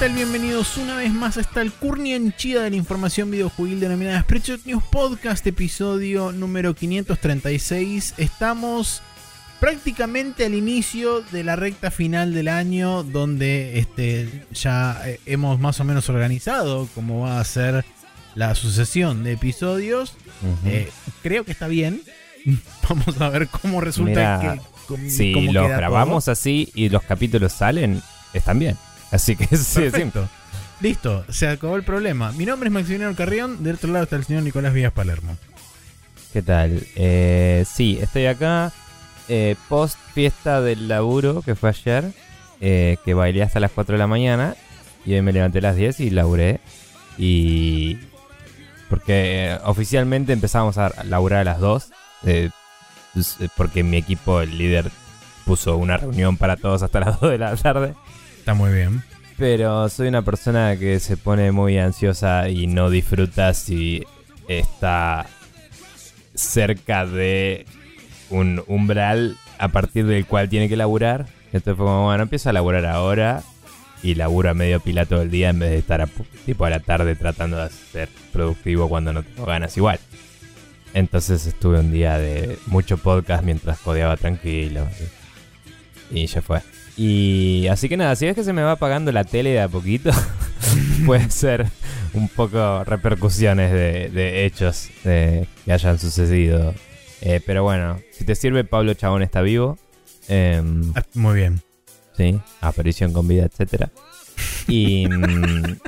Hola, hola, ¿qué tal? Bienvenidos una vez más hasta el Chida de la información videojuegil denominada Spreadshot News Podcast, episodio número 536. Estamos prácticamente al inicio de la recta final del año, donde este, ya eh, hemos más o menos organizado cómo va a ser la sucesión de episodios. Eh, creo que está bien. Vamos a ver cómo resulta que. si los grabamos así y los capítulos salen, están bien. Así que sí, Perfecto. Listo, se acabó el problema. Mi nombre es Maximiliano Carrión, del otro lado está el señor Nicolás Vías Palermo. ¿Qué tal? Eh, sí, estoy acá. Eh, post fiesta del laburo que fue ayer, eh, que bailé hasta las 4 de la mañana. Y hoy me levanté a las 10 y laburé. Y. Porque oficialmente empezamos a laburar a las 2. Pues, porque mi equipo, el líder, puso una reunión para todos hasta las 2 de la tarde. Está muy bien. Pero soy una persona que se pone muy ansiosa y no disfruta si está cerca de un umbral a partir del cual tiene que laburar. Entonces fue como, bueno, empiezo a laburar ahora y laburo a medio pila todo el día en vez de estar a, tipo a la tarde tratando de ser productivo cuando no tengo ganas igual. Entonces estuve un día de mucho podcast mientras codeaba tranquilo. Y ya fue. Y así que nada, si ves que se me va apagando la tele de a poquito, puede ser un poco repercusiones de, hechos que hayan sucedido. Eh, pero bueno, si te sirve, Pablo Chabón está vivo. Em, ah, muy bien. Sí, aparición con vida, etc. Y, mm,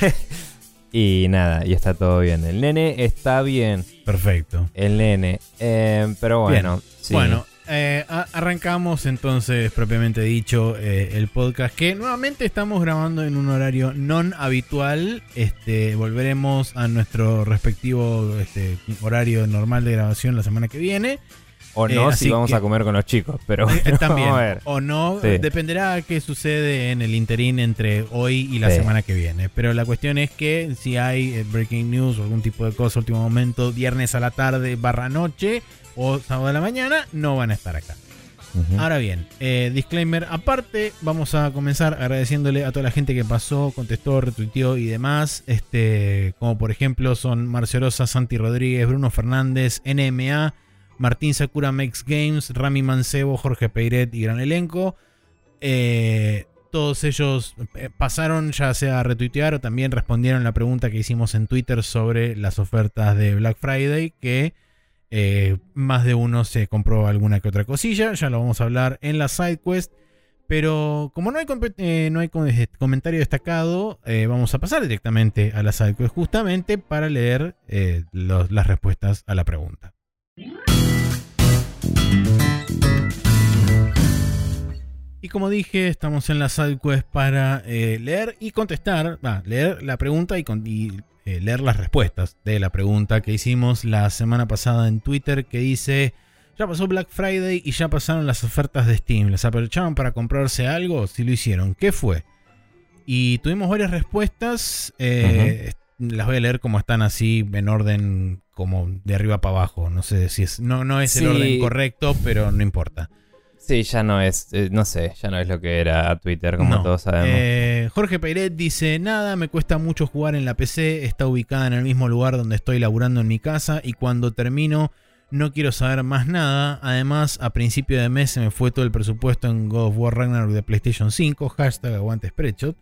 y nada, y está todo bien. El nene está bien. Perfecto. El nene. Em, pero bueno. Bueno, eh, arrancamos entonces, propiamente dicho, eh, el podcast que nuevamente estamos grabando en un horario non habitual. Este, volveremos a nuestro respectivo este, horario normal de grabación la semana que viene. O no, eh, si vamos a comer con los chicos, pero también. O no, dependerá qué sucede en el interín entre hoy y la semana que viene. Pero la cuestión es que si hay breaking news o algún tipo de cosa último momento, viernes a la tarde barra noche, o sábado de la mañana, no van a estar acá. Ahora bien, eh, disclaimer aparte, vamos a comenzar agradeciéndole a toda la gente que pasó, contestó, retuiteó y demás. Este, como por ejemplo son Marciorosa, Santi Rodríguez, Bruno Fernández, NMA, Martín Sakura Makes Games, Rami Mancebo, Jorge Peiret y gran elenco. Eh, todos ellos eh, pasaron ya sea a retuitear o también respondieron la pregunta que hicimos en Twitter sobre las ofertas de Black Friday que eh, más de uno se compró alguna que otra cosilla, ya lo vamos a hablar en la side quest. Pero como no hay, eh, no hay eh, comentario destacado, vamos a pasar directamente a la side quest justamente para leer las respuestas a la pregunta. Y como dije, estamos en la side quest para leer y contestar, leer la pregunta y, y eh, leer las respuestas de la pregunta que hicimos la semana pasada en Twitter que dice, ya pasó Black Friday y ya pasaron las ofertas de Steam. ¿Les aprovecharon para comprarse algo? Si lo hicieron, ¿qué fue? Y tuvimos varias respuestas. Eh, las voy a leer como están así, en orden como de arriba para abajo. No sé si es. No, no es el orden correcto, pero no importa. Sí, ya no es, eh, no sé, ya no es lo que era Twitter, como todos sabemos. Eh, Jorge Peiret dice, nada, me cuesta mucho jugar en la PC, está ubicada en el mismo lugar donde estoy laburando en mi casa y cuando termino no quiero saber más nada. Además, a principio de mes se me fue todo el presupuesto en God of War Ragnarok de PlayStation 5, hashtag aguante Spreadshot.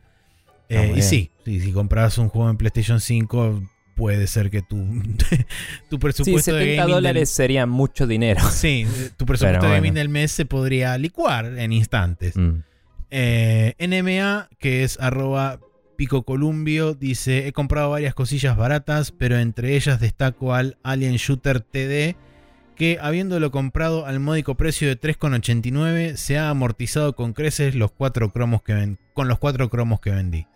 Eh, y sí, si compras un juego en PlayStation 5 puede ser que tu, tu presupuesto sí, 70 dólares sería mucho dinero. Sí, tu presupuesto de gaming del mes se podría licuar en instantes. Mm. Eh, NMA, que es arroba Pico Columbio, dice, he comprado varias cosillas baratas, pero entre ellas destaco al Alien Shooter TD, que habiéndolo comprado al módico precio de 3,89, se ha amortizado con creces los cuatro cromos que ven, con los cuatro cromos que vendí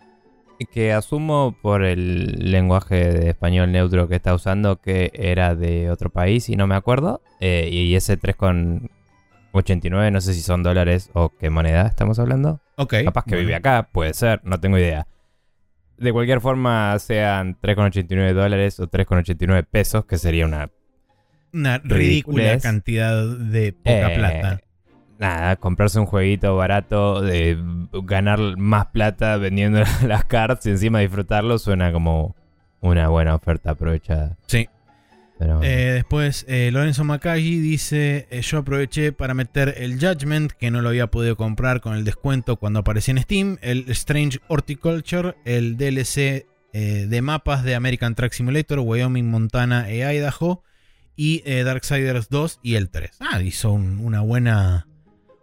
que asumo por el lenguaje de español neutro que está usando que era de otro país y no me acuerdo. Eh, y ese 3,89 no sé si son dólares o qué moneda estamos hablando. Ok. Capaz que vive acá, puede ser, no tengo idea. De cualquier forma, sean 3,89 dólares o 3,89 pesos, que sería una... Una ridícula cantidad de poca eh, plata nada, comprarse un jueguito barato, de ganar más plata vendiendo las cards y encima disfrutarlo suena como una buena oferta aprovechada. Sí. Eh, después eh, Lorenzo Macaggi dice, eh, yo aproveché para meter el Judgment, que no lo había podido comprar con el descuento cuando aparecía en Steam, el Strange Horticulture, el DLC de mapas de American Track Simulator, Wyoming, Montana e Idaho, y Darksiders 2 y el 3. Ah, hizo una buena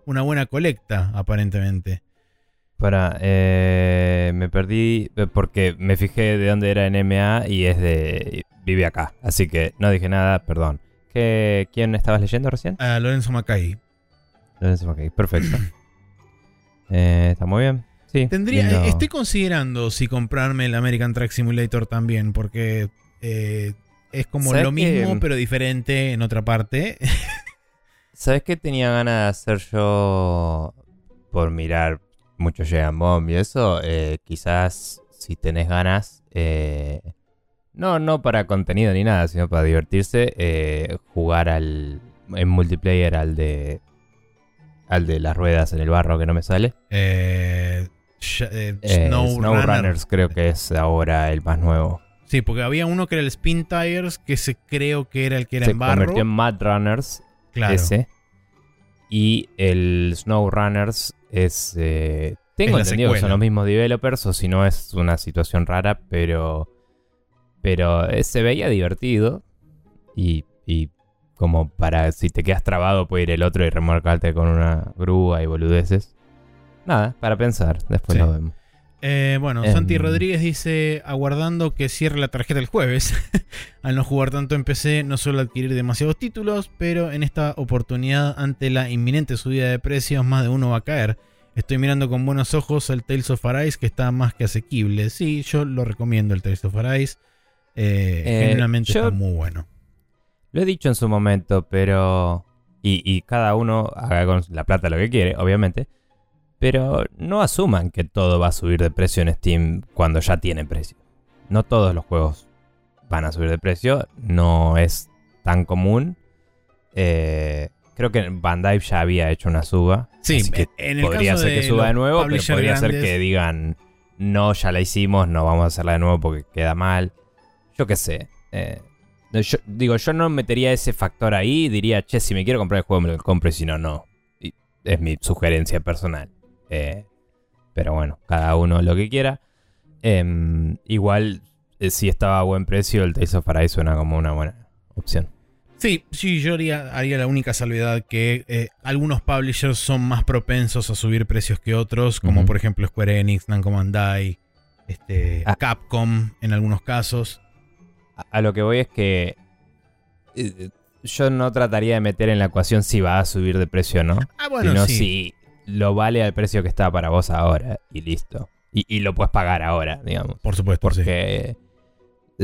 una buena colecta, aparentemente. Para, eh, me perdí eh, porque me fijé de dónde era NMA y es de. vive acá. Así que no dije nada, perdón. ¿Qué, ¿Quién estabas leyendo recién? A Lorenzo Macay. Lorenzo Macay, perfecto. Eh, está muy bien. Sí. Tendría, estoy considerando si comprarme el American Track Simulator también, porque es como lo mismo, pero diferente en otra parte. ¿Sabes qué tenía ganas de hacer yo por mirar mucho Giant Bomb y eso? Eh, quizás si tenés ganas, eh, no, no para contenido ni nada, sino para divertirse, eh, jugar al en multiplayer al de al de las ruedas en el barro que no me sale. Snow, Runners creo que es ahora el más nuevo. Sí, porque había uno que era el Spin Tires, que se creo que era el que era en barro. Se convirtió en Mad Runners Claro. Ese. Y el SnowRunners es. Eh, tengo entendido que son los mismos developers, o si no es una situación rara, pero. Pero eh, se veía divertido. Y, y como para si te quedas trabado, puede ir el otro y remolcarte con una grúa y boludeces. Nada, para pensar, después lo vemos. Eh, bueno, Santi em. Rodríguez dice, aguardando que cierre la tarjeta el jueves. Al no jugar tanto en PC, no suelo adquirir demasiados títulos, pero en esta oportunidad, ante la inminente subida de precios, más de uno va a caer. Estoy mirando con buenos ojos el Tales of Arise, que está más que asequible. Sí, yo lo recomiendo el Tales of Arise. Eh, eh, generalmente está muy bueno. Lo he dicho en su momento, pero... Y, y cada uno haga con la plata lo que quiere, obviamente. Pero no asuman que todo va a subir de precio en Steam cuando ya tiene precio. No todos los juegos van a subir de precio, no es tan común. Eh, creo que Bandai ya había hecho una suba. Sí, en el podría ser que suba de nuevo, pero podría ser que digan, no, ya la hicimos, no vamos a hacerla de nuevo porque queda mal. Yo qué sé. Eh, digo, yo no metería ese factor ahí, diría, che, si me quiero comprar el juego me lo compro y si no, no. es mi sugerencia personal. Eh, pero bueno, cada uno lo que quiera. Em, igual, eh, si estaba a buen precio, el Tales of Paradise suena como una buena opción. Sí, sí, yo haría, la única salvedad que eh, algunos publishers son más propensos a subir precios que otros, como por ejemplo Square Enix, Namco Bandai, este, ah. Capcom en algunos casos. A, lo que voy es que yo no trataría de meter en la ecuación si va a subir de precio o no. Ah, bueno, sino si lo vale al precio que está para vos ahora y listo. Y, lo puedes pagar ahora, digamos. Por supuesto. Porque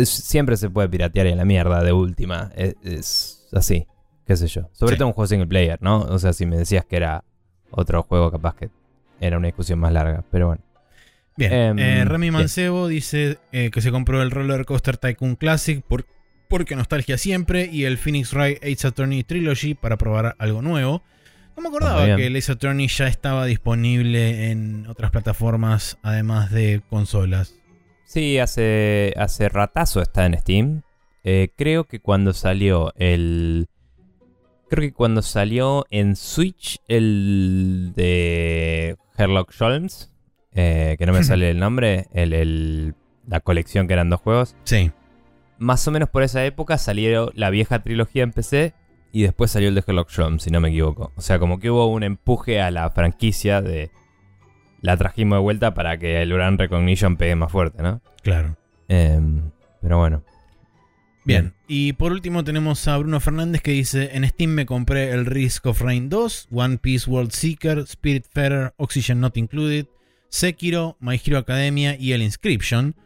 siempre se puede piratear en la mierda de última. Es, así, qué sé yo. Sobre todo un juego single player, ¿no? O sea, si me decías que era otro juego, capaz que era una discusión más larga. Pero bueno. Bien. Em, eh, Remy Mancebo dice eh, que se compró el Roller Coaster Tycoon Classic por, porque nostalgia siempre y el Phoenix Wright Ace Attorney Trilogy para probar algo nuevo. No me acordaba que el Ace Attorney ya estaba disponible en otras plataformas además de consolas. Sí, hace, hace ratazo está en Steam. Eh, creo que cuando salió el. Creo que cuando salió en Switch el de Herlock Sholmes, eh, que no me sale el nombre, el, la colección que eran dos juegos. Sí. Más o menos por esa época salió la vieja trilogía en PC y después salió el de Sherlock Holmes, si no me equivoco. O sea, como que hubo un empuje a la franquicia de la trajimos de vuelta para que el Brand Recognition pegue más fuerte, ¿no? Claro. Em, pero bueno. Bien. y por último tenemos a Bruno Fernández que dice, en Steam me compré el Risk of Rain 2, One Piece World Seeker, Spirit Feather, Oxygen Not Included, Sekiro, My Hero Academia y el Inscription.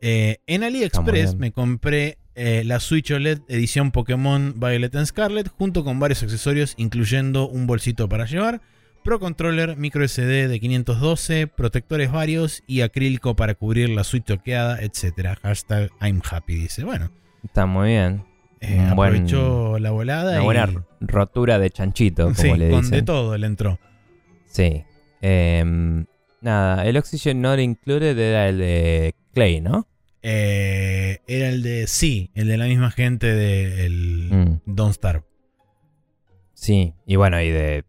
Eh, en AliExpress me compré eh, la Switch OLED edición Pokémon Violet and Scarlet, junto con varios accesorios, incluyendo un bolsito para llevar, Pro Controller, micro SD de 512, protectores varios y acrílico para cubrir la Switch toqueada, etc. Hashtag I'm happy, dice. Bueno. Está muy bien. Eh, aprovechó la volada. Una buena rotura de chanchito, como le dicen. Con de todo le entró. Sí. Em, nada, el Oxygen Not Included era el de Clay, ¿no? Eh, era el de. Sí, el de la misma gente del mm. Don't Starve. Sí, y bueno, y de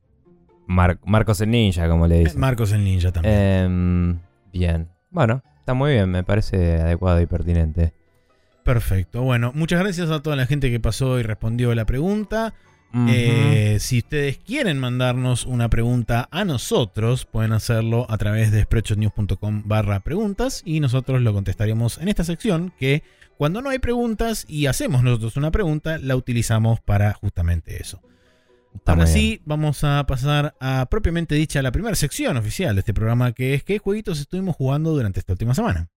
Marcos el Ninja, como le dicen. Marcos el Ninja también. Em, bien. Bueno, está muy bien, me parece adecuado y pertinente. Perfecto. Bueno, muchas gracias a toda la gente que pasó y respondió la pregunta. Eh, si ustedes quieren mandarnos una pregunta a nosotros, pueden hacerlo a través de spreadshotnews.com barra preguntas y nosotros lo contestaremos en esta sección que cuando no hay preguntas y hacemos nosotros una pregunta, la utilizamos para justamente eso. Ahora sí, vamos a pasar a propiamente dicha la primera sección oficial de este programa, que es qué jueguitos estuvimos jugando durante esta última semana.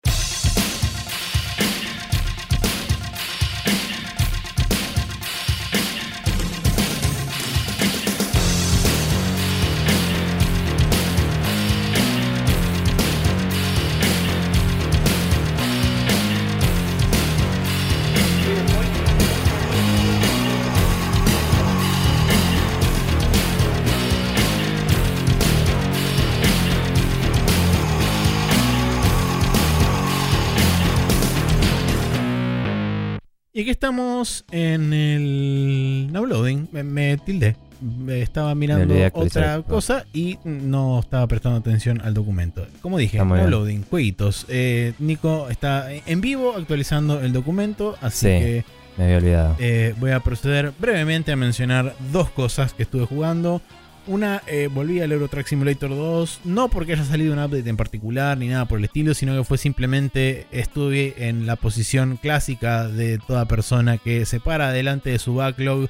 Y aquí estamos en el no loading. Me, tilde tildé. Estaba mirando otra cosa y no estaba prestando atención al documento. Como dije, no loading, jueguitos. Eh, Nico está en vivo actualizando el documento, así que me había olvidado. Eh, voy a proceder brevemente a mencionar dos cosas que estuve jugando. Una, eh, volví al Euro Truck Simulator 2, no porque haya salido un update en particular ni nada por el estilo, sino que fue simplemente estuve en la posición clásica de toda persona que se para delante de su backlog,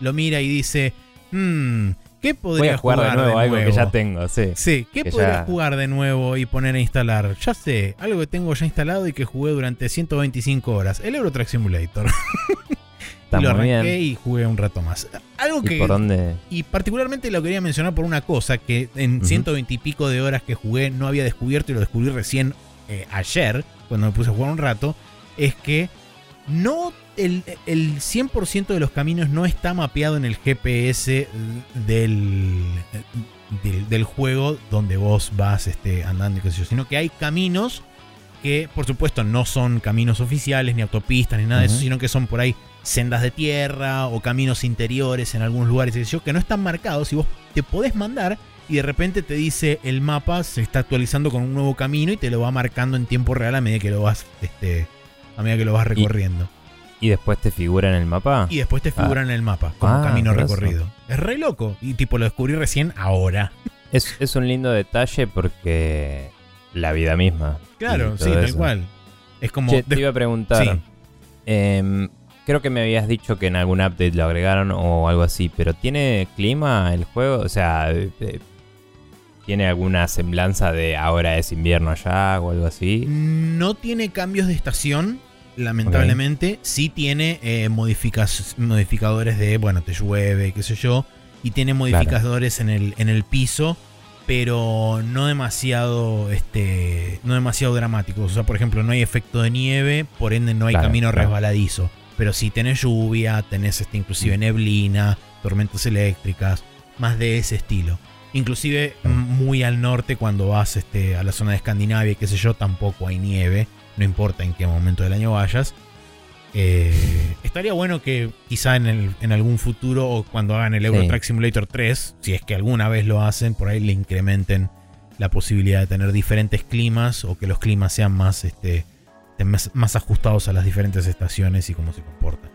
lo mira y dice, hmm, ¿qué podría jugar, de nuevo? Algo que ya tengo, sí. Sí, ¿qué podría jugar de nuevo y poner a instalar? Ya sé, algo que tengo ya instalado y que jugué durante 125 horas, el Euro Truck Simulator. y lo arranqué y jugué un rato más. Algo que. ¿Y por dónde? Y particularmente lo quería mencionar por una cosa que en 120 y pico de horas que jugué no había descubierto y lo descubrí recién eh, ayer, cuando me puse a jugar un rato. Es que no. El, el 100% de los caminos no está mapeado en el GPS del, del, juego donde vos vas este, andando y qué sé yo, sino que hay caminos que por supuesto no son caminos oficiales, ni autopistas, ni nada de eso, sino que son por ahí sendas de tierra o caminos interiores en algunos lugares que no están marcados y vos te podés mandar y de repente te dice el mapa se está actualizando con un nuevo camino y te lo va marcando en tiempo real a medida que lo vas este a medida que lo vas recorriendo. ¿Y, después te figura en el mapa? Y después te figura ah. en el mapa como ah, camino recorrido. Es re loco y tipo lo descubrí recién ahora. Es, es un lindo detalle porque la vida misma. Claro, sí, tal cual. Es como. te iba a preguntar. Em, Creo que me habías dicho que en algún update lo agregaron o algo así, pero ¿tiene clima el juego? O sea, eh, eh, ¿tiene alguna semblanza de ahora es invierno allá o algo así? No tiene cambios de estación, lamentablemente. Sí tiene eh, modificadores de, bueno, te llueve, qué sé yo. Y tiene modificadores en, el, en el piso pero no demasiado este no demasiado dramáticos. O sea, por ejemplo, no hay efecto de nieve, por ende no hay camino resbaladizo. Pero si tenés lluvia, tenés este, inclusive mm. neblina, tormentas eléctricas, más de ese estilo. Inclusive mm. muy al norte, cuando vas este, a la zona de Escandinavia y qué sé yo, tampoco hay nieve, no importa en qué momento del año vayas. Eh, estaría bueno que quizá en, en, algún futuro o cuando hagan el Euro Track Simulator 3, si es que alguna vez lo hacen, por ahí le incrementen la posibilidad de tener diferentes climas o que los climas sean más este, más, ajustados a las diferentes estaciones y cómo se comportan.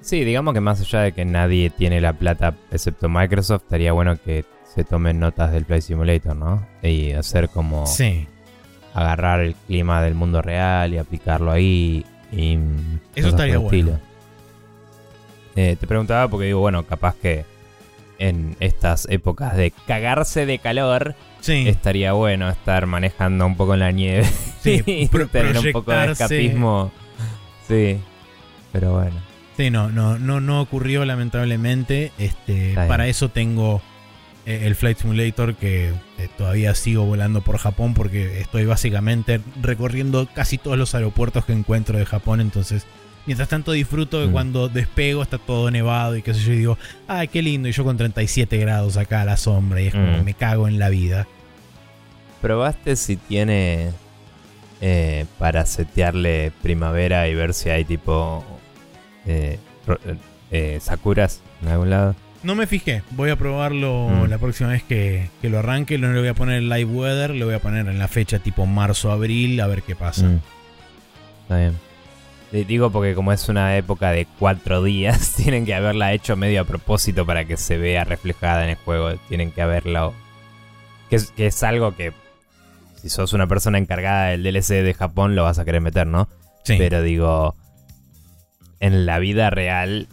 Sí, digamos que más allá de que nadie tiene la plata excepto Microsoft, estaría bueno que se tomen notas del Play Simulator, ¿no? Y hacer como... Sí. Agarrar el clima del mundo real y aplicarlo ahí. Y Eso estaría bueno. Eh, te preguntaba porque digo, bueno, capaz que en estas épocas de cagarse de calor, estaría bueno estar manejando un poco en la nieve. Sí, tener un poco de escapismo. Sí, pero bueno. Sí, no, no, no, no ocurrió lamentablemente. Este, para eso tengo eh, el Flight Simulator que eh, todavía sigo volando por Japón porque estoy básicamente recorriendo casi todos los aeropuertos que encuentro de Japón, entonces Mientras tanto disfruto de mm. cuando despego está todo nevado y qué sé yo, y digo, ay, qué lindo, y yo con 37 grados acá a la sombra, y es como mm. me cago en la vida. ¿Probaste si tiene eh, para setearle primavera y ver si hay tipo eh, eh, sakuras en algún lado? No me fijé, voy a probarlo mm. la próxima vez que, lo arranque. No le voy a poner el live weather, le voy a poner en la fecha tipo marzo-abril a ver qué pasa. Está bien. Digo porque como es una época de cuatro días, tienen que haberla hecho medio a propósito para que se vea reflejada en el juego. Tienen que es, que es algo que si sos una persona encargada del DLC de Japón lo vas a querer meter, ¿no? Sí. Pero digo, en la vida real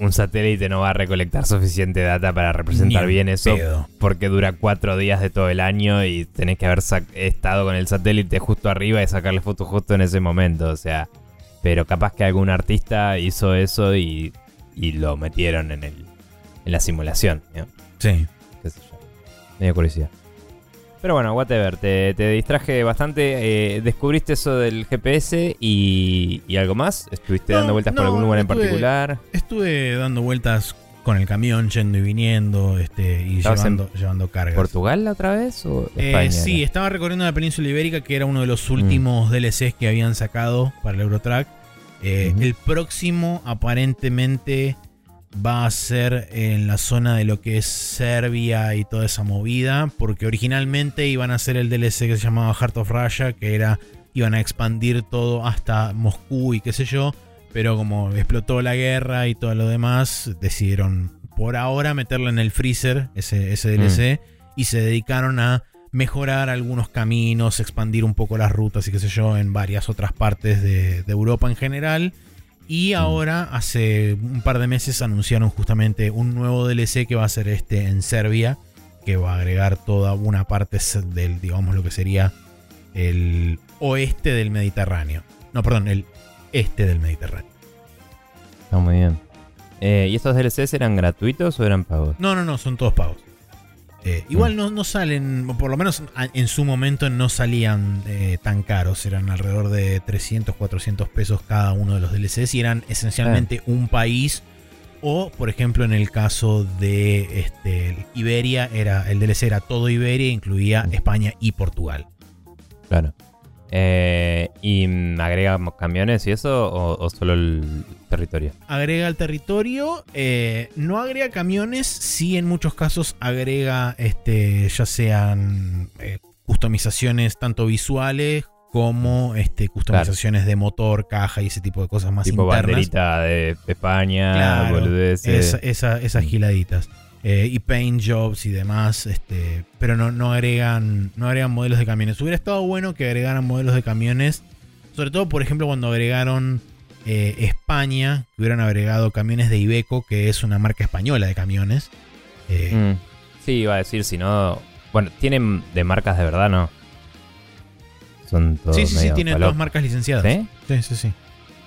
un satélite no va a recolectar suficiente data para representar bien eso porque dura cuatro días de todo el año y tenés que haber estado con el satélite justo arriba y sacarle fotos justo en ese momento. O sea, pero capaz que algún artista hizo eso y, lo metieron en, el, en la simulación. Sí. ¿Qué sé yo? Medio curiosidad. Pero bueno, whatever, te, te distraje bastante. Eh, ¿Descubriste eso del GPS y, algo más? ¿Estuviste dando vueltas por algún lugar en particular? Estuve dando vueltas con el camión, yendo y viniendo, este, y llevando, llevando cargas. ¿Portugal la otra vez? O eh, sí, estaba recorriendo la península ibérica, que era uno de los últimos mm. DLCs que habían sacado para el Eurotrack. Eh, el próximo, aparentemente, va a ser en la zona de lo que es Serbia y toda esa movida, porque originalmente iban a hacer el DLC que se llamaba Heart of Russia, que era iban a expandir todo hasta Moscú y qué sé yo, pero como explotó la guerra y todo lo demás, decidieron por ahora meterlo en el freezer, ese, ese DLC, mm. y se dedicaron a mejorar algunos caminos, expandir un poco las rutas y qué sé yo en varias otras partes de, de Europa en general y ahora, hace un par de meses, anunciaron justamente un nuevo DLC que va a ser este en Serbia, que va a agregar toda una parte del, digamos, lo que sería el oeste del Mediterráneo. No, perdón, el este del Mediterráneo. Está muy bien. Eh, ¿Y estos DLCs eran gratuitos o eran pagos? No, no, no, son todos pagos. Eh, igual mm. no, salen, por lo menos en su momento no salían eh, tan caros, eran alrededor de 300, 400 pesos cada uno de los DLCs y eran esencialmente un país. O, por ejemplo, en el caso de este, Iberia, era, el DLC era todo Iberia, incluía mm. España y Portugal. Claro. Eh, ¿Y agrega camiones y eso o, solo el territorio? Agrega el territorio, eh, no agrega camiones, sí en muchos casos agrega este, ya sean eh, customizaciones tanto visuales como este, customizaciones de motor, caja y ese tipo de cosas más tipo banderita de España, esas giladitas. Eh, y paint jobs y demás, este, pero no, no, agregan, no agregan modelos de camiones. Hubiera estado bueno que agregaran modelos de camiones, sobre todo, por ejemplo, cuando agregaron eh, España, que hubieran agregado camiones de Ibeco, que es una marca española de camiones. Eh, mm. Sí, iba a decir, si no. Bueno, tienen de marcas de verdad, ¿no? Son todos sí, sí, sí, tienen dos marcas licenciadas. ¿Sí? Sí, sí, sí.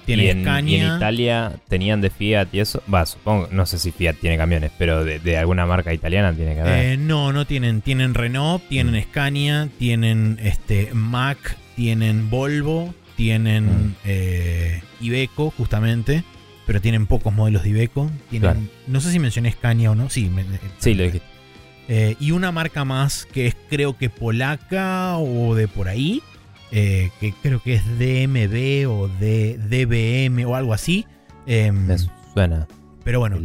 Tiene y en, y en Italia tenían de Fiat y eso. Va, supongo, no sé si Fiat tiene camiones, pero de, alguna marca italiana tiene que haber. Eh, no, no tienen. Tienen Renault, tienen mm. Scania, tienen este Mac, tienen Volvo, tienen mm. eh, Iveco, justamente. Pero tienen pocos modelos de Iveco. Tienen, No sé si mencioné Scania o no. Sí, sí lo dijiste. Eh, y una marca más que es creo que polaca o de por ahí eh, que creo que es DMB o de DBM o algo así. Em, Me suena. Pero bueno,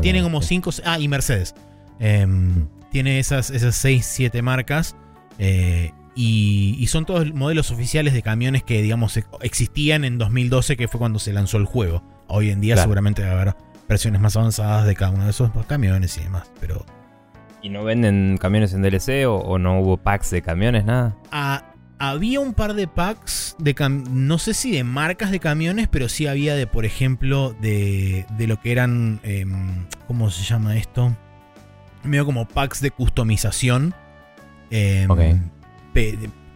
tiene como 5. Ah, y Mercedes. Em, mm. Tiene esas 6, 7 marcas. Eh, y, son todos modelos oficiales de camiones que, digamos, existían en 2012, que fue cuando se lanzó el juego. Hoy en día, seguramente va a haber versiones más avanzadas de cada uno de esos camiones y demás. Pero. ¿Y no venden camiones en DLC o, o no hubo packs de camiones, nada? Ah, había un par de packs de no sé si de marcas de camiones, pero sí había de, por ejemplo, de, de lo que eran, em, ¿cómo se llama esto? Medio como packs de customización. Em,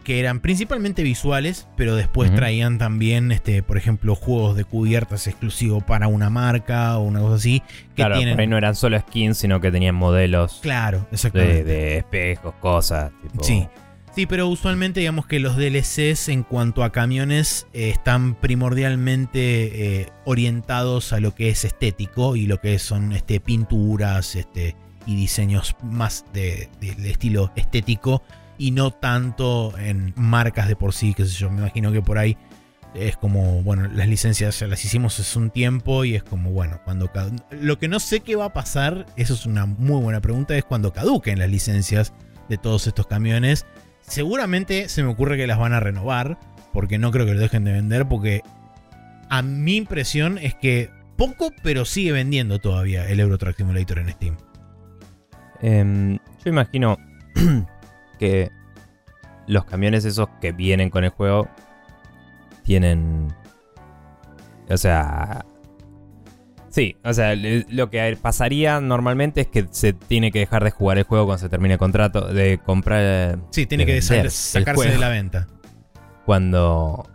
que eran principalmente visuales, pero después traían también, este, por ejemplo, juegos de cubiertas exclusivos para una marca o una cosa así. Que claro, por ahí no eran solo skins, sino que tenían modelos. Claro, exactamente. De, espejos, cosas. Sí. Sí, pero usualmente digamos que los DLCs en cuanto a camiones eh, están primordialmente eh, orientados a lo que es estético y lo que son este, pinturas este, y diseños más de, estilo estético y no tanto en marcas de por sí, que yo, me imagino que por ahí es como, bueno, las licencias ya las hicimos hace un tiempo y es como, bueno, cuando... Lo que no sé qué va a pasar, eso es una muy buena pregunta, es cuando caduquen las licencias de todos estos camiones Seguramente se me ocurre que las van a renovar, porque no creo que lo dejen de vender, porque a mi impresión es que poco, pero sigue vendiendo todavía el Euro Truck Simulator en Steam. Em, yo imagino que los camiones esos que vienen con el juego tienen... O sea, Sí, o sea, lo que pasaría normalmente es que se tiene que dejar de jugar el juego cuando se termine el contrato, de comprar. Sí, tiene que sacarse de la venta. Cuando,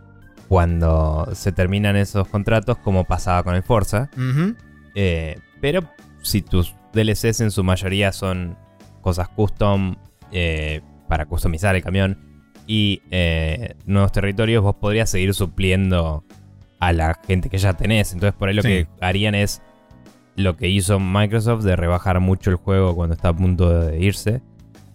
cuando se terminan esos contratos, como pasaba con el Forza. Eh, pero si tus DLCs en su mayoría son cosas custom eh, para customizar el camión y eh, nuevos territorios, vos podrías seguir supliendo a la gente que ya tenés. Entonces por ahí lo que harían es lo que hizo Microsoft de rebajar mucho el juego cuando está a punto de irse.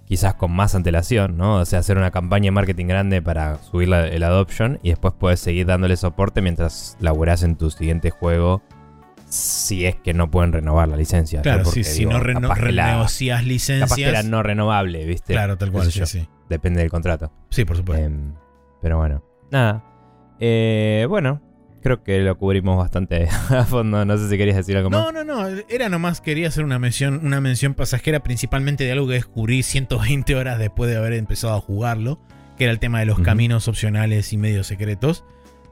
Quizás con más antelación, ¿no? O sea, hacer una campaña de marketing grande para subir el adoption y después puedes seguir dándole soporte mientras laburas en tu siguiente juego. Si es que no pueden renovar la licencia. Claro, si no renegocias licencias. Capaz que era no renovable, ¿viste? Claro, tal cual, sí, Depende del contrato. Sí, por supuesto. Em, pero bueno, nada. Eh, bueno, creo que lo cubrimos bastante a fondo. No sé si querías decir algo más. No, no, no. Era nomás, quería hacer una mención, una mención pasajera principalmente de algo que descubrí 120 horas después de haber empezado a jugarlo, que era el tema de los caminos opcionales y medios secretos.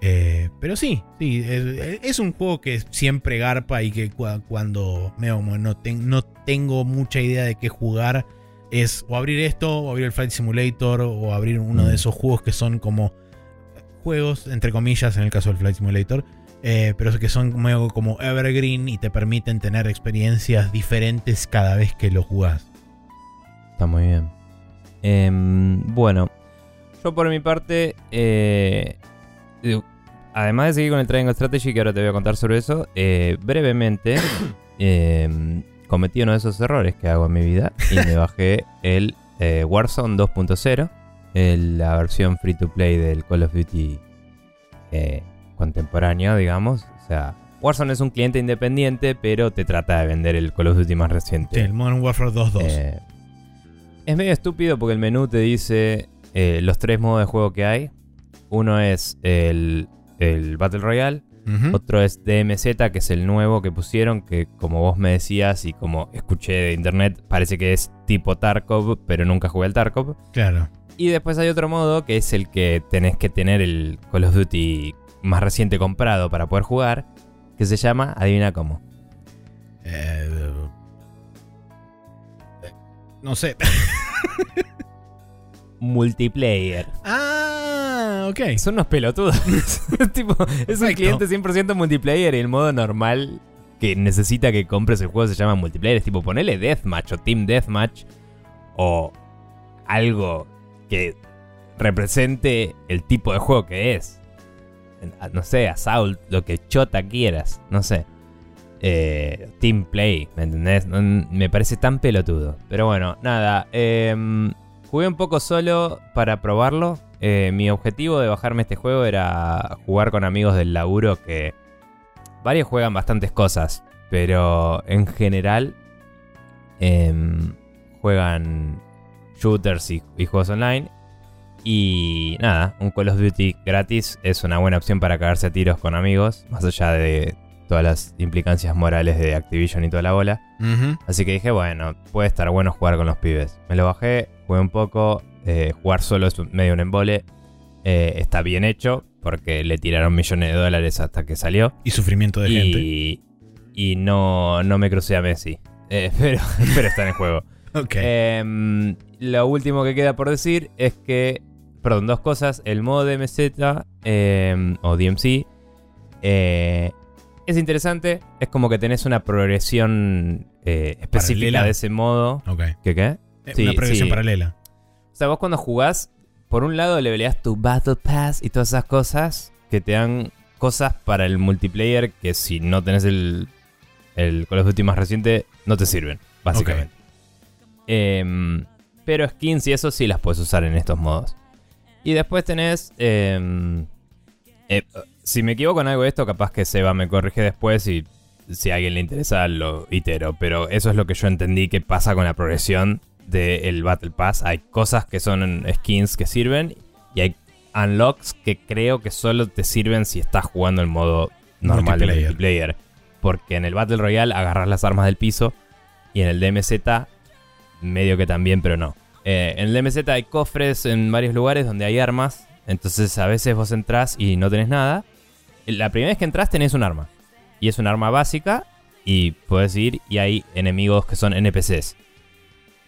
Eh, pero sí, sí, es, un juego que siempre garpa y que cuando me, no, no tengo mucha idea de qué jugar, es o abrir esto, o abrir el Flight Simulator, o abrir uno de esos juegos que son como juegos, entre comillas, en el caso del Flight Simulator, eh, pero que son como evergreen y te permiten tener experiencias diferentes cada vez que lo jugás. Está muy bien. Em, bueno, yo por mi parte, eh, además de seguir con el Triangle Strategy, que ahora te voy a contar sobre eso, eh, brevemente em, cometí uno de esos errores que hago en mi vida y me bajé el Warzone 2.0 la versión free to play del Call of Duty eh, contemporáneo, digamos. O sea, Warzone es un cliente independiente, pero te trata de vender el Call of Duty más reciente. el Modern Warfare 2.2. Eh, es medio estúpido porque el menú te dice eh, los tres modos de juego que hay. Uno es el, Battle Royale. Otro es DMZ, que es el nuevo que pusieron, que como vos me decías y como escuché de internet, parece que es tipo Tarkov, pero nunca jugué al Tarkov. Claro. Y después hay otro modo que es el que tenés que tener el Call of Duty más reciente comprado para poder jugar, que se llama, adivina cómo. Eh, no sé. multiplayer. Ah, ok. Son unos pelotudos. tipo, es un cliente 100% multiplayer y el modo normal que necesita que compres el juego se llama multiplayer. Es tipo, ponele Deathmatch o Team Deathmatch o algo que represente el tipo de juego que es. No sé, Assault, lo que chota quieras, no sé. Eh, team Play, ¿me entendés? me parece tan pelotudo. Pero bueno, nada. Em, jugué un poco solo para probarlo. Eh, mi objetivo de bajarme este juego era jugar con amigos del laburo que varios juegan bastantes cosas, pero en general em, juegan shooters y, juegos online. Y nada, un Call of Duty gratis es una buena opción para cagarse a tiros con amigos, más allá de todas las implicancias morales de Activision y toda la bola. Así que dije, bueno, puede estar bueno jugar con los pibes. Me lo bajé, jugué un poco, eh, jugar solo es medio un embole. Eh, está bien hecho, porque le tiraron millones de dólares hasta que salió. Y sufrimiento de gente. Y no, no me crucé a Messi. Eh, pero, pero está en el juego. Em, lo último que queda por decir es que, perdón, dos cosas. El modo DMZ em, o DMC es interesante. Es como que tenés una progresión específica de ese modo. Ok. ¿Qué qué? Una progresión paralela. O sea, vos cuando jugás por un lado leveleas tu Battle Pass y todas esas cosas que te dan cosas para el multiplayer que si no tenés el, el Call of Duty más reciente, no te sirven, básicamente. Em, pero skins y eso sí las puedes usar en estos modos. Y después tenés... Em, eh, si me equivoco en algo de esto, capaz que Seba me corrige después y si a alguien le interesa lo itero. Pero eso es lo que yo entendí que pasa con la progresión del Battle Pass. Hay cosas que son skins que sirven y hay unlocks que creo que solo te sirven si estás jugando en modo normal de multiplayer. Porque en el Battle Royale agarras las armas del piso y en el DMZ medio que también, pero no. Eh, en el DMZ hay cofres en varios lugares donde hay armas. Entonces a veces vos entrás y no tenés nada. La primera vez que entras tenés un arma. Y es un arma básica y puedes ir y hay enemigos que son NPCs.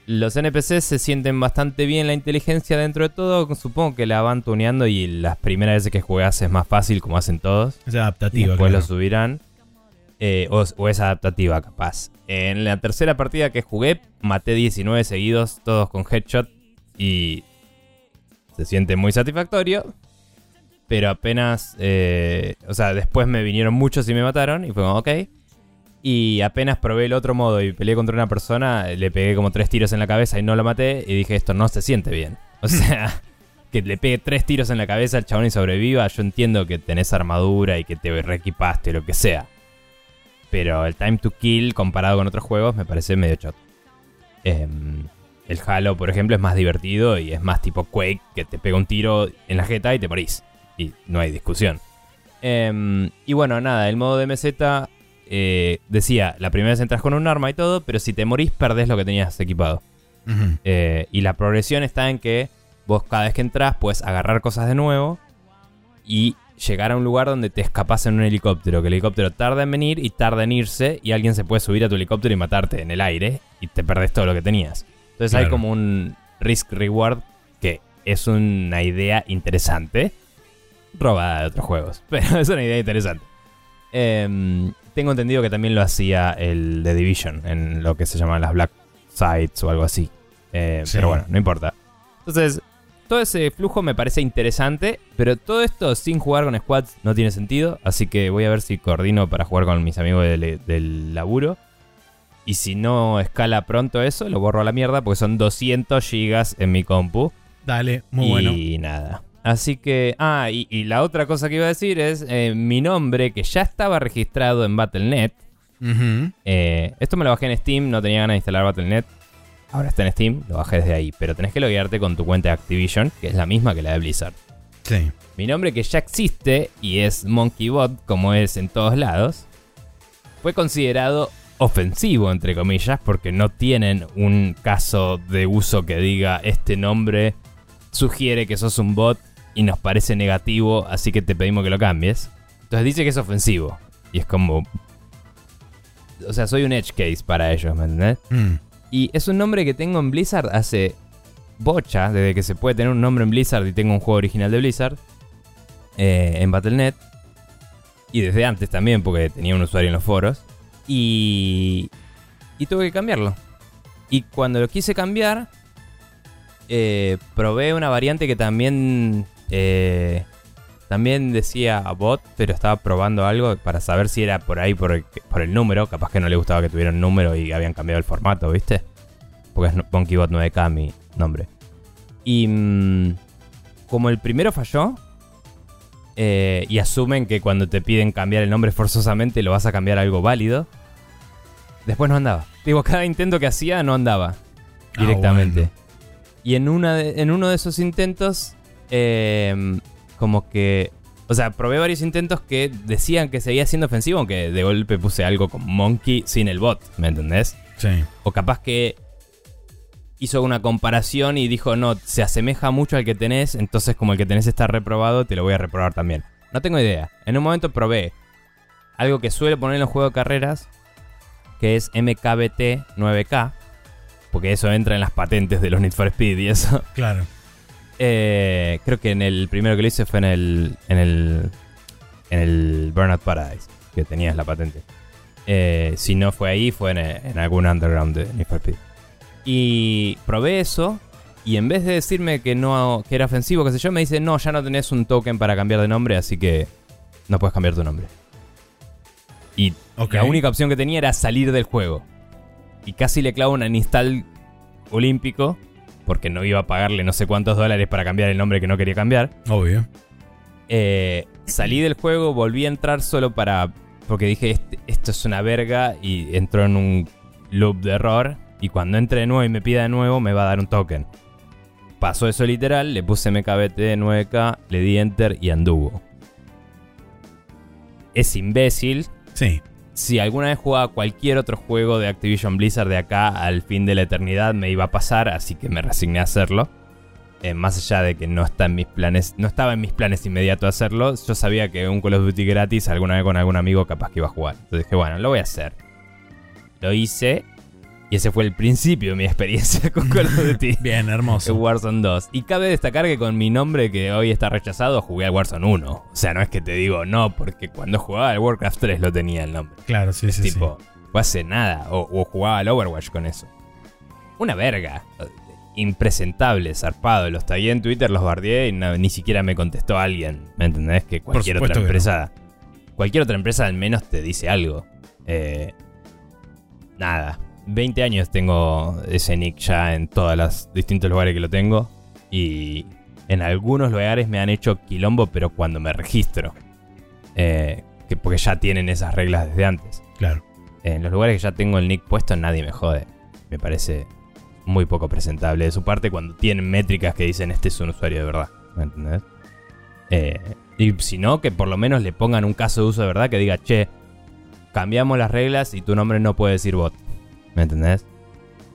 Los NPCs se sienten bastante bien la inteligencia dentro de todo. Supongo que la van tuneando y las primeras veces que juegas es más fácil, como hacen todos. Es adaptativa. Después lo subirán. Eh, o, es adaptativa, capaz. En la tercera partida que jugué, maté 19 seguidos, todos con headshot. Y se siente muy satisfactorio. Pero apenas. Eh, o sea, después me vinieron muchos y me mataron. Y fue como, ok. Y apenas probé el otro modo y peleé contra una persona, le pegué como tres tiros en la cabeza y no lo maté. Y dije, esto no se siente bien. O sea, que le pegue tres tiros en la cabeza al chabón y sobreviva. Yo entiendo que tenés armadura y que te reequipaste, lo que sea. Pero el time to kill comparado con otros juegos me parece medio choto. Em, el Halo, por ejemplo, es más divertido y es más tipo Quake, que te pega un tiro en la jeta y te morís. Y no hay discusión. Em, y bueno, nada, el modo de MZ eh, decía, la primera vez entras con un arma y todo, pero si te morís perdés lo que tenías equipado. Eh, y la progresión está en que vos cada vez que entras puedes agarrar cosas de nuevo y llegar a un lugar donde te escapas en un helicóptero. Que el helicóptero tarda en venir y tarda en irse y alguien se puede subir a tu helicóptero y matarte en el aire y te perdés todo lo que tenías. Entonces hay como un risk-reward que es una idea interesante. Robada de otros juegos, pero es una idea interesante. Eh, tengo entendido que también lo hacía el The Division, en lo que se llaman las Black Sites o algo así. Eh, pero bueno, no importa. Entonces, todo ese flujo me parece interesante, pero todo esto sin jugar con squads no tiene sentido. Así que voy a ver si coordino para jugar con mis amigos del, laburo. Y si no escala pronto eso, lo borro a la mierda porque son 200 gigas en mi compu. Dale, muy bueno. Y nada. Así que, ah, y, la otra cosa que iba a decir es eh, mi nombre que ya estaba registrado en Battle.net. Eh, esto me lo bajé en Steam, no tenía ganas de instalar Battle.net. Ahora está en Steam, lo bajé desde ahí. Pero tenés que loguearte con tu cuenta de Activision, que es la misma que la de Blizzard. Sí. Mi nombre que ya existe y es MonkeyBot, como es en todos lados, fue considerado ofensivo, entre comillas, porque no tienen un caso de uso que diga este nombre sugiere que sos un bot y nos parece negativo, así que te pedimos que lo cambies. Entonces dice que es ofensivo. Y es como... O sea, soy un edge case para ellos, ¿me entendés? Mm. Y es un nombre que tengo en Blizzard hace bocha, desde que se puede tener un nombre en Blizzard y tengo un juego original de Blizzard. Eh, en Battle.net. Y desde antes también, porque tenía un usuario en los foros. Y... Y tuve que cambiarlo. Y cuando lo quise cambiar, eh, probé una variante que también eh, también decía bot, pero estaba probando algo para saber si era por ahí, por el, número. Capaz que no le gustaba que tuviera un número y habían cambiado el formato, ¿viste? Porque es BonkyBot 9K mi nombre. Y mm, como el primero falló, eh, y asumen que cuando te piden cambiar el nombre forzosamente lo vas a cambiar a algo válido, después no andaba. Digo, cada intento que hacía no andaba ah, directamente. Y en, una en uno de esos intentos Em, como que. O sea, probé varios intentos que decían que seguía siendo ofensivo, aunque de golpe puse algo con Monkey sin el bot, ¿me entendés? Sí. O capaz que hizo una comparación y dijo, no, se asemeja mucho al que tenés, entonces como el que tenés está reprobado, te lo voy a reprobar también. No tengo idea. En un momento probé algo que suele poner en los juegos de carreras, que es MKBT 9K, porque eso entra en las patentes de los Need for Speed y eso. Claro. Eh, creo que en el primero que lo hice fue en el. en el. en el Burnout Paradise, que tenías la patente. Eh, si no fue ahí, fue en, algún underground de Need for Speed. Y probé eso. y en vez de decirme que no que era ofensivo, qué sé yo, me dice, no, ya no tenés un token para cambiar de nombre, así que no puedes cambiar tu nombre. Y la única opción que tenía era salir del juego. Y casi le clavo un install olímpico, porque no iba a pagarle no sé cuántos dólares para cambiar el nombre que no quería cambiar. Obvio. Eh, salí del juego, volví a entrar solo para... Porque dije, este, esto es una verga y entró en un loop de error. Y cuando entre de nuevo y me pida de nuevo, me va a dar un token. Pasó eso literal, le puse MKBT 9K, le di enter y anduvo. Es imbécil. Sí. Si alguna vez jugaba cualquier otro juego de Activision Blizzard de acá al fin de la eternidad me iba a pasar, así que me resigné a hacerlo. Eh, más allá de que no está en mis planes, no estaba en mis planes inmediato hacerlo, yo sabía que un Call of Duty gratis alguna vez con algún amigo capaz que iba a jugar. Entonces dije, bueno, lo voy a hacer. Lo hice y ese fue el principio de mi experiencia con Call of Duty. Bien, hermoso. Warzone 2. Y cabe destacar que con mi nombre que hoy está rechazado, jugué al Warzone 1. O sea, no es que te digo no, porque cuando jugaba al Warcraft 3 lo tenía el nombre. Claro, sí, sí. Tipo, fue hace nada. O, jugaba al Overwatch con eso. Una verga. Impresentable, zarpado. Los tagué en Twitter, los bardeé y ni siquiera me contestó alguien. ¿Me entendés? Que cualquier otra empresa. Cualquier otra empresa al menos te dice algo. Eh, nada 20 años tengo ese nick ya en todos los distintos lugares que lo tengo. Y en algunos lugares me han hecho quilombo, pero cuando me registro. Eh, que porque ya tienen esas reglas desde antes. Claro. En los lugares que ya tengo el nick puesto, nadie me jode. Me parece muy poco presentable de su parte cuando tienen métricas que dicen este es un usuario de verdad. ¿Me entendés? Eh, y si no, que por lo menos le pongan un caso de uso de verdad que diga, che, cambiamos las reglas y tu nombre no puede decir bot. ¿Me entendés?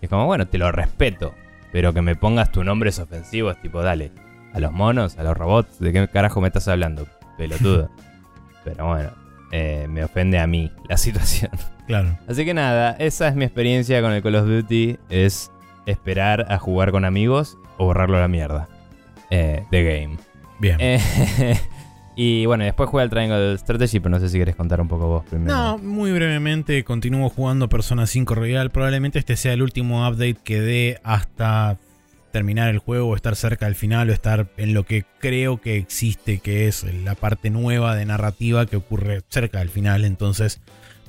Y es como, bueno, te lo respeto. Pero que me pongas tu nombre es ofensivo, es tipo, dale. A los monos, a los robots, ¿de qué carajo me estás hablando? Pelotudo. pero bueno, eh, me ofende a mí la situación. Claro. Así que nada, esa es mi experiencia con el Call of Duty. Es esperar a jugar con amigos o borrarlo a la mierda. Eh, the game. Bien. Eh, Y bueno, después juega el Triangle Strategy, pero no sé si quieres contar un poco vos primero. No, muy brevemente, continúo jugando Persona 5 Royal. Probablemente este sea el último update que dé hasta terminar el juego o estar cerca del final o estar en lo que creo que existe, que es la parte nueva de narrativa que ocurre cerca del final. Entonces,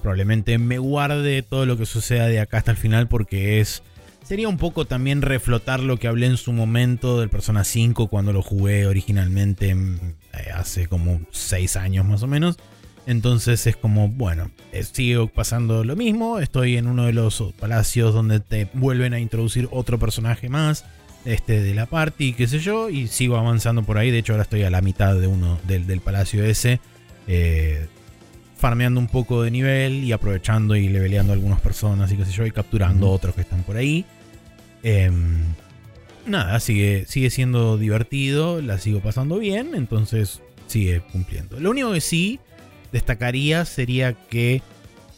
probablemente me guarde todo lo que suceda de acá hasta el final porque es Sería un poco también reflotar lo que hablé en su momento del Persona 5 cuando lo jugué originalmente mm, eh, hace como 6 años más o menos. Entonces es como, bueno, eh, sigo pasando lo mismo. Estoy en uno de los palacios donde te vuelven a introducir otro personaje más este, de la party, qué sé yo, y sigo avanzando por ahí. De hecho, ahora estoy a la mitad de uno del, palacio ese, eh, farmeando un poco de nivel y aprovechando y leveleando a algunas personas y qué sé yo, y capturando otros que están por ahí. Em, nada, sigue, sigue siendo divertido, la sigo pasando bien, entonces sigue cumpliendo. Lo único que sí destacaría sería que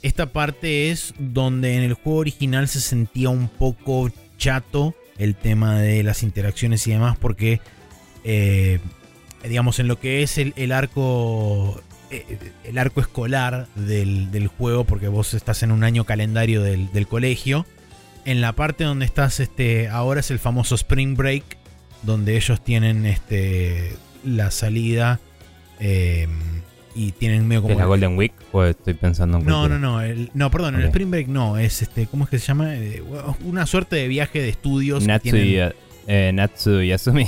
esta parte es donde en el juego original se sentía un poco chato el tema de las interacciones y demás, porque, eh, digamos, en lo que es el, arco eh, el arco escolar del, juego, porque vos estás en un año calendario del colegio, en la parte donde estás este, ahora es el famoso Spring Break, donde ellos tienen este, la salida eh, y tienen medio como... ¿Es la Golden Week o estoy pensando en... No, no, no, no, perdón, el Spring Break no, es este, ¿cómo es que se llama? Eh, una suerte de viaje de estudios. Natsu, y, eh, Natsu Yasumi.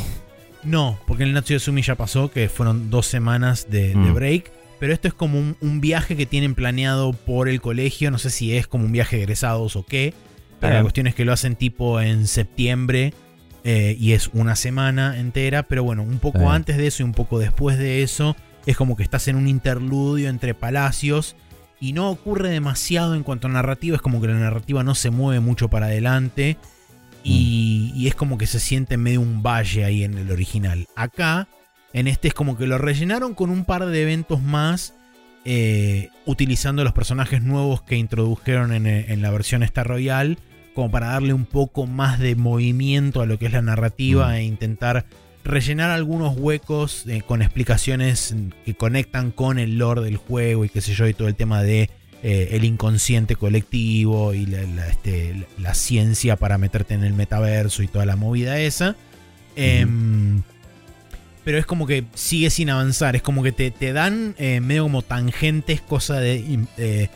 No, porque el Natsu Yasumi ya pasó, que fueron dos semanas de, mm. break. Pero esto es como un, un, viaje que tienen planeado por el colegio. No sé si es como un viaje de egresados o qué la cuestión es que lo hacen tipo en septiembre eh, y es una semana entera, pero bueno, un poco antes de eso y un poco después de eso, es como que estás en un interludio entre palacios y no ocurre demasiado en cuanto a narrativa, es como que la narrativa no se mueve mucho para adelante y, mm. y es como que se siente medio un valle ahí en el original. Acá, en este es como que lo rellenaron con un par de eventos más eh, utilizando los personajes nuevos que introdujeron en, la versión Star Royal, como para darle un poco más de movimiento a lo que es la narrativa mm. e intentar rellenar algunos huecos eh, con explicaciones que conectan con el lore del juego y qué sé yo, y todo el tema de eh, el inconsciente colectivo y este, la, ciencia para meterte en el metaverso y toda la movida esa. Pero es como que sigue sin avanzar, es como que te, te dan eh, medio como tangentes, cosa de, de,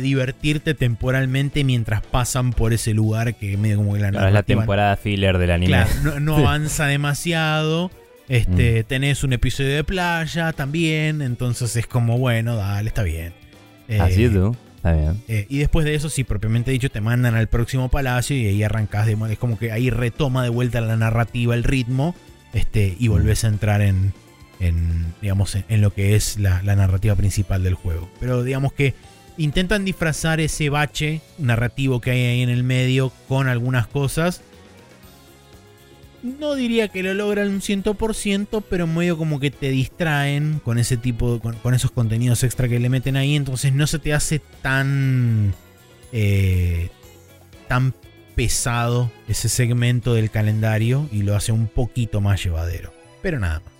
divertirte temporalmente mientras pasan por ese lugar que medio como que la es la temporada filler del anime. Claro, no, avanza demasiado. Este, mm. Tenés un episodio de playa también, entonces es como, bueno, dale, está bien. Así tú. Está bien. Eh, y después de eso, sí, propiamente dicho, te mandan al próximo palacio y ahí arrancas. De, es como que ahí retoma de vuelta la narrativa, el ritmo, este, y volvés a entrar en, digamos, en, lo que es la, narrativa principal del juego. Pero digamos que intentan disfrazar ese bache narrativo que hay ahí en el medio con algunas cosas no diría que lo logran un 100%, pero medio como que te distraen con ese tipo, con, esos contenidos extra que le meten ahí, entonces no se te hace tan, eh, tan pesado ese segmento del calendario y lo hace un poquito más llevadero, pero nada más.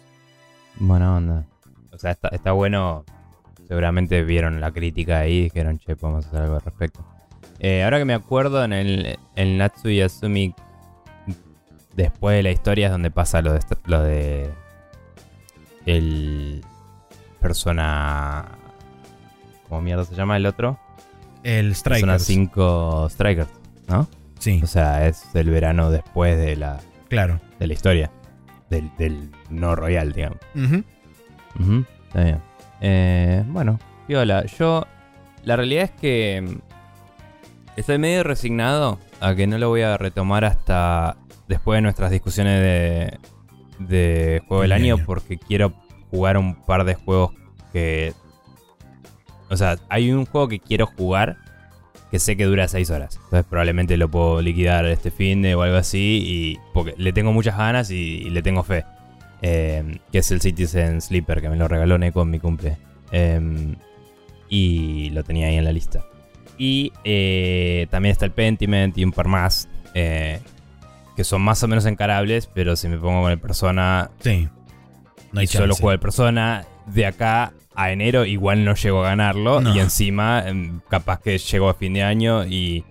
Buena onda. O sea, está, bueno. Seguramente vieron la crítica ahí y dijeron, che, podemos hacer algo al respecto. Eh, ahora que me acuerdo, en el, el Natsu Yasumi después de la historia es donde pasa lo de, lo de el persona ¿cómo mierda se llama el otro? El Strikers. Persona 5 Strikers, ¿no? Sí. O sea, es el verano después de la claro. de la historia del, no royal, digamos. Está bien. Eh, bueno, viola. Yo la realidad es que mm, estoy medio resignado a que no lo voy a retomar hasta después de nuestras discusiones de, de juego del año, porque quiero jugar un par de juegos que... O sea, hay un juego que quiero jugar que sé que dura 6 horas. Entonces probablemente lo puedo liquidar este fin de o algo así. Y porque le tengo muchas ganas y, le tengo fe. Em, que es el Citizen Sleeper, que me lo regaló Neko en mi cumple. Em, y lo tenía ahí en la lista. Y eh, también está el Pentiment y un par más. Eh, que son más o menos encarables, pero si me pongo con el persona. Sí. No hay y solo juego el persona, de acá a enero igual no llego a ganarlo. Y encima, em, capaz que llego a fin de año y,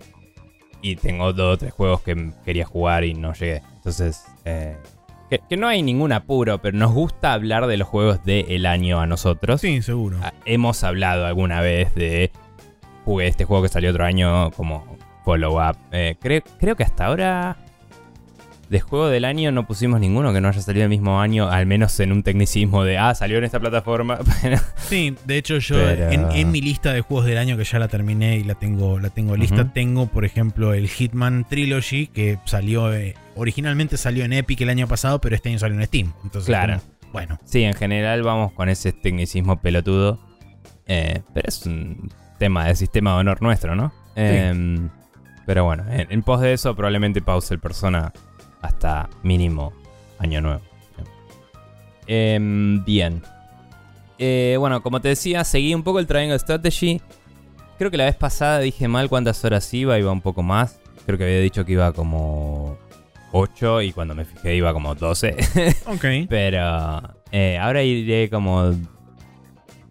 y tengo dos o tres juegos que quería jugar y no llegué. Entonces, eh, que, no hay ningún apuro, pero nos gusta hablar de los juegos del año a nosotros. Sí, seguro. Ah, hemos hablado alguna vez de. Jugué este juego que salió otro año como follow-up. Eh, creo que hasta ahora de juego del año no pusimos ninguno que no haya salido el mismo año, al menos en un tecnicismo de, ah, salió en esta plataforma. sí, de hecho yo en, mi lista de juegos del año que ya la terminé y la tengo, la tengo lista, tengo por ejemplo el Hitman Trilogy que salió, eh, originalmente salió en Epic el año pasado, pero este año salió en Steam. Entonces, claro. bueno. Sí, en general vamos con ese tecnicismo pelotudo, eh, pero es un tema de sistema de honor nuestro, ¿no? Em, pero bueno, en, en pos de eso probablemente pause el persona hasta mínimo año nuevo. Em, bien. Eh, bueno, como te decía, seguí un poco el Triangle Strategy. Creo que la vez pasada dije mal cuántas horas iba, iba un poco más. Creo que había dicho que iba como 8 y cuando me fijé iba como 12. ok. Pero eh, ahora iré como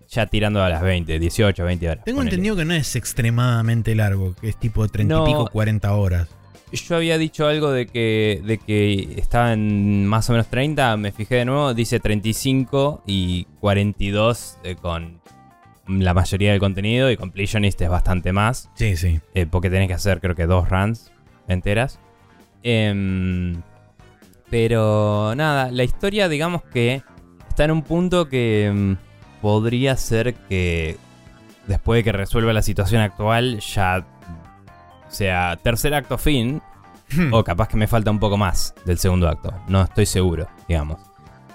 ya tirando a las 20, 18, 20 horas. Tengo entendido que no es extremadamente largo, que es tipo 30 y pico, 40 horas yo había dicho algo de que, de que estaba en más o menos 30, me fijé de nuevo, dice 35 y 42 eh, con la mayoría del contenido y Completionist es bastante más. Sí, sí. Eh, porque tenés que hacer creo que dos runs enteras. Em, pero nada, la historia digamos que está en un punto que em, podría ser que después de que resuelva la situación actual ya o sea, tercer acto fin. Hmm. O capaz que me falta un poco más del segundo acto. No estoy seguro, digamos.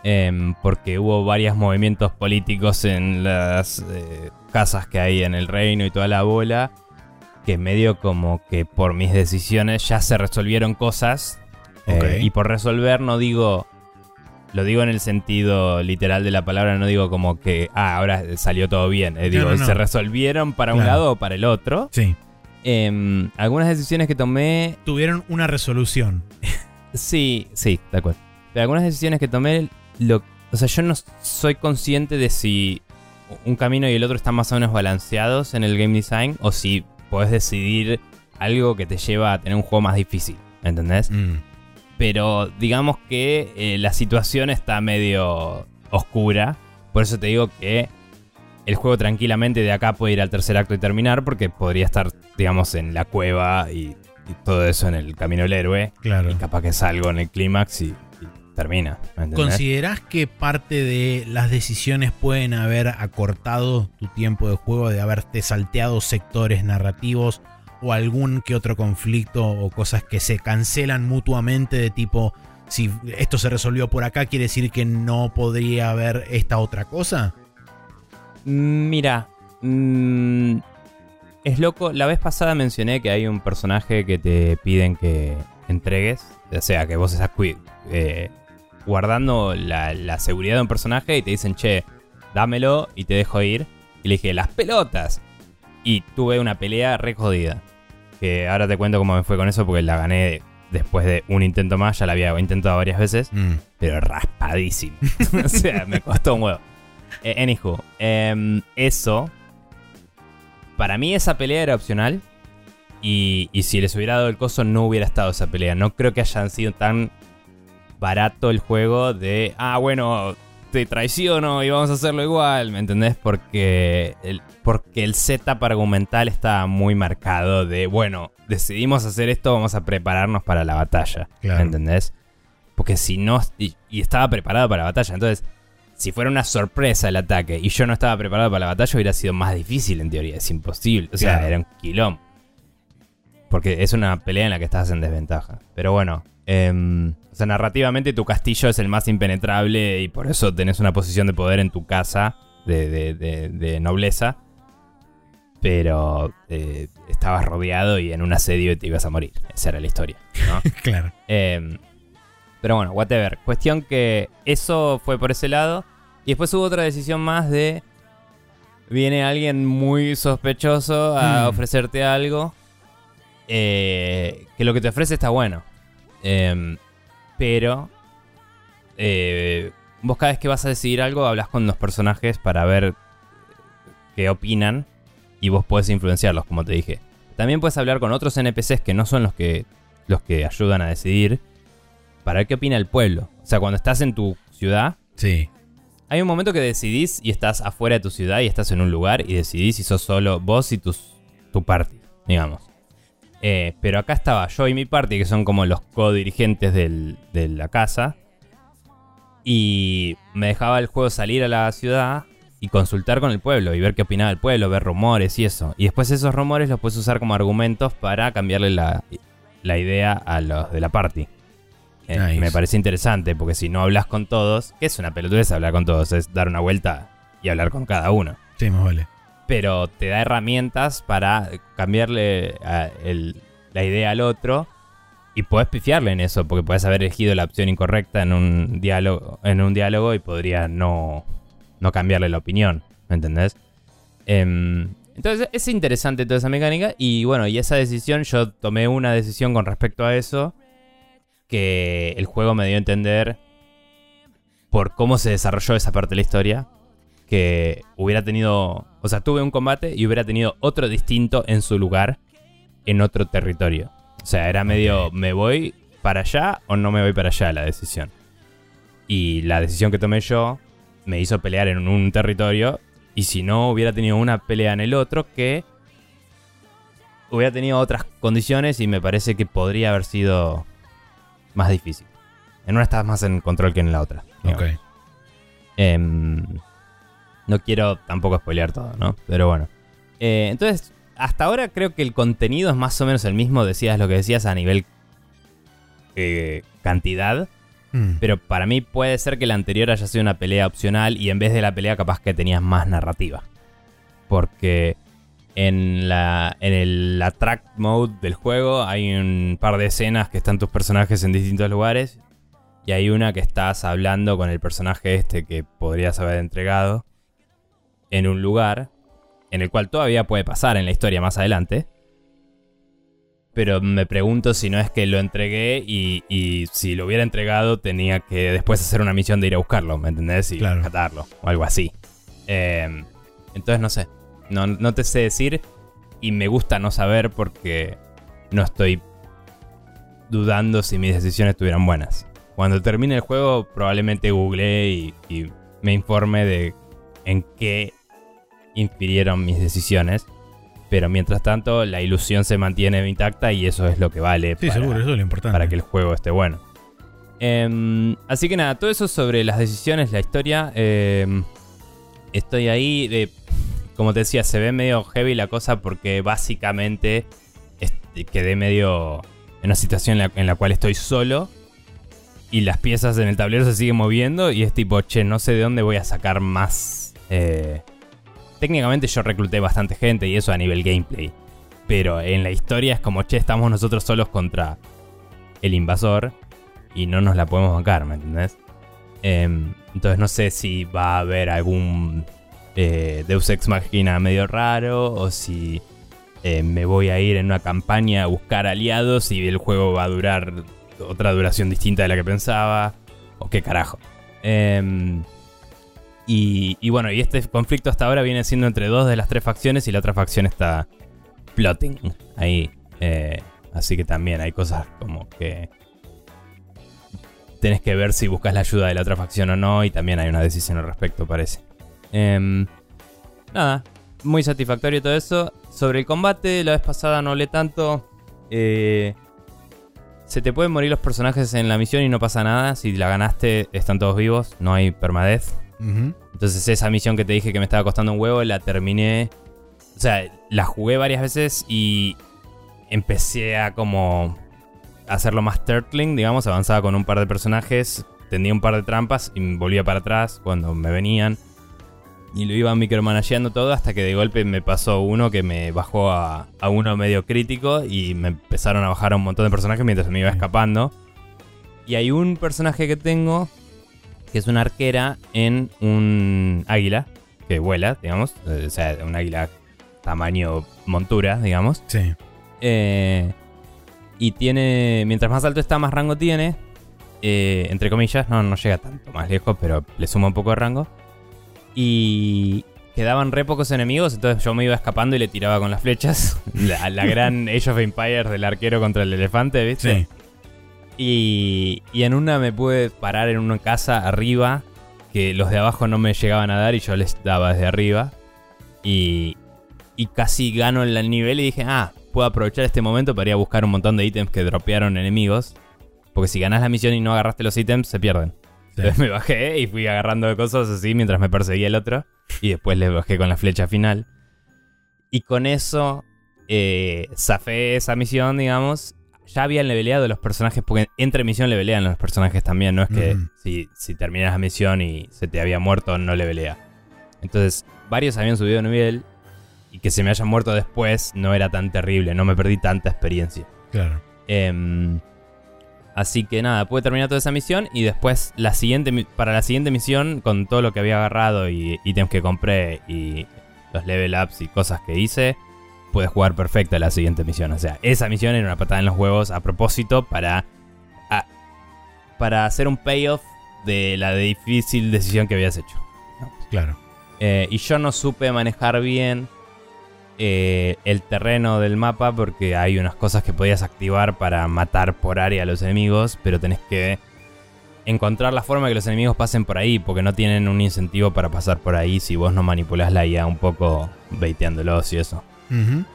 Em, porque hubo varios movimientos políticos en las eh, casas que hay en el reino y toda la bola. Que medio como que por mis decisiones ya se resolvieron cosas. Eh, y por resolver no digo lo digo en el sentido literal de la palabra, no digo como que, ah, ahora salió todo bien. Eh, digo, se resolvieron para un lado o para el otro. Sí. Em, algunas decisiones que tomé. Tuvieron una resolución. sí, sí, de acuerdo. Pero algunas decisiones que tomé, lo, o sea, yo no soy consciente de si un camino y el otro están más o menos balanceados en el game design o si podés decidir algo que te lleva a tener un juego más difícil, ¿entendés? Mm. Pero digamos que eh, la situación está medio oscura, por eso te digo que el juego tranquilamente de acá puede ir al tercer acto y terminar porque podría estar, digamos, en la cueva y, todo eso en el camino del héroe. Claro. Y capaz que salgo en el clímax y, termina. ¿Considerás que parte de las decisiones pueden haber acortado tu tiempo de juego, de haberte salteado sectores narrativos o algún que otro conflicto o cosas que se cancelan mutuamente de tipo, si esto se resolvió por acá, quiere decir que no podría haber esta otra cosa? Mira, mm, es loco. La vez pasada mencioné que hay un personaje que te piden que entregues. O sea, que vos estás eh, guardando la, seguridad de un personaje y te dicen, che, dámelo y te dejo ir. Y le dije, las pelotas. Y tuve una pelea re jodida. Que ahora te cuento cómo me fue con eso porque la gané después de un intento más. Ya la había intentado varias veces. Mm. Pero raspadísimo. o sea, me costó un huevo. Eh, anywho, em, eso. Para mí esa pelea era opcional. Y, y si les hubiera dado el coso no hubiera estado esa pelea. No creo que hayan sido tan barato el juego de, ah, bueno, te traiciono y vamos a hacerlo igual, ¿me entendés? Porque el, porque el setup argumental está muy marcado de, bueno, decidimos hacer esto, vamos a prepararnos para la batalla, ¿me entendés? Porque si no, y, estaba preparado para la batalla, entonces, si fuera una sorpresa el ataque y yo no estaba preparado para la batalla, hubiera sido más difícil en teoría, es imposible, o sea, era un quilombo. Porque es una pelea en la que estás en desventaja. Pero bueno, eh, o sea, narrativamente tu castillo es el más impenetrable y por eso tenés una posición de poder en tu casa de, nobleza. Pero eh, estabas rodeado y en un asedio te ibas a morir. Esa era la historia, ¿no? claro. Em, pero bueno, whatever. Cuestión que eso fue por ese lado. Y después hubo otra decisión más de... Viene alguien muy sospechoso a mm. ofrecerte algo. Eh, que lo que te ofrece está bueno. Eh, pero eh, vos cada vez que vas a decidir algo hablas con los personajes para ver qué opinan y vos puedes influenciarlos, como te dije. También puedes hablar con otros NPCs que no son los que, los que ayudan a decidir para ver qué opina el pueblo. O sea, cuando estás en tu ciudad, sí. hay un momento que decidís y estás afuera de tu ciudad y estás en un lugar y decidís si sos solo vos y tus, tu party, digamos. Eh, pero acá estaba yo y mi party, que son como los co-dirigentes de la casa. Y me dejaba el juego salir a la ciudad y consultar con el pueblo y ver qué opinaba el pueblo, ver rumores y eso. Y después esos rumores los puedes usar como argumentos para cambiarle la, idea a los de la party. Eh, me parece interesante porque si no hablas con todos, que es una pelotudez hablar con todos, es dar una vuelta y hablar con cada uno. Sí, más vale pero te da herramientas para cambiarle la idea al otro y puedes pifiarle en eso, porque puedes haber elegido la opción incorrecta en un diálogo, en un diálogo y podría no, no cambiarle la opinión, ¿me entendés? Em, entonces es interesante toda esa mecánica y bueno, y esa decisión, yo tomé una decisión con respecto a eso que el juego me dio a entender por cómo se desarrolló esa parte de la historia que hubiera tenido, o sea, tuve un combate y hubiera tenido otro distinto en su lugar en otro territorio. O sea, era medio, ¿me voy para allá o no me voy para allá la decisión? Y la decisión que tomé yo me hizo pelear en un territorio y si no hubiera tenido una pelea en el otro que hubiera tenido otras condiciones y me parece que podría haber sido más difícil. En una estás más en control que en la otra. Ok. Em, no quiero tampoco spoilear todo, ¿no? Pero bueno. Eh, entonces, hasta ahora creo que el contenido es más o menos el mismo, decías lo que decías a nivel eh, cantidad. Mm. Pero para mí puede ser que la anterior haya sido una pelea opcional y en vez de la pelea capaz que tenías más narrativa. Porque en la en el attract mode del juego hay un par de escenas que están tus personajes en distintos lugares y hay una que estás hablando con el personaje este que podrías haber entregado en un lugar en el cual todavía puede pasar en la historia más adelante. Pero me pregunto si no es que lo entregué y, si lo hubiera entregado tenía que después hacer una misión de ir a buscarlo, ¿me entendés? Y claro. o algo así. Em, Entonces no sé. No, no te sé decir y me gusta no saber porque no estoy dudando si mis decisiones estuvieran buenas. Cuando termine el juego probablemente googleé y, y me informe de en qué infirieron mis decisiones. Pero mientras tanto, la ilusión se mantiene intacta y eso es lo que vale sí, para, seguro, eso es lo importante. para que el juego esté bueno. Em, así que nada, todo eso sobre las decisiones, la historia. Em, estoy ahí. De, como te decía, se ve medio heavy la cosa porque básicamente quedé medio en una situación en la, cual estoy solo y las piezas en el tablero se siguen moviendo y es tipo, che, no sé de dónde voy a sacar más. Eh, técnicamente yo recluté bastante gente y eso a nivel gameplay. Pero en la historia es como, che, estamos nosotros solos contra el invasor y no nos la podemos bancar, ¿me entendés? Em, entonces no sé si va a haber algún eh, Deus Ex Machina medio raro o si eh, me voy a ir en una campaña a buscar aliados y el juego va a durar otra duración distinta de la que pensaba. O qué carajo. Eh, y, bueno, y este conflicto hasta ahora viene siendo entre dos de las tres facciones y la otra facción está plotting ahí. Eh, así que también hay cosas como que tenés que ver si buscas la ayuda de la otra facción o no y también hay una decisión al respecto, parece. Em, nada, muy satisfactorio todo eso. Sobre el combate, la vez pasada no hablé tanto. Eh, se te pueden morir los personajes en la misión y no pasa nada. Si la ganaste, están todos vivos, no hay permadez. Entonces esa misión que te dije que me estaba costando un huevo, la terminé. O sea, la jugué varias veces y empecé a como hacerlo más turtling, digamos, avanzaba con un par de personajes, tendía un par de trampas y volvía para atrás cuando me venían. Y lo iba micromanageando todo hasta que de golpe me pasó uno que me bajó a, a uno medio crítico y me empezaron a bajar a un montón de personajes mientras me iba escapando. Y hay un personaje que tengo que es una arquera en un águila que vuela, digamos. O sea, un águila tamaño montura, digamos. Sí. Eh, y tiene. Mientras más alto está, más rango tiene. Eh, entre comillas, no, no llega tanto más lejos, pero le suma un poco de rango. Y quedaban re pocos enemigos, entonces yo me iba escapando y le tiraba con las flechas. La, la gran Age of Empires del arquero contra el elefante, ¿viste? Sí. Y, en una me pude parar en una casa arriba, que los de abajo no me llegaban a dar y yo les daba desde arriba. Y, y casi gano el nivel y dije, ah, puedo aprovechar este momento para ir a buscar un montón de ítems que dropearon enemigos. Porque si ganas la misión y no agarraste los ítems, se pierden. Entonces me bajé y fui agarrando cosas así mientras me perseguía el otro. Y después les bajé con la flecha final. Y con eso eh, zafé esa misión, digamos ya habían leveleado los personajes, porque entre misión levelean los personajes también, no es que si, si terminas la misión y se te había muerto, no levelea. Entonces, varios habían subido de nivel y que se me hayan muerto después no era tan terrible, no me perdí tanta experiencia. Claro. Em, así que nada, pude terminar toda esa misión y después la siguiente, para la siguiente misión, con todo lo que había agarrado y ítems que compré y los level ups y cosas que hice, puedes jugar perfecta la siguiente misión. O sea, esa misión era una patada en los huevos a propósito para, para hacer un payoff de la difícil decisión que habías hecho. Claro. Eh, y yo no supe manejar bien eh, el terreno del mapa porque hay unas cosas que podías activar para matar por área a los enemigos, pero tenés que encontrar la forma de que los enemigos pasen por ahí, porque no tienen un incentivo para pasar por ahí si vos no manipulás la IA un poco baiteándolos y eso.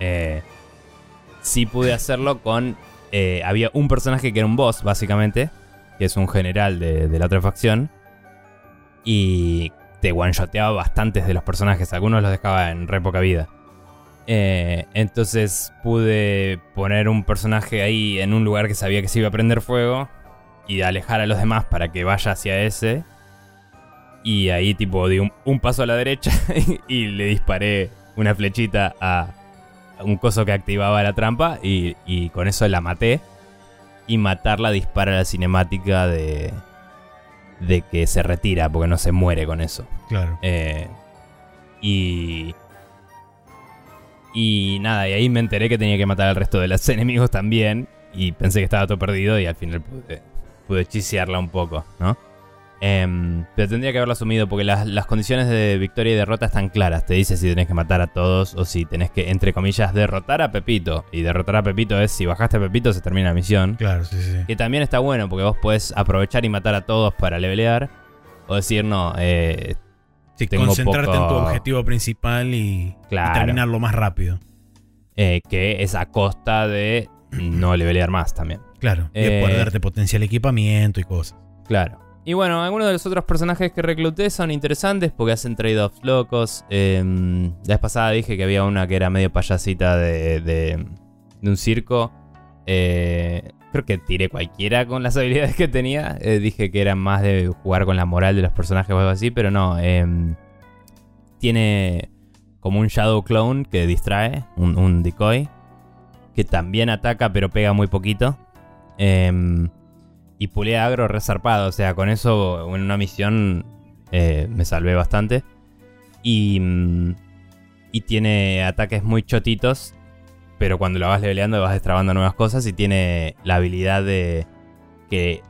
Eh, sí pude hacerlo con. Eh, había un personaje que era un boss, básicamente, que es un general de, la otra facción. Y te one-shoteaba bastantes de los personajes, algunos los dejaba en re poca vida. Eh, entonces pude poner un personaje ahí en un lugar que sabía que se iba a prender fuego y alejar a los demás para que vaya hacia ese. Y ahí tipo di un paso a la derecha y le disparé una flechita a, un coso que activaba la trampa y, con eso la maté. Y matarla dispara la cinemática de, de que se retira porque no se muere con eso. Claro. Eh, y. Y nada, y ahí me enteré que tenía que matar al resto de los enemigos también. Y pensé que estaba todo perdido y al final pude, pude chisearla un poco, ¿no? Em, pero tendría que haberlo asumido porque las, condiciones de victoria y derrota están claras. Te dice si tenés que matar a todos o si tenés que, entre comillas, derrotar a Pepito. Y derrotar a Pepito es si bajaste a Pepito se termina la misión. Claro, sí, sí. Que también está bueno porque vos podés aprovechar y matar a todos para levelear. O decir, no, eh, sí, concentrarte en tu objetivo principal y, terminarlo más rápido. Eh, que es a costa de no levelear más también. Claro, y de poder eh, darte potencial equipamiento y cosas. Claro. Y bueno, algunos de los otros personajes que recluté son interesantes porque hacen trade-offs locos. Em, la vez pasada dije que había una que era medio payasita de, de, un circo. Eh, creo que tiré cualquiera con las habilidades que tenía. Eh, dije que era más de jugar con la moral de los personajes o algo así, pero no. Em, tiene como un Shadow Clone que distrae, un, decoy. Que también ataca pero pega muy poquito. Eh, y pulea agro resarpado. O sea, con eso en una misión eh, me salvé bastante. Y, mm, y tiene ataques muy chotitos. Pero cuando lo vas leveleando vas destrabando nuevas cosas. Y tiene la habilidad de que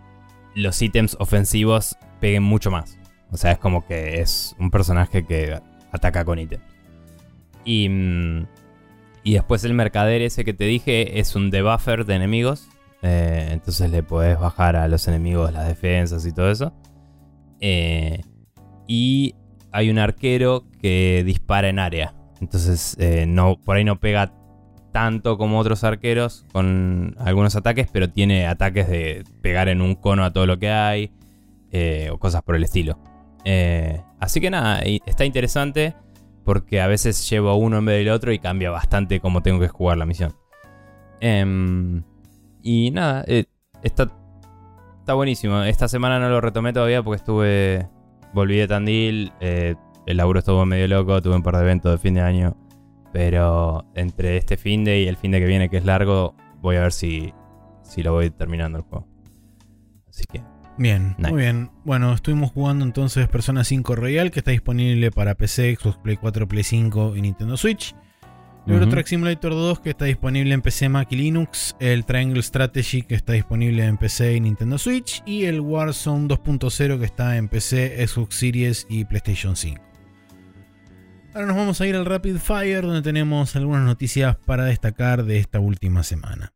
los ítems ofensivos peguen mucho más. O sea, es como que es un personaje que ataca con ítems. Y, mm, y después el mercader ese que te dije es un debuffer de enemigos. Eh, entonces le podés bajar a los enemigos las defensas y todo eso. Eh, y hay un arquero que dispara en área. Entonces eh, no, por ahí no pega tanto como otros arqueros con algunos ataques, pero tiene ataques de pegar en un cono a todo lo que hay. o cosas por el estilo. así que nada, está interesante porque a veces llevo uno en vez del otro y cambia bastante cómo tengo que jugar la misión. Em, y nada, eh, está, está buenísimo. Esta semana no lo retomé todavía porque estuve. Volví de Tandil. Eh, el laburo estuvo medio loco. Tuve un par de eventos de fin de año. Pero entre este fin de y el fin de que viene, que es largo, voy a ver si, si lo voy terminando el juego. Así que. Bien, muy bien. Bueno, estuvimos jugando entonces Persona 5 Royal, que está disponible para PC, Xbox Play 4, Play 5 y Nintendo Switch. Euro Truck Simulator 2 que está disponible en PC, Mac y Linux, el Triangle Strategy que está disponible en PC y Nintendo Switch y el Warzone 2.0 que está en PC, Xbox Series y PlayStation 5. Ahora nos vamos a ir al Rapid Fire donde tenemos algunas noticias para destacar de esta última semana.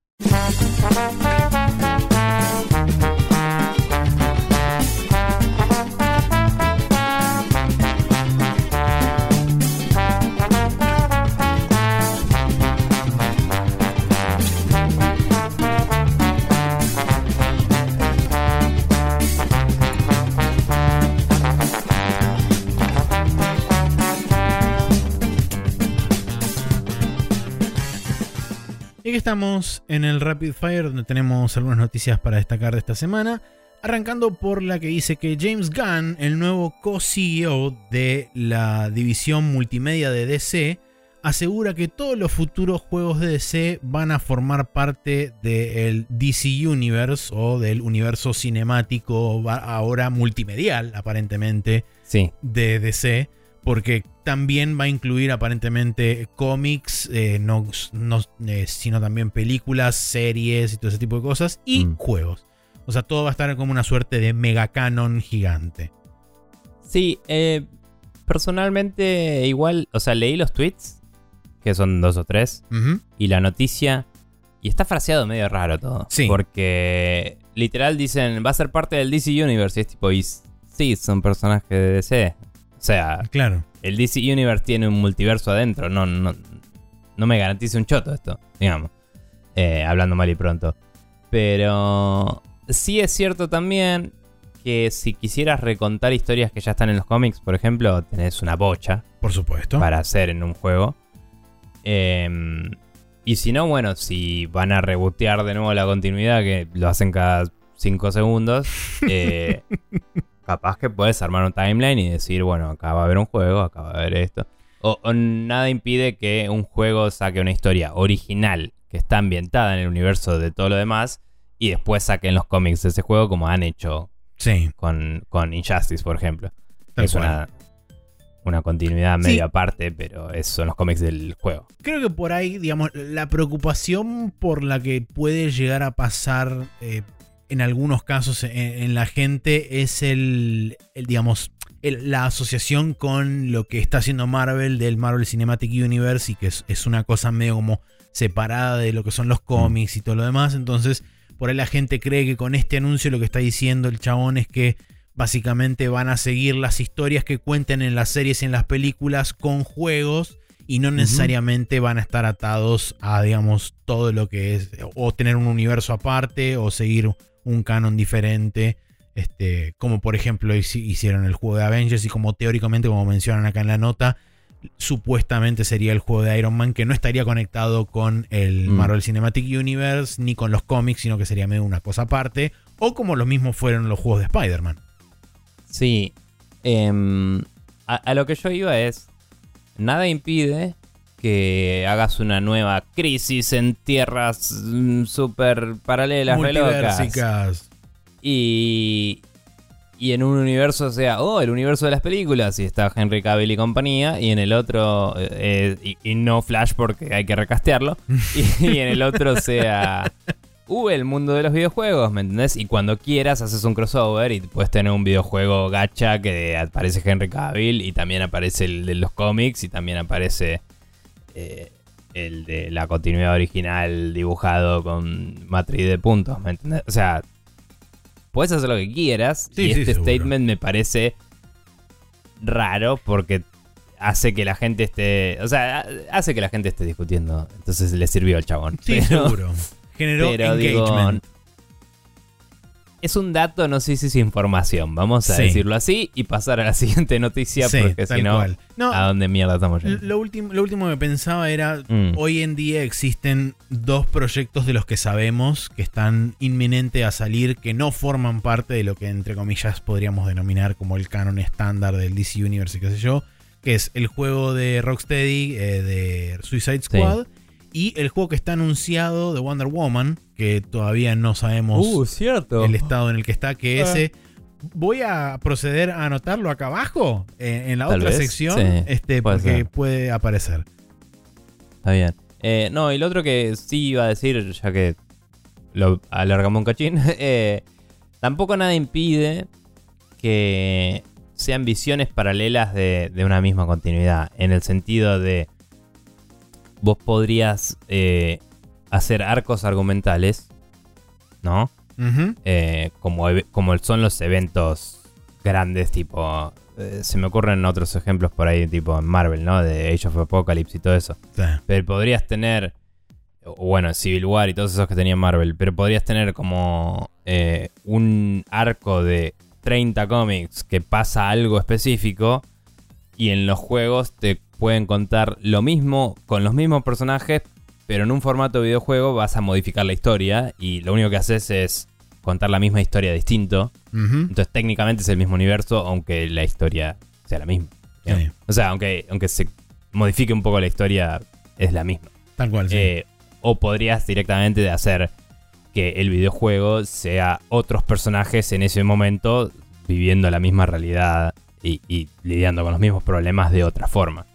Y aquí estamos en el Rapid Fire donde tenemos algunas noticias para destacar de esta semana. Arrancando por la que dice que James Gunn, el nuevo co-CEO de la división multimedia de DC, asegura que todos los futuros juegos de DC van a formar parte del DC Universe o del universo cinemático ahora multimedial aparentemente de DC porque también va a incluir aparentemente cómics, eh, no, eh, sino también películas, series y todo ese tipo de cosas, y mm. juegos. O sea, todo va a estar como una suerte de mega canon gigante. Sí, eh, personalmente igual, o sea, leí los tweets, que son dos o tres, y la noticia, y está fraseado medio raro todo. Sí. Porque literal dicen, va a ser parte del DC Universe, y es tipo, y sí, son personajes de DC. O sea, claro. El DC Universe tiene un multiverso adentro. No, no, no me garantiza un choto esto, digamos. Eh, hablando mal y pronto. Pero sí es cierto también que si quisieras recontar historias que ya están en los cómics, por ejemplo, tenés una bocha. Por supuesto. Para hacer en un juego. Em, y si no, bueno, si van a rebotear de nuevo la continuidad, que lo hacen cada 5 segundos, eh, capaz que puedes armar un timeline y decir, bueno, acá va a haber un juego, acá va a haber esto. O, nada impide que un juego saque una historia original que está ambientada en el universo de todo lo demás y después saquen los cómics de ese juego como han hecho con, con Injustice, por ejemplo. es una, una continuidad media aparte, pero esos son los cómics del juego. Creo que por ahí, digamos, la preocupación por la que puede llegar a pasar eh, en algunos casos en, la gente es el, digamos, la asociación con lo que está haciendo Marvel del Marvel Cinematic Universe y que es, una cosa medio como separada de lo que son los cómics y todo lo demás. Entonces, por ahí la gente cree que con este anuncio lo que está diciendo el chabón es que básicamente van a seguir las historias que cuenten en las series y en las películas con juegos y no necesariamente van a estar atados a, digamos, todo lo que es, o tener un universo aparte, o seguir un canon diferente, este, como por ejemplo hicieron el juego de Avengers y como teóricamente, como mencionan acá en la nota, supuestamente sería el juego de Iron Man que no estaría conectado con el mm. Marvel Cinematic Universe ni con los cómics, sino que sería medio una cosa aparte, o como los mismos fueron los juegos de Spider-Man. Sí, em, a lo que yo iba es, nada impide que hagas una nueva crisis en tierras mm, súper paralelas, relocas. Y, y en un universo sea, oh, el universo de las películas, y está Henry Cavill y compañía, y en el otro, eh, y, no Flash porque hay que recastearlo, y, en el otro sea, uh, el mundo de los videojuegos, ¿me entendés? Y cuando quieras haces un crossover y puedes tener un videojuego gacha que aparece Henry Cavill y también aparece el de los cómics y también aparece eh, el de la continuidad original dibujado con matriz de puntos, ¿me entiendes? O sea, puedes hacer lo que quieras y este statement me parece raro porque hace que la gente esté, o sea, hace que la gente esté discutiendo. Entonces le sirvió al chabón. Sí, seguro. Generó engagement es un dato, no sé si es información, vamos a decirlo así y pasar a la siguiente noticia porque si no, ¿a dónde mierda estamos yendo? Lo último, lo último que pensaba era, mm. hoy en día existen dos proyectos de los que sabemos que están inminentes a salir, que no forman parte de lo que entre comillas podríamos denominar como el canon estándar del DC Universe y qué sé yo, que es el juego de Rocksteady eh, de Suicide Squad y el juego que está anunciado de Wonder Woman, que todavía no sabemos uh, cierto. el estado en el que está, que ah. ese... Voy a proceder a anotarlo acá abajo, en la otra sección, este, porque puede aparecer. Está bien. Eh, no, y lo otro que sí iba a decir, ya que lo alargamos un cachín, eh, tampoco nada impide que sean visiones paralelas de, de, una misma continuidad, en el sentido de vos podrías eh, hacer arcos argumentales, ¿no? Eh, como, como son los eventos grandes, tipo. Eh, se me ocurren otros ejemplos por ahí, tipo en Marvel, ¿no? De Age of Apocalypse y todo eso. Pero podrías tener. Bueno, Civil War y todos esos que tenía Marvel. Pero podrías tener como un arco de 30 cómics que pasa algo específico. Y en los juegos te pueden contar lo mismo con los mismos personajes, pero en un formato de videojuego vas a modificar la historia y lo único que haces es contar la misma historia distinto. Entonces técnicamente es el mismo universo, aunque la historia sea la misma. O sea, aunque, aunque se modifique un poco la historia, es la misma. Tal cual, sí. Eh, o podrías directamente hacer que el videojuego sea otros personajes en ese momento viviendo la misma realidad y lidiando con los mismos problemas de otra forma.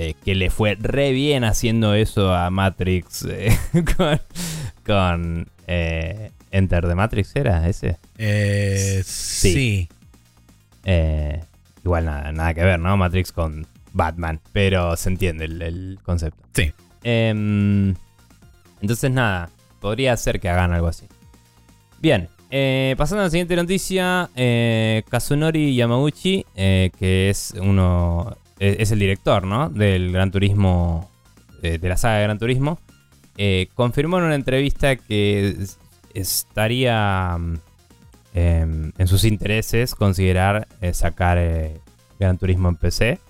Eh, que le fue re bien haciendo eso a Matrix eh, con, eh, Enter the Matrix, ¿era ese? sí. igual nada, nada que ver, ¿no? Matrix con Batman, pero se entiende el, concepto. Sí. Em, entonces nada, podría ser que hagan algo así. Bien, pasando a la siguiente noticia, Kazunori Yamaguchi, que es uno es el director, ¿no? Del Gran Turismo, eh, de la saga de Gran Turismo, eh, confirmó en una entrevista que estaría mm, em, en sus intereses considerar eh, sacar Gran Turismo en PC.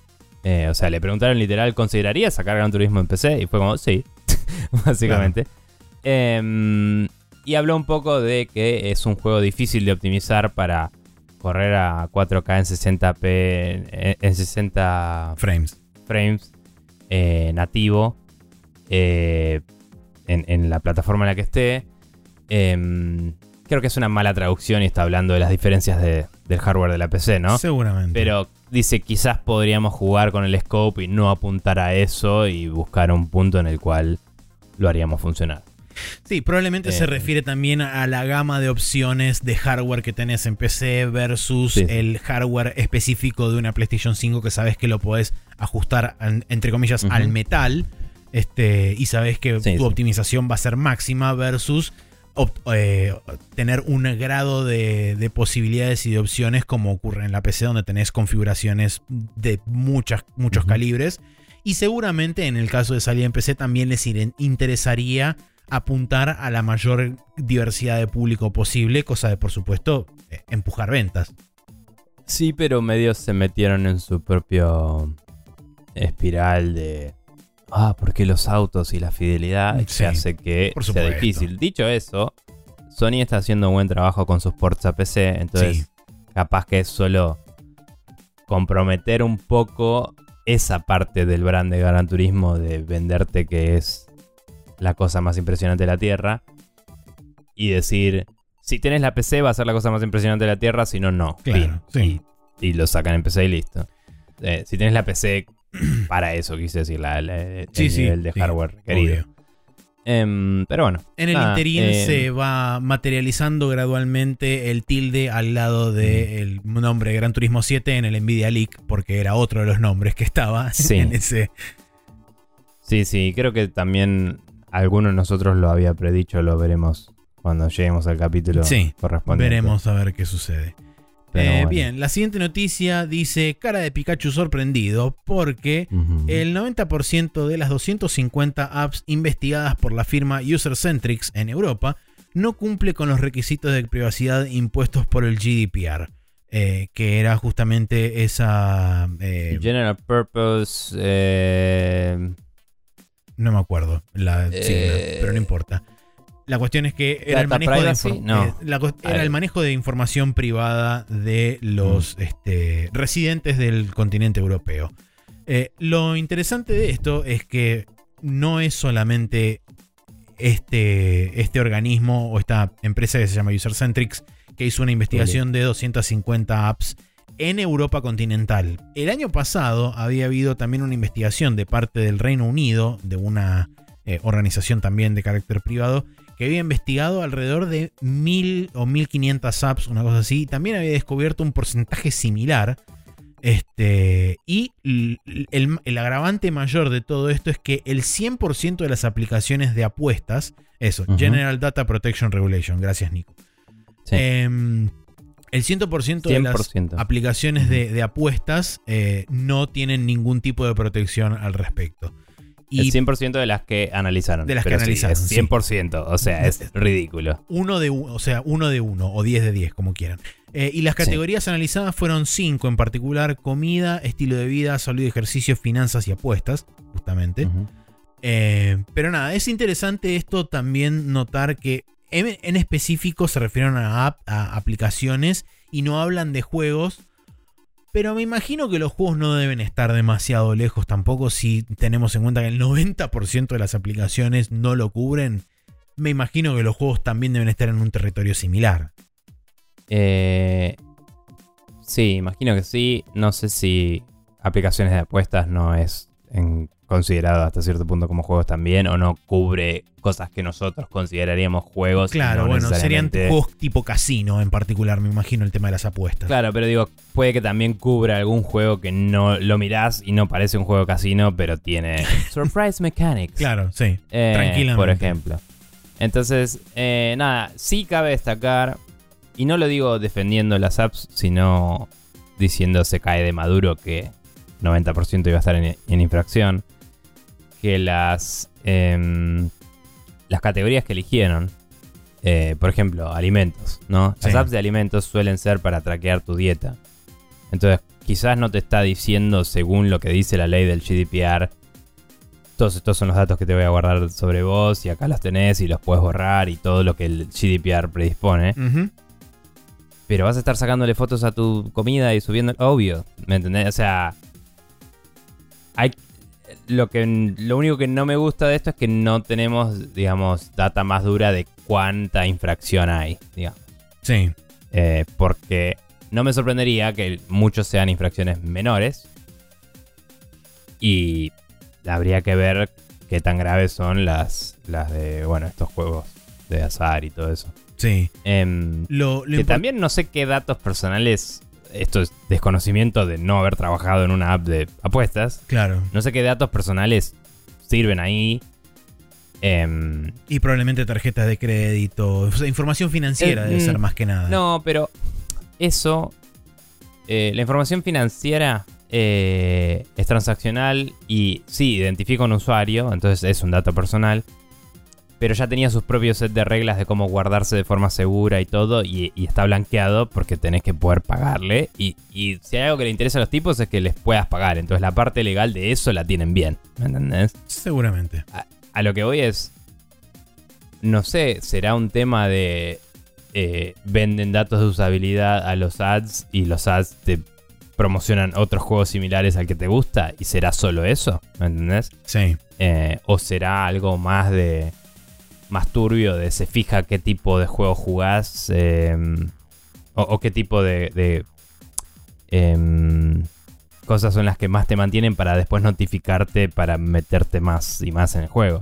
o sea, le preguntaron literal, ¿consideraría sacar Gran Turismo en PC? Y fue como, sí, básicamente. Em, y habló un poco de que es un juego difícil de optimizar para correr a 4K en 60p, en, 60 frames, frames eh, nativo eh, en, la plataforma en la que esté. Em, creo que es una mala traducción y está hablando de las diferencias del hardware de la PC, ¿no? Seguramente. Pero dice quizás podríamos jugar con el scope y no apuntar a eso y buscar un punto en el cual lo haríamos funcionar. Sí, probablemente se eh, refiere también a la gama de opciones de hardware que tenés en PC versus el hardware específico de una PlayStation 5 que sabes que lo podés ajustar, entre comillas, al metal. Este, y sabes que tu optimización va a ser máxima versus eh, tener un grado de, posibilidades y de opciones como ocurre en la PC donde tenés configuraciones de muchas, muchos calibres. Y seguramente en el caso de salir en PC también les interesaría apuntar a la mayor diversidad de público posible, cosa de por supuesto empujar ventas. Sí, pero medios se metieron en su propio espiral de ah, porque los autos y la fidelidad se hace que sea difícil. Dicho eso, Sony está haciendo un buen trabajo con sus ports a PC, entonces capaz que es solo comprometer un poco esa parte del brand de Gran Turismo de venderte que es la cosa más impresionante de la Tierra y decir, si tienes la PC va a ser la cosa más impresionante de la Tierra, si no, no. Claro, y, lo sacan en PC y listo. Eh, si tienes la PC para eso, quise decir, la, el nivel de hardware querido. Em, pero bueno. En el interín eh, se va materializando gradualmente el tilde al lado del nombre Gran Turismo 7 en el Nvidia Leak, porque era otro de los nombres que estaba en ese. Sí, sí, creo que también alguno de nosotros lo había predicho, lo veremos cuando lleguemos al capítulo sí, correspondiente. Veremos a ver qué sucede. Eh, bien, la siguiente noticia dice cara de Pikachu sorprendido porque el 90% de las 250 apps investigadas por la firma UserCentrics en Europa no cumple con los requisitos de privacidad impuestos por el GDPR. Eh, que era justamente esa... Eh, General Purpose... No me acuerdo la sigla, pero no importa. La cuestión es que era, el manejo, de, eh, era el manejo de información privada de los mm. este, residentes del continente europeo. Eh, lo interesante de esto es que no es solamente este, este organismo o esta empresa que se llama UserCentrics que hizo una investigación de 250 apps en Europa continental. El año pasado había habido también una investigación de parte del Reino Unido, de una eh, organización también de carácter privado, que había investigado alrededor de 1000 o 1500 apps, una cosa así. También había descubierto un porcentaje similar. Este, y el, agravante mayor de todo esto es que el 100% de las aplicaciones de apuestas, eso, General Data Protection Regulation, gracias Nico. Em, el 100%, de las aplicaciones de, apuestas eh, no tienen ningún tipo de protección al respecto. Y el 100% de las que analizaron. De las que analizaron. es 100%, o sea, es ridículo. Uno de o sea, uno de uno, o 10 de 10, como quieran. Eh, y las categorías analizadas fueron cinco en particular: comida, estilo de vida, salud y ejercicio, finanzas y apuestas, justamente. Eh, pero nada, es interesante esto también notar que en, específico se refieren a, a aplicaciones y no hablan de juegos pero me imagino que los juegos no deben estar demasiado lejos tampoco si tenemos en cuenta que el 90% de las aplicaciones no lo cubren. Me imagino que los juegos también deben estar en un territorio similar. Eh, sí, imagino que sí. No sé si aplicaciones de apuestas no es en considerado hasta cierto punto como juegos también o no cubre cosas que nosotros consideraríamos juegos. Claro, bueno, serían juegos tipo casino en particular, me imagino el tema de las apuestas. Claro, pero digo, puede que también cubra algún juego que no lo mirás y no parece un juego casino, pero tiene Surprise Mechanics. Claro, sí. Eh, tranquilamente. Por ejemplo. Entonces, eh, nada, sí cabe destacar, y no lo digo defendiendo las apps, sino diciendo se cae de maduro que 90% iba a estar en infracción que las, em, las categorías que eligieron, eh, por ejemplo, alimentos, ¿no? Las apps de alimentos suelen ser para traquear tu dieta. Entonces, quizás no te está diciendo, según lo que dice la ley del GDPR, todos estos son los datos que te voy a guardar sobre vos y acá los tenés y los puedes borrar y todo lo que el GDPR predispone. Pero vas a estar sacándole fotos a tu comida y subiendo... Obvio, ¿me entendés? O sea, hay, lo, que, lo único que no me gusta de esto es que no tenemos, digamos, data más dura de cuánta infracción hay, digamos. Sí. Eh, porque no me sorprendería que muchos sean infracciones menores. Y habría que ver qué tan graves son las, las de, bueno, estos juegos de azar y todo eso. Sí. Em, que también no sé qué datos personales esto es desconocimiento de no haber trabajado en una app de apuestas. Claro. No sé qué datos personales sirven ahí. Em, y probablemente tarjetas de crédito. O sea, información financiera debe ser mm, más que nada. No, pero eso. Eh, la información financiera eh, es transaccional y sí, identifica un usuario, entonces es un dato personal pero ya tenía sus propios set de reglas de cómo guardarse de forma segura y todo, y, está blanqueado porque tenés que poder pagarle. Y, si hay algo que le interesa a los tipos es que les puedas pagar. Entonces la parte legal de eso la tienen bien. ¿Me entendés? Seguramente. A, lo que voy es. No sé, será un tema de. Eh, venden datos de usabilidad a los ads y los ads te promocionan otros juegos similares al que te gusta y será solo eso, ¿me entendés? Sí. Eh, o será algo más de más turbio de se fija qué tipo de juego jugás em, o, qué tipo de, em, cosas son las que más te mantienen para después notificarte para meterte más y más en el juego.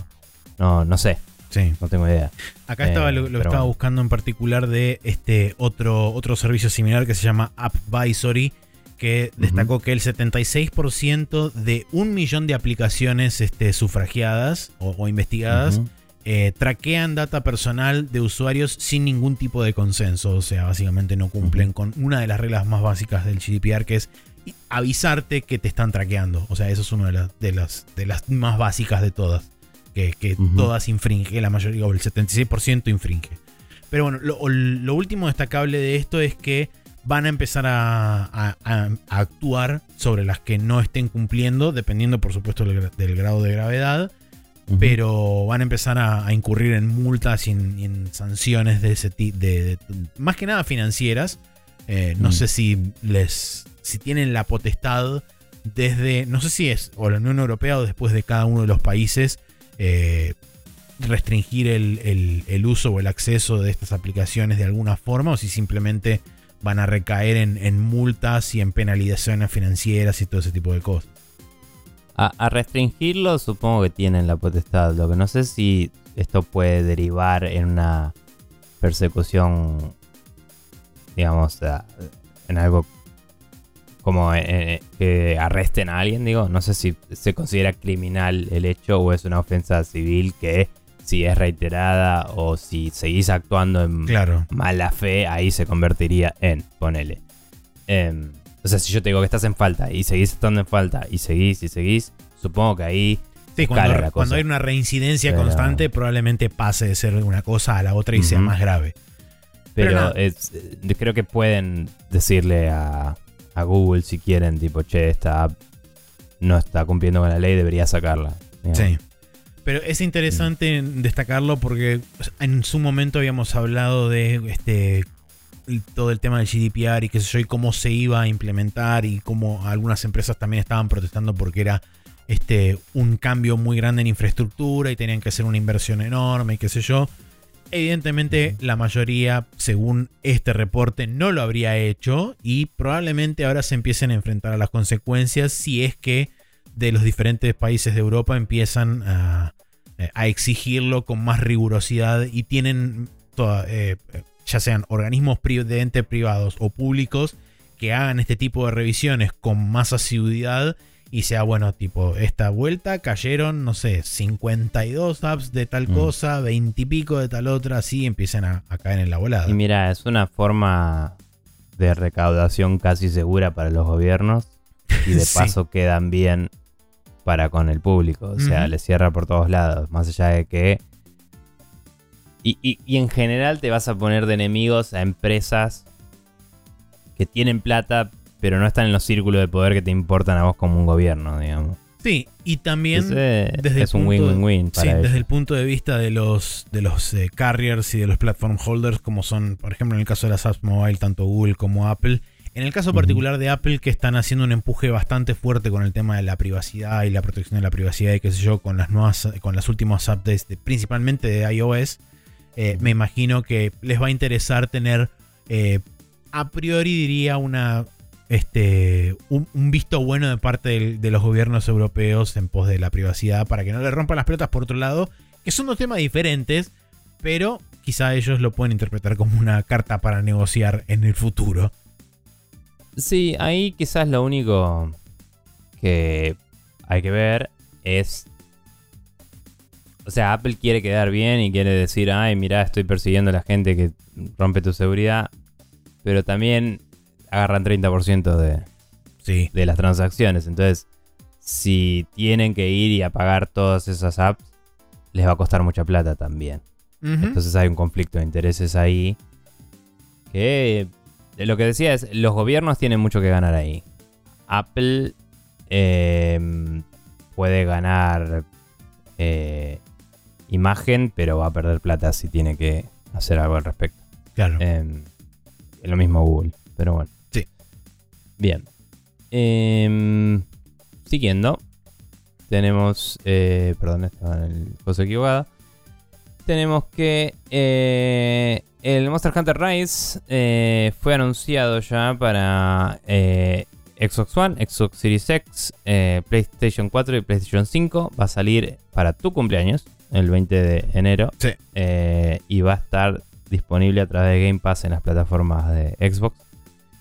No, no sé. Sí. No tengo idea. Acá estaba lo, que estaba buscando en particular de este otro, otro servicio similar que se llama AppVisory, que destacó que el 76% de un millón de aplicaciones este, sufragiadas o, investigadas eh, traquean data personal de usuarios sin ningún tipo de consenso. O sea, básicamente no cumplen con una de las reglas más básicas del GDPR, que es avisarte que te están traqueando. O sea, eso es una de, las, de las más básicas de todas. Que, todas infringen, la mayoría, o el 76% infringe. Pero bueno, lo, último destacable de esto es que van a empezar a, actuar sobre las que no estén cumpliendo, dependiendo por supuesto del grado de gravedad pero van a empezar a, incurrir en multas y en, sanciones de ese tipo, de, más que nada financieras. Eh, no mm. sé si les, si tienen la potestad desde, no sé si es o la Unión Europea o después de cada uno de los países, eh, restringir el, uso o el acceso de estas aplicaciones de alguna forma o si simplemente van a recaer en, en multas y en penalizaciones financieras y todo ese tipo de cosas. A, restringirlo supongo que tienen la potestad. Lo que no sé si esto puede derivar en una persecución, digamos, en algo como eh, eh, que arresten a alguien, digo. No sé si se considera criminal el hecho o es una ofensa civil que si es reiterada o si seguís actuando en mala fe, ahí se convertiría en, ponele. Em, o sea, si yo te digo que estás en falta y seguís estando en falta y seguís y seguís, supongo que ahí Sí, cuando, cuando, hay una reincidencia constante, probablemente pase de ser una cosa a la otra y sea más grave. Pero, eh, creo que pueden decirle a, Google si quieren, tipo, che, esta app no está cumpliendo con la ley, debería sacarla. Sí. Pero es interesante destacarlo porque en su momento habíamos hablado de este todo el tema del GDPR y qué sé yo, y cómo se iba a implementar y cómo algunas empresas también estaban protestando porque era este, un cambio muy grande en infraestructura y tenían que hacer una inversión enorme y qué sé yo. Evidentemente la mayoría, según este reporte, no lo habría hecho y probablemente ahora se empiecen a enfrentar a las consecuencias si es que de los diferentes países de Europa empiezan a, exigirlo con más rigurosidad y tienen toda, eh, ya sean organismos de entes privados o públicos, que hagan este tipo de revisiones con más asiduidad y sea bueno, tipo, esta vuelta cayeron, no sé, 52 apps de tal mm. cosa, 20 y pico de tal otra, así empiezan a, caer en la volada. Y mira, es una forma de recaudación casi segura para los gobiernos y de paso quedan bien para con el público, o sea, le cierra por todos lados, más allá de que y, en general te vas a poner de enemigos a empresas que tienen plata, pero no están en los círculos de poder que te importan a vos como un gobierno, digamos. Sí, y también desde es un win-win-win. Sí, desde el punto de vista de los, de los eh, carriers y de los platform holders, como son, por ejemplo, en el caso de las apps mobile, tanto Google como Apple. En el caso particular de Apple, que están haciendo un empuje bastante fuerte con el tema de la privacidad y la protección de la privacidad y qué sé yo, con las nuevas, con las últimas updates, principalmente de iOS, eh, me imagino que les va a interesar tener, eh, a priori diría, una este, un, visto bueno de parte de, los gobiernos europeos en pos de la privacidad para que no le rompan las pelotas por otro lado, que son dos temas diferentes, pero quizá ellos lo pueden interpretar como una carta para negociar en el futuro. Sí, ahí quizás lo único que hay que ver es... O sea, Apple quiere quedar bien y quiere decir, ay, mira, estoy persiguiendo a la gente que rompe tu seguridad. Pero también agarran 30% de, sí. de las transacciones. Entonces, si tienen que ir y apagar todas esas apps, les va a costar mucha plata también. Entonces hay un conflicto de intereses ahí. Que lo que decía es, los gobiernos tienen mucho que ganar ahí. Apple em, puede ganar eh, imagen, pero va a perder plata si tiene que hacer algo al respecto. Claro. Es lo mismo Google, pero bueno. Bien. Em, siguiendo. Tenemos. Eh, perdón, estaba en el cosa equivocado. Tenemos que. Eh, el Monster Hunter Rise eh, fue anunciado ya para Xbox One, Xbox Series X, PlayStation 4 y PlayStation 5. Va a salir para tu cumpleaños, el 20 de enero. Sí. y va a estar disponible a través de Game Pass en las plataformas de Xbox.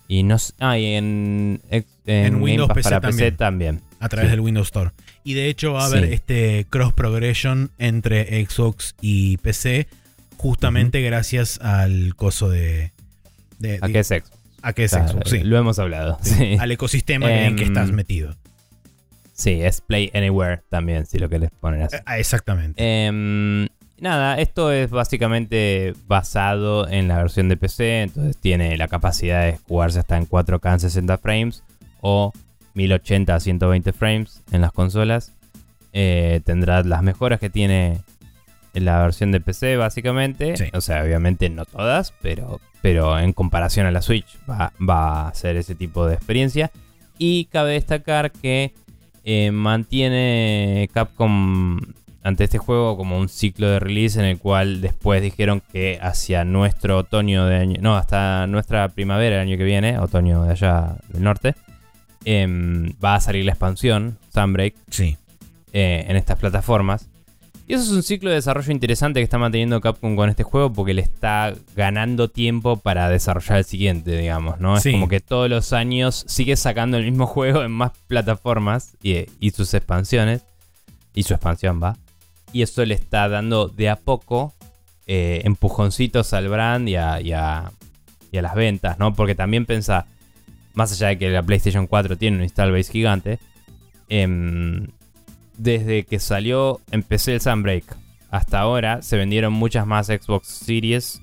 Y no ah, en, en, Windows PC para también, PC también. A través del Windows Store. Y de hecho va a haber este cross progression entre Xbox y PC, justamente gracias al coso de. a qué es Xbox. A qué es Xbox, sí. Lo hemos hablado. Al ecosistema en que em, estás metido. Sí, es Play Anywhere también, si lo querés poner así. Ah, exactamente. Eh, Nada, esto es básicamente basado en la versión de PC, entonces tiene la capacidad de jugarse hasta en 4K en 60 frames o 1080 a 120 frames en las consolas. Eh, tendrá las mejoras que tiene la versión de PC básicamente. O sea, obviamente no todas, pero, pero en comparación a la Switch va, va a ser ese tipo de experiencia. Y cabe destacar que eh, mantiene Capcom ante este juego como un ciclo de release en el cual después dijeron que hacia nuestro otoño de año, no, hasta nuestra primavera del año que viene, otoño de allá del norte, em, va a salir la expansión, Sunbreak, sí. Eh, en estas plataformas. Y eso es un ciclo de desarrollo interesante que está manteniendo Capcom con este juego porque le está ganando tiempo para desarrollar el siguiente, digamos, ¿no? Es como que todos los años sigue sacando el mismo juego en más plataformas y, y sus expansiones. Y su expansión va y eso le está dando de a poco eh, empujoncitos al brand y a, las ventas, ¿no? Porque también pensa, más allá de que la PlayStation 4 tiene un install base gigante, em, desde que salió, empecé el Sunbreak hasta ahora, se vendieron muchas más Xbox Series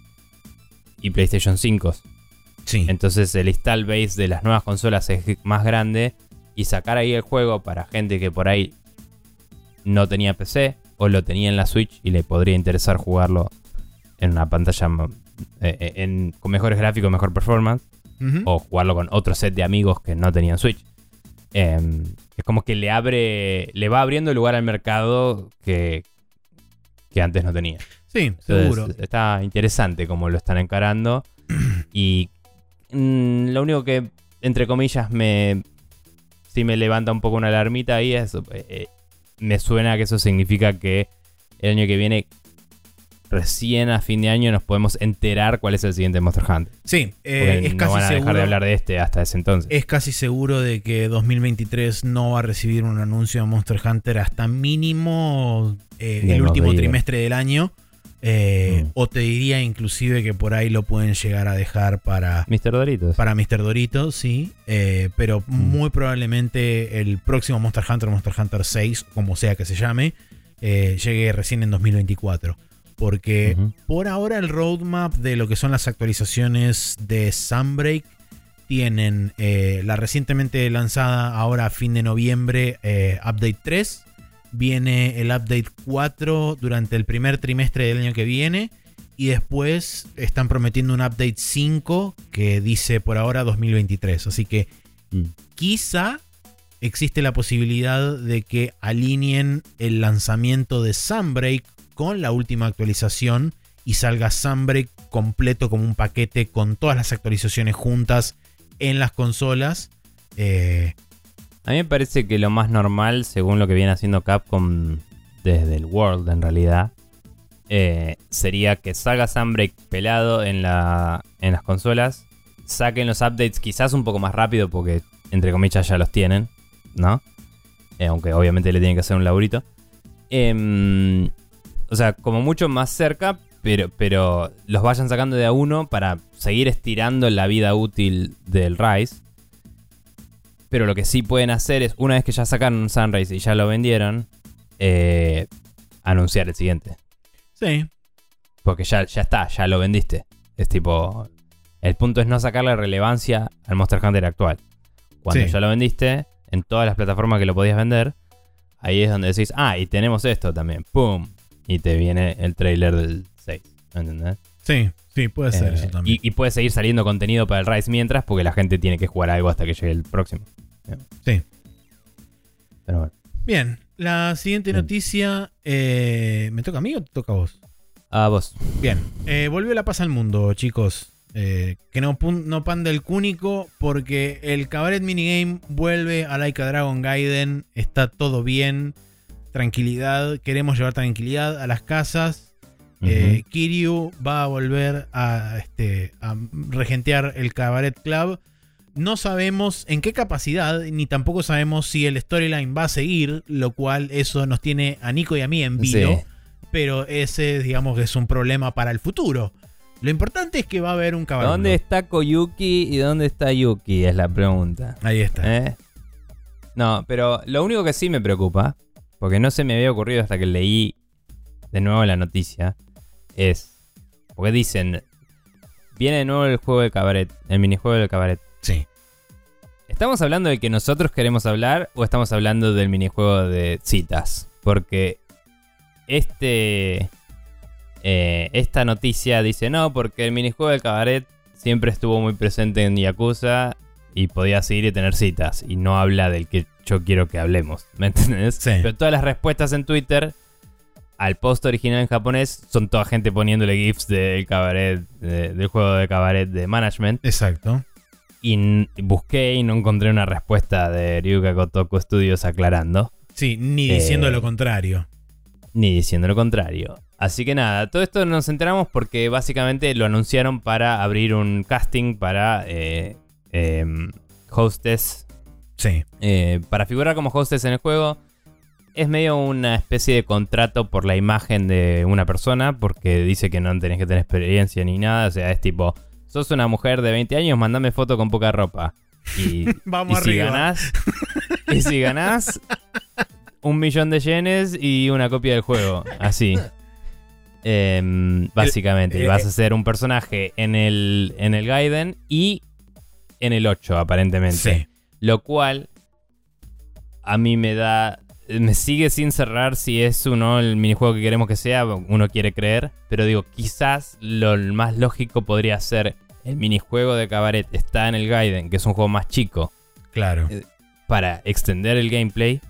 y PlayStation 5. Sí. Entonces el install base de las nuevas consolas es más grande y sacar ahí el juego para gente que por ahí no tenía PC o lo tenía en la Switch y le podría interesar jugarlo en una pantalla eh, eh, con mejores gráficos, mejor performance, o jugarlo con otro set de amigos que no tenían Switch. Em, es como que le abre, le va abriendo lugar al mercado que, que antes no tenía. Sí, seguro. Está interesante como lo están encarando. y mm, lo único que, entre comillas, me. Si me levanta un poco una alarmita ahí es. Eh, me suena que eso significa que el año que viene, recién a fin de año, nos podemos enterar cuál es el siguiente Monster Hunter. Sí, eh, es no van a dejar de hablar de este hasta ese entonces. Es casi seguro de que 2023 no va a recibir un anuncio de Monster Hunter hasta mínimo eh, el último trimestre del año. Eh, mm. O te diría inclusive que por ahí lo pueden llegar a dejar para Mr. Doritos. Para Mr. Doritos, sí. Eh, pero mm. muy probablemente el próximo Monster Hunter, Monster Hunter 6, como sea que se llame, eh, llegue recién en 2024. Porque por ahora el roadmap de lo que son las actualizaciones de Sunbreak tienen la recientemente lanzada ahora a fin de noviembre Update 3 Viene el update 4 durante el primer trimestre del año que viene. Y después están prometiendo un update 5 que dice por ahora 2023. Así que mm. quizá existe la posibilidad de que alineen el lanzamiento de Sunbreak con la última actualización y salga Sunbreak completo como un paquete con todas las actualizaciones juntas en las consolas. Eh, a mí me parece que lo más normal, según lo que viene haciendo Capcom desde el World en realidad, eh, sería que salga Sunbreak pelado en, la, en las consolas, saquen los updates quizás un poco más rápido porque entre comillas ya los tienen, ¿no? Eh, aunque obviamente le tienen que hacer un laburito. Em, o sea, como mucho más cerca, pero, pero los vayan sacando de a uno para seguir estirando la vida útil del Rise. Pero lo que sí pueden hacer es, una vez que ya sacaron Sunrise y ya lo vendieron, eh, anunciar el siguiente. Sí. Porque ya, ya está, ya lo vendiste. Es tipo. El punto es no sacarle relevancia al Monster Hunter actual. Cuando ya lo vendiste, en todas las plataformas que lo podías vender, ahí es donde decís, ah, y tenemos esto también. ¡Pum! Y te viene el trailer del 6. ¿Entendés? Sí, sí, puede ser eso eh, también. Y, puede seguir saliendo contenido para el Rise mientras, porque la gente tiene que jugar algo hasta que llegue el próximo. Sí. Pero bueno. Bien, la siguiente noticia. Eh, ¿Me toca a mí o te toca a vos? A vos. Bien, eh, volvió la paz al mundo, chicos. Eh, que no, no pan del cúnico, porque el Cabaret Minigame vuelve a Laika Dragon Gaiden. Está todo bien. Tranquilidad. Queremos llevar tranquilidad a las casas. Kiryu va a volver a, este, a regentear el Cabaret Club no sabemos en qué capacidad, ni tampoco sabemos si el storyline va a seguir, lo cual eso nos tiene a Nico y a mí en vivo. Pero ese, digamos, que es un problema para el futuro. Lo importante es que va a haber un caballo. ¿Dónde está Koyuki y dónde está Yuki? Es la pregunta. Ahí está. ¿Eh? No, pero lo único que sí me preocupa, porque no se me había ocurrido hasta que leí de nuevo la noticia, es. Porque dicen. Viene de nuevo el juego de cabaret, el minijuego del cabaret. Sí. ¿Estamos hablando del que nosotros queremos hablar o estamos hablando del minijuego de citas? Porque este. Eh, esta noticia dice no, porque el minijuego del cabaret siempre estuvo muy presente en Yakuza y podías ir y tener citas. Y no habla del que yo quiero que hablemos. ¿Me entiendes? Sí. Pero todas las respuestas en Twitter al post original en japonés son toda gente poniéndole GIFs del cabaret, del juego de cabaret de management. Exacto. Y busqué y no encontré una respuesta de Ryuka Kotoku Studios aclarando. Sí, ni diciendo lo eh, contrario. Ni diciendo lo contrario. Así que nada, todo esto nos enteramos porque básicamente lo anunciaron para abrir un casting para eh, em, hostess. Sí. Eh, para figurar como hostess en el juego. Es medio una especie de contrato por la imagen de una persona, porque dice que no tenés que tener experiencia ni nada. O sea, es tipo, sos una mujer de 20 años, mandame foto con poca ropa. Y, Vamos y si ganás, y si ganás, un millón de yenes y una copia del juego. Así. Em, básicamente. y vas a ser un personaje en el, en el Gaiden y en el 8, aparentemente. Sí. Lo cual a mí me da. Me sigue sin cerrar si es uno el minijuego que queremos que sea. Uno quiere creer. Pero digo, quizás lo más lógico podría ser el minijuego de Cabaret está en el Gaiden, que es un juego más chico. Claro. Eh, para extender el gameplay.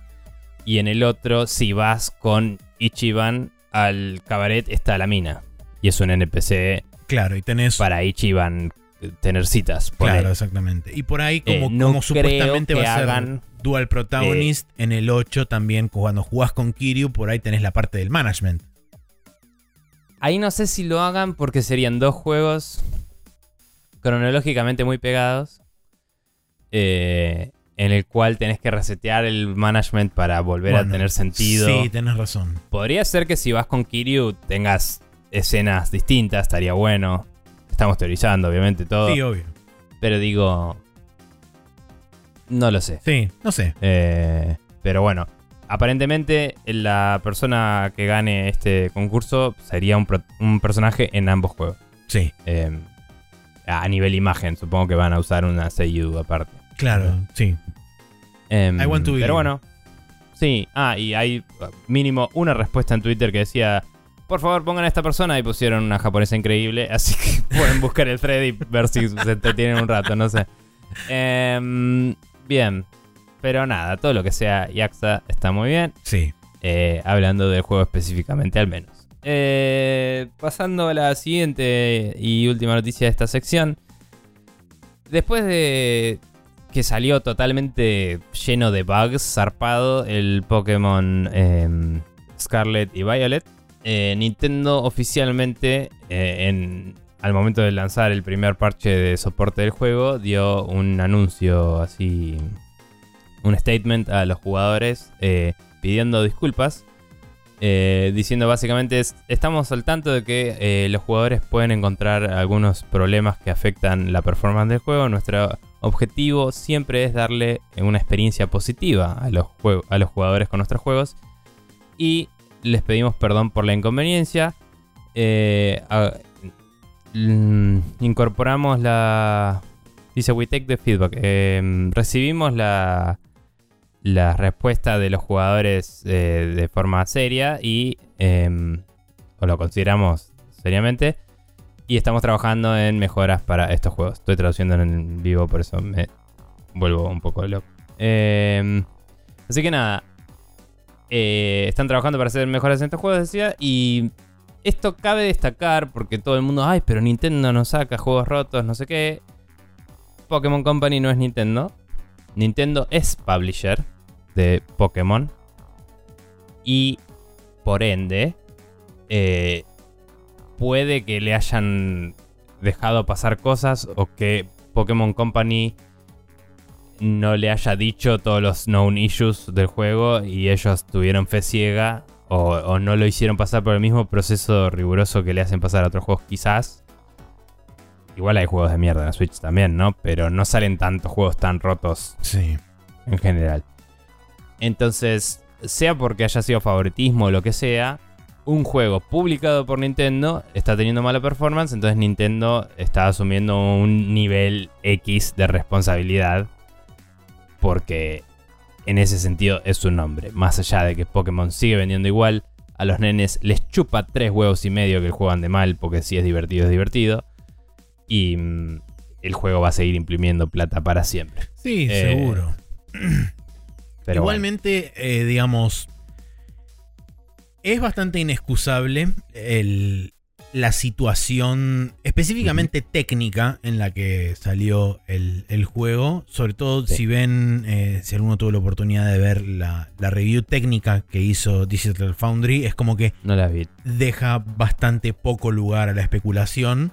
Y en el otro, si vas con Ichiban al Cabaret, está la mina. Y es un NPC. Claro, y tenés. Para Ichiban tener citas. Claro, exactamente. Y por ahí, como, eh, como supuestamente va a ser Dual Protagonist, en el 8 también, cuando jugás con Kiryu, por ahí tenés la parte del management. Ahí no sé si lo hagan porque serían dos juegos cronológicamente muy pegados. Eh, en el cual tenés que resetear el management para volver a tener sentido. Sí, tenés razón. Podría ser que si vas con Kiryu tengas escenas distintas, estaría bueno. Estamos teorizando, obviamente, todo. Sí, obvio. Pero digo. No lo sé. Sí, no sé. Eh, pero bueno, aparentemente la persona que gane este concurso sería un, un personaje en ambos juegos. Sí. Eh, a nivel imagen, supongo que van a usar una Seiyu aparte. Claro, sí. Em, pero bueno, sí. Ah, y hay mínimo una respuesta en Twitter que decía: Por favor, pongan a esta persona. Y pusieron una japonesa increíble. Así que pueden buscar el thread y ver si se entretienen un rato, no sé. Em, bien. Pero nada, todo lo que sea Yaxa está muy bien. Sí. Eh, hablando del juego específicamente, al menos. Eh, pasando a la siguiente y última noticia de esta sección. después de que salió totalmente lleno de bugs, zarpado, el Pokémon em, Scarlet y Violet, eh, Nintendo oficialmente, eh, al momento de lanzar el primer parche de soporte del juego, dio un anuncio así, un statement a los jugadores eh, pidiendo disculpas. diciendo básicamente estamos al tanto de que los jugadores pueden encontrar algunos problemas que afectan la performance del juego. Nuestra objetivo siempre es darle una experiencia positiva a los, a los jugadores con nuestros juegos. Y les pedimos perdón por la inconveniencia. Eh, mm, incorporamos la... Dice, we take the feedback. Em, recibimos la, la respuesta de los jugadores eh, de forma seria y... Em, o lo consideramos seriamente. Y estamos trabajando en mejoras para estos juegos. Estoy traduciendo en vivo, por eso me vuelvo un poco loco. Em, así que nada. Eh, están trabajando para hacer mejoras en estos juegos, decía. Y esto cabe destacar porque todo el mundo, ay, pero Nintendo no saca juegos rotos, no sé qué. Pokémon Company no es Nintendo. Nintendo es publisher de Pokémon. Y por ende, eh, puede que le hayan dejado pasar cosas o que Pokémon Company no le haya dicho todos los known issues del juego y ellos tuvieron fe ciega o, no lo hicieron pasar por el mismo proceso riguroso que le hacen pasar a otros juegos quizás. Igual hay juegos de mierda en la Switch también, ¿no? Pero no salen tantos juegos tan rotos sí. en general. Entonces, sea porque haya sido favoritismo o lo que sea, un juego publicado por Nintendo está teniendo mala performance, entonces Nintendo está asumiendo un nivel X de responsabilidad porque en ese sentido es su nombre. Más allá de que Pokémon sigue vendiendo igual, a los nenes les chupa tres huevos y medio que juegan de mal porque si es divertido es divertido. Y mm, el juego va a seguir imprimiendo plata para siempre. Sí, eh, seguro. Pero Igualmente, eh, digamos, es bastante inexcusable la situación específicamente técnica en la que salió el, juego. Sobre todo si ven, eh, si alguno tuvo la oportunidad de ver la, review técnica que hizo Digital Foundry, es como que no la vi. deja bastante poco lugar a la especulación.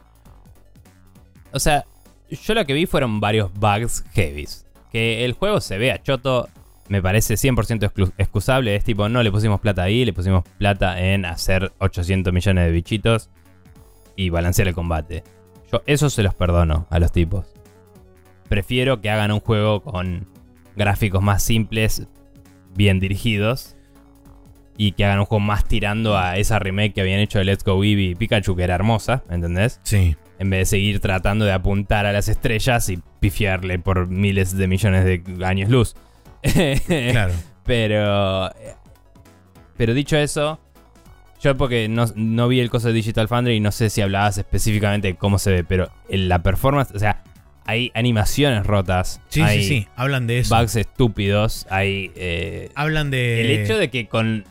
O sea, yo lo que vi fueron varios bugs heavies. Que el juego se vea choto, me parece 100% excusable. Es tipo, no le pusimos plata ahí, le pusimos plata en hacer 800 millones de bichitos y balancear el combate. Yo eso se los perdono a los tipos. Prefiero que hagan un juego con gráficos más simples, bien dirigidos. Y que hagan un juego más tirando a esa remake que habían hecho de Let's Go Eevee y Pikachu, que era hermosa, ¿entendés? Sí. En vez de seguir tratando de apuntar a las estrellas y pifiarle por miles de millones de años luz. claro. Pero. Pero dicho eso. Yo porque no, vi el coso de Digital Foundry y no sé si hablabas específicamente de cómo se ve, pero en la performance, o sea, hay animaciones rotas. Sí, sí, sí, hablan de eso. Bugs estúpidos, hay... Eh, hablan de... El hecho de que con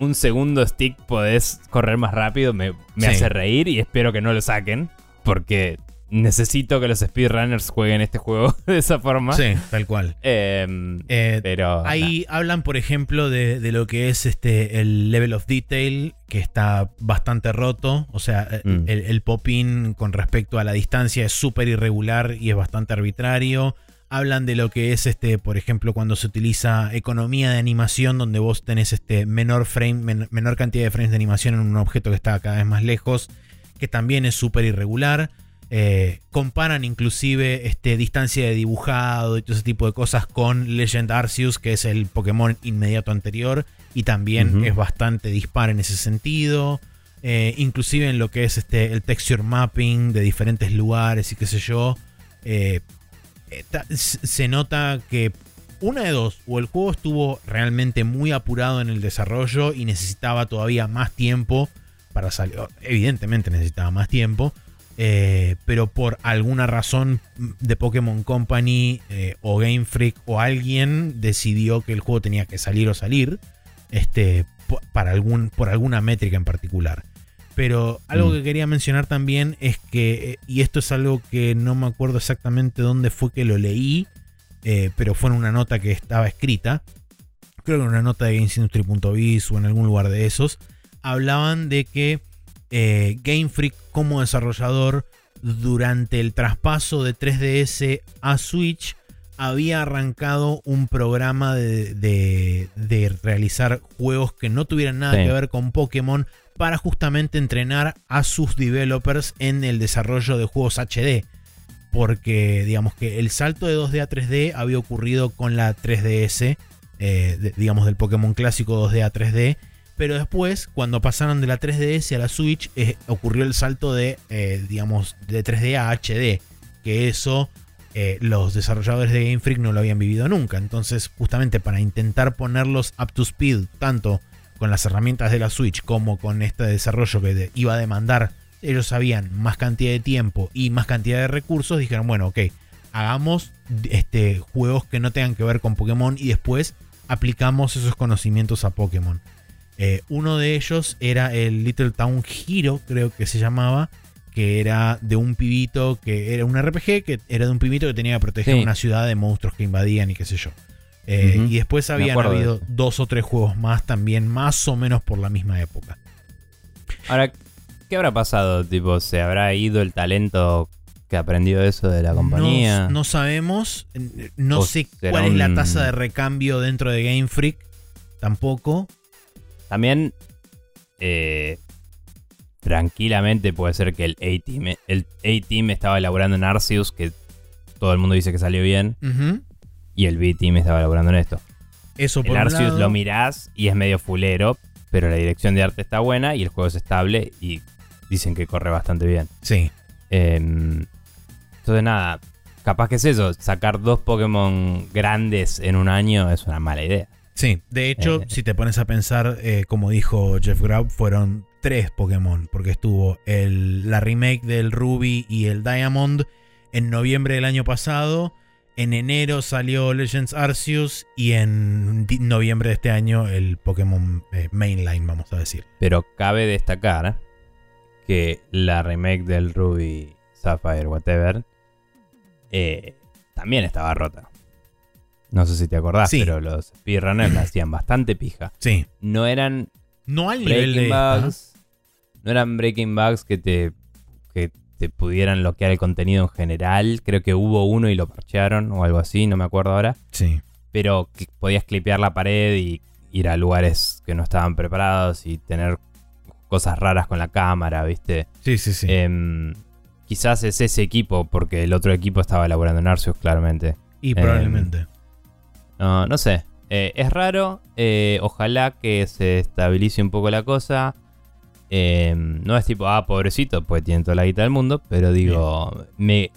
un segundo stick podés correr más rápido me, hace reír y espero que no lo saquen, porque necesito que los speedrunners jueguen este juego de esa forma. Sí, tal cual. Em, eh, pero. Ahí hablan, por ejemplo, de, lo que es este el level of detail, que está bastante roto. O sea, eh, mm. el, el pop-in con respecto a la distancia es súper irregular y es bastante arbitrario. Hablan de lo que es, este, por ejemplo, cuando se utiliza economía de animación, donde vos tenés este menor frame, menor cantidad de frames de animación en un objeto que está cada vez más lejos, que también es súper irregular. Eh, comparan inclusive este, distancia de dibujado y todo ese tipo de cosas con Legend Arceus, que es el Pokémon inmediato anterior, y también es bastante dispar en ese sentido. Eh, inclusive en lo que es este, el texture mapping de diferentes lugares y qué sé yo. Eh, se nota que una de dos, o el juego estuvo realmente muy apurado en el desarrollo y necesitaba todavía más tiempo para salir. Evidentemente necesitaba más tiempo eh, pero por alguna razón de Pokémon Company eh, o Game Freak o alguien decidió que el juego tenía que salir o salir este, para algún, por alguna métrica en particular. Pero algo mm. que quería mencionar también es que, eh, y esto es algo que no me acuerdo exactamente dónde fue que lo leí, eh, pero fue en una nota que estaba escrita, creo que en una nota de GamesIndustry.biz o en algún lugar de esos, hablaban de que eh, Game Freak como desarrollador durante el traspaso de 3DS a Switch había arrancado un programa de, realizar juegos que no tuvieran nada que ver con Pokémon para justamente entrenar a sus developers en el desarrollo de juegos HD. Porque digamos que el salto de 2D a 3D había ocurrido con la 3DS, eh, digamos del Pokémon clásico 2D a 3D. Pero después, cuando pasaron de la 3DS a la Switch, eh, ocurrió el salto de, eh, digamos, de 3D a HD. Que eso los desarrolladores de Game Freak no lo habían vivido nunca. Entonces, justamente para intentar ponerlos up to speed, tanto con las herramientas de la Switch como con este desarrollo que iba a demandar, ellos sabían más cantidad de tiempo y más cantidad de recursos, dijeron, bueno, ok, hagamos este, juegos que no tengan que ver con Pokémon y después aplicamos esos conocimientos a Pokémon. Eh, uno de ellos era el Little Town Hero, creo que se llamaba, que era de un pibito que era un RPG, que era de un pibito que tenía que proteger una ciudad de monstruos que invadían y qué sé yo. Eh, y después habían habido dos o tres juegos más también, más o menos por la misma época. Ahora, ¿qué habrá pasado? Tipo, ¿se habrá ido el talento que aprendió eso de la compañía? No, sabemos. No sé cuál es la tasa de recambio dentro de Game Freak. Tampoco. También, eh, tranquilamente puede ser que el A-Team el A-Team estaba elaborando en Arceus, que todo el mundo dice que salió bien y el B-Team estaba elaborando en esto. Eso por el Arceus lo mirás y es medio fulero, pero la dirección de arte está buena y el juego es estable y dicen que corre bastante bien. Sí. Em, entonces nada, capaz que es eso, sacar dos Pokémon grandes en un año es una mala idea. Sí, de hecho, eh. si te pones a pensar, eh, como dijo Jeff Grubb, fueron tres Pokémon, porque estuvo el, la remake del Ruby y el Diamond en noviembre del año pasado en enero salió Legends Arceus y en noviembre de este año el Pokémon eh, Mainline, vamos a decir. Pero cabe destacar que la remake del Ruby Sapphire, whatever, eh, también estaba rota. No sé si te acordás, pero los speedrunners la hacían bastante pija. Sí. No eran. No al nivel de. Bugs, no eran breaking bugs que te, que pudieran bloquear el contenido en general. Creo que hubo uno y lo parchearon o algo así, no me acuerdo ahora. Sí. Pero podías clipear la pared y ir a lugares que no estaban preparados y tener cosas raras con la cámara, ¿viste? Sí, sí, sí. Em, quizás es ese equipo, porque el otro equipo estaba elaborando en Arceus, claramente. Y probablemente. Em, no, sé. Eh, es raro. Eh, ojalá que se estabilice un poco la cosa. Em, no es tipo, ah, pobrecito, pues tiene toda la guita del mundo, pero digo, me,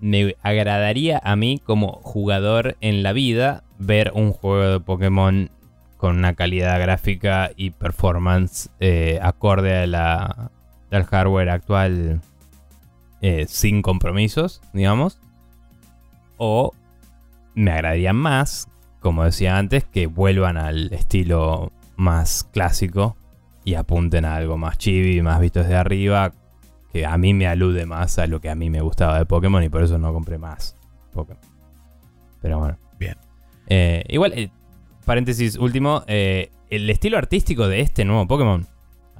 me agradaría a mí como jugador en la vida ver un juego de Pokémon con una calidad gráfica y performance eh, acorde a la, al hardware actual sin compromisos, digamos. O me agradaría más, como decía antes, que vuelvan al estilo más clásico y apunten a algo más chibi, más visto desde arriba, que a mí me alude más a lo que a mí me gustaba de Pokémon y por eso no compré más Pokémon. Pero bueno. Bien. Eh, igual, eh, paréntesis último, eh, el estilo artístico de este nuevo Pokémon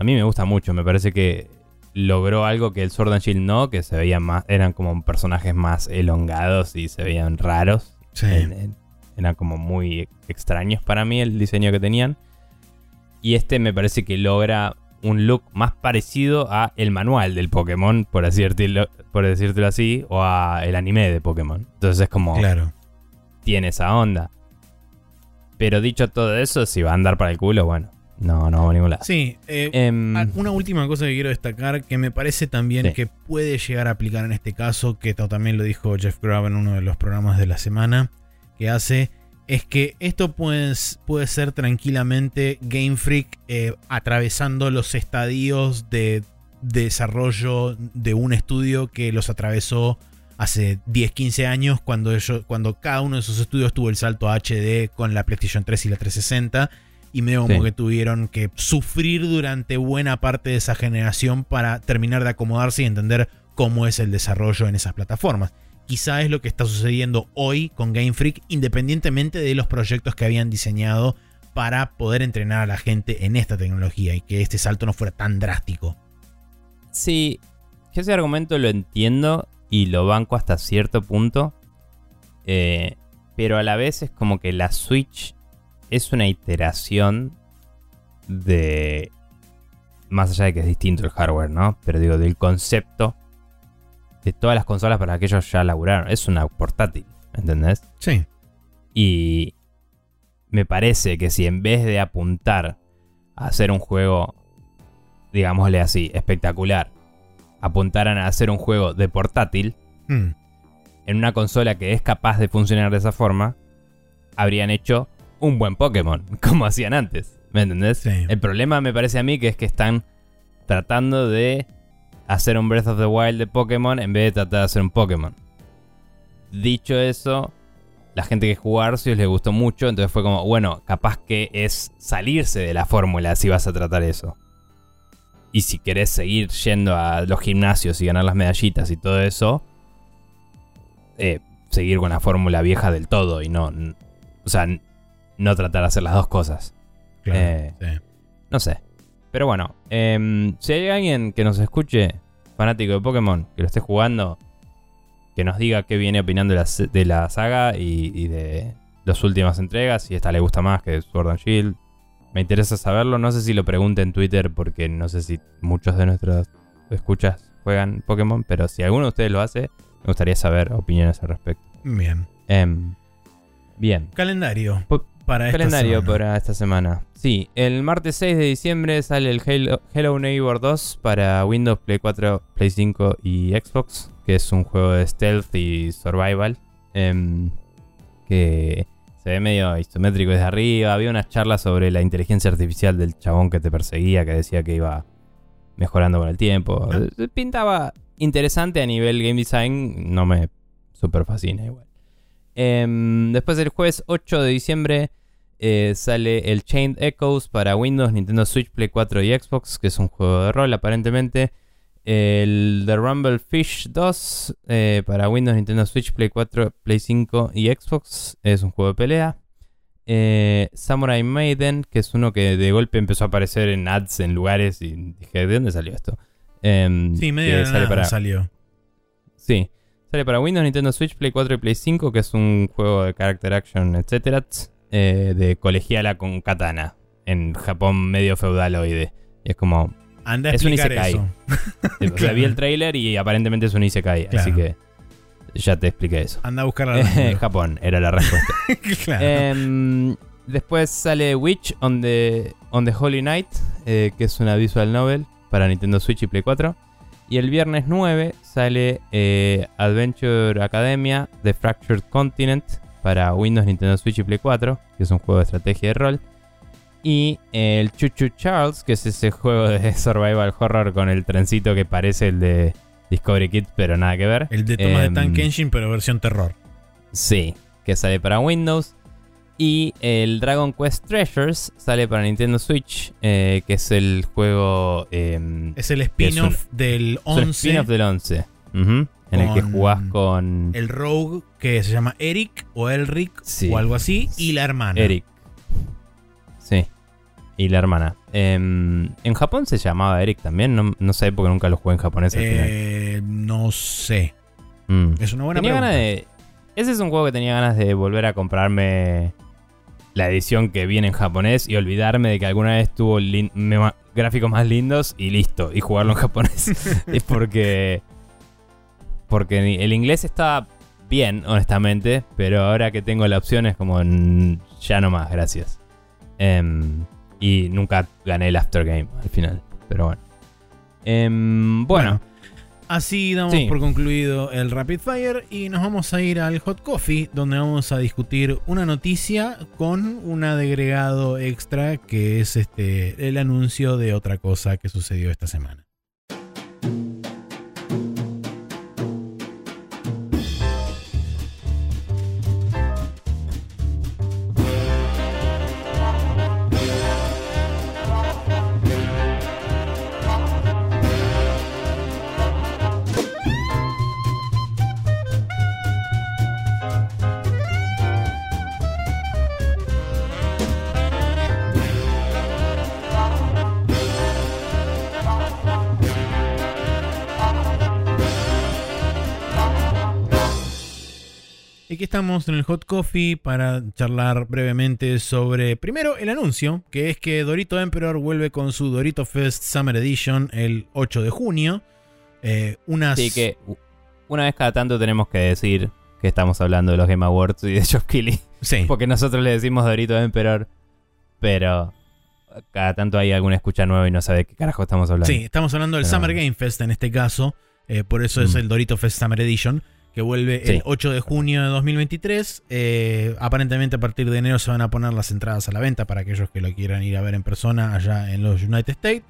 a mí me gusta mucho, me parece que logró algo que el Sword and Shield no, que se veían más, eran como personajes más elongados y se veían raros. Sí. eran como muy extraños para mí el diseño que tenían. Y este me parece que logra un look más parecido a el manual del Pokémon, por decirlo, por decírtelo así, o a el anime de Pokémon. Entonces es como... Claro. Tiene esa onda. Pero dicho todo eso, si va a andar para el culo, bueno, no, no va a ningún lado. Sí, eh, em, una última cosa que quiero destacar que me parece también que puede llegar a aplicar en este caso, que también lo dijo Jeff Grubb en uno de los programas de la semana que hace, es que esto puede, puede ser tranquilamente Game Freak eh, atravesando los estadios de, desarrollo de un estudio que los atravesó hace 10, 15 años cuando, ellos, cuando cada uno de esos estudios tuvo el salto a HD con la PlayStation 3 y la 360 y medio como que tuvieron que sufrir durante buena parte de esa generación para terminar de acomodarse y entender cómo es el desarrollo en esas plataformas. Quizá es lo que está sucediendo hoy con Game Freak, independientemente de los proyectos que habían diseñado para poder entrenar a la gente en esta tecnología y que este salto no fuera tan drástico. Sí, ese argumento lo entiendo y lo banco hasta cierto punto. Eh, pero a la vez es como que la Switch es una iteración de... Más allá de que es distinto el hardware, ¿no? Pero digo, del concepto de todas las consolas para las que ellos ya laburaron. Es una portátil, ¿entendés? Sí. Y me parece que si en vez de apuntar a hacer un juego, digámosle así, espectacular, apuntaran a hacer un juego de portátil, hmm. en una consola que es capaz de funcionar de esa forma, habrían hecho un buen Pokémon, como hacían antes. ¿Me entendés? El problema me parece a mí que es que están tratando de hacer un Breath of the Wild de Pokémon en vez de tratar de hacer un Pokémon. Dicho eso, la gente que jugó Arceus le gustó mucho, entonces fue como, bueno, capaz que es salirse de la fórmula si vas a tratar eso. Y si querés seguir yendo a los gimnasios y ganar las medallitas y todo eso, eh, seguir con la fórmula vieja del todo y no, o sea, no tratar de hacer las dos cosas. Eh, no sé. Pero bueno, em, si hay alguien que nos escuche, fanático de Pokémon, que lo esté jugando, que nos diga qué viene opinando de la, de la saga y, de las últimas entregas, si esta le gusta más que Sword and Shield. Me interesa saberlo, no sé si lo pregunte en Twitter porque no sé si muchos de nuestros escuchas juegan Pokémon, pero si alguno de ustedes lo hace, me gustaría saber opiniones al respecto. Bien. Em, bien. Calendario. Para calendario esta para esta semana. Sí, el martes 6 de diciembre sale el Hello, Neighbor 2 para Windows, Play 4, Play 5 y Xbox, que es un juego de stealth y survival. Em, que se ve medio isométrico desde arriba. Había unas charlas sobre la inteligencia artificial del chabón que te perseguía, que decía que iba mejorando con el tiempo. Ah. Pintaba interesante a nivel game design, no me super fascina igual. Em, después del jueves 8 de diciembre eh, sale el Chained Echoes para Windows, Nintendo Switch, Play 4 y Xbox, que es un juego de rol aparentemente. El The Rumble Fish 2 eh, para Windows, Nintendo Switch, Play 4, Play 5 y Xbox, es un juego de pelea. Eh, Samurai Maiden, que es uno que de golpe empezó a aparecer en ads en lugares y dije, ¿de dónde salió esto? Em, sí, medio sale para... salió. Sí, sale para Windows, Nintendo Switch, Play 4 y Play 5, que es un juego de character action, etc. Eh, de colegiala con katana en Japón medio feudaloide. Y es como. Anda es un Isekai. Eso. vi el trailer y aparentemente es un Isekai. Así que ya te expliqué eso. Anda a buscarla. Japón era la respuesta. Em, después sale Witch on the, on the Holy Night, eh, que es una visual novel para Nintendo Switch y Play 4. Y el viernes 9 sale eh, Adventure Academia The Fractured Continent, para Windows, Nintendo Switch y Play 4, que es un juego de estrategia de rol. Y el Chuchu Charles, que es ese juego de survival horror con el trencito que parece el de Discovery Kids, pero nada que ver. El de toma de Tank em, Engine, pero versión terror. Sí, que sale para Windows. Y el Dragon Quest Treasures sale para Nintendo Switch, eh, que es el juego. Em, es el spin-off del 11. Es el spin-off del 11 en el que jugás con. El Rogue, que se llama Eric o Elric o algo así, y la hermana. Eric. Sí. Y la hermana. Em, en Japón se llamaba Eric también. No, sé porque nunca lo jugué en japonés eh, No sé. Mm. Es una buena pregunta. de, ese es un juego que tenía ganas de volver a comprarme la edición que viene en japonés y olvidarme de que alguna vez tuvo gráficos más lindos y listo. Y jugarlo en japonés. es porque porque el inglés está bien, honestamente, pero ahora que tengo la opción es como ya no más, gracias. Em, y nunca gané el aftergame al final, pero bueno. Em, bueno. Así damos por concluido el Rapid Fire y nos vamos a ir al Hot Coffee, donde vamos a discutir una noticia con un agregado extra que es este el anuncio de otra cosa que sucedió esta semana. Aquí estamos en el Hot Coffee para charlar brevemente sobre, primero, el anuncio, que es que Dorito Emperor vuelve con su Dorito Fest Summer Edition el 8 de junio. Eh, Sí, que una vez cada tanto tenemos que decir que estamos hablando de los Game Awards y de Josh Kelly. Sí. Porque nosotros le decimos Dorito Emperor, pero cada tanto hay alguna escucha nueva y no sabe de qué carajo estamos hablando. Sí, estamos hablando del Summer Game Fest en este caso, eh, por eso es mm. el Dorito Fest Summer Edition que vuelve el 8 de junio de 2023. Eh, aparentemente a partir de enero se van a poner las entradas a la venta para aquellos que lo quieran ir a ver en persona allá en los United States.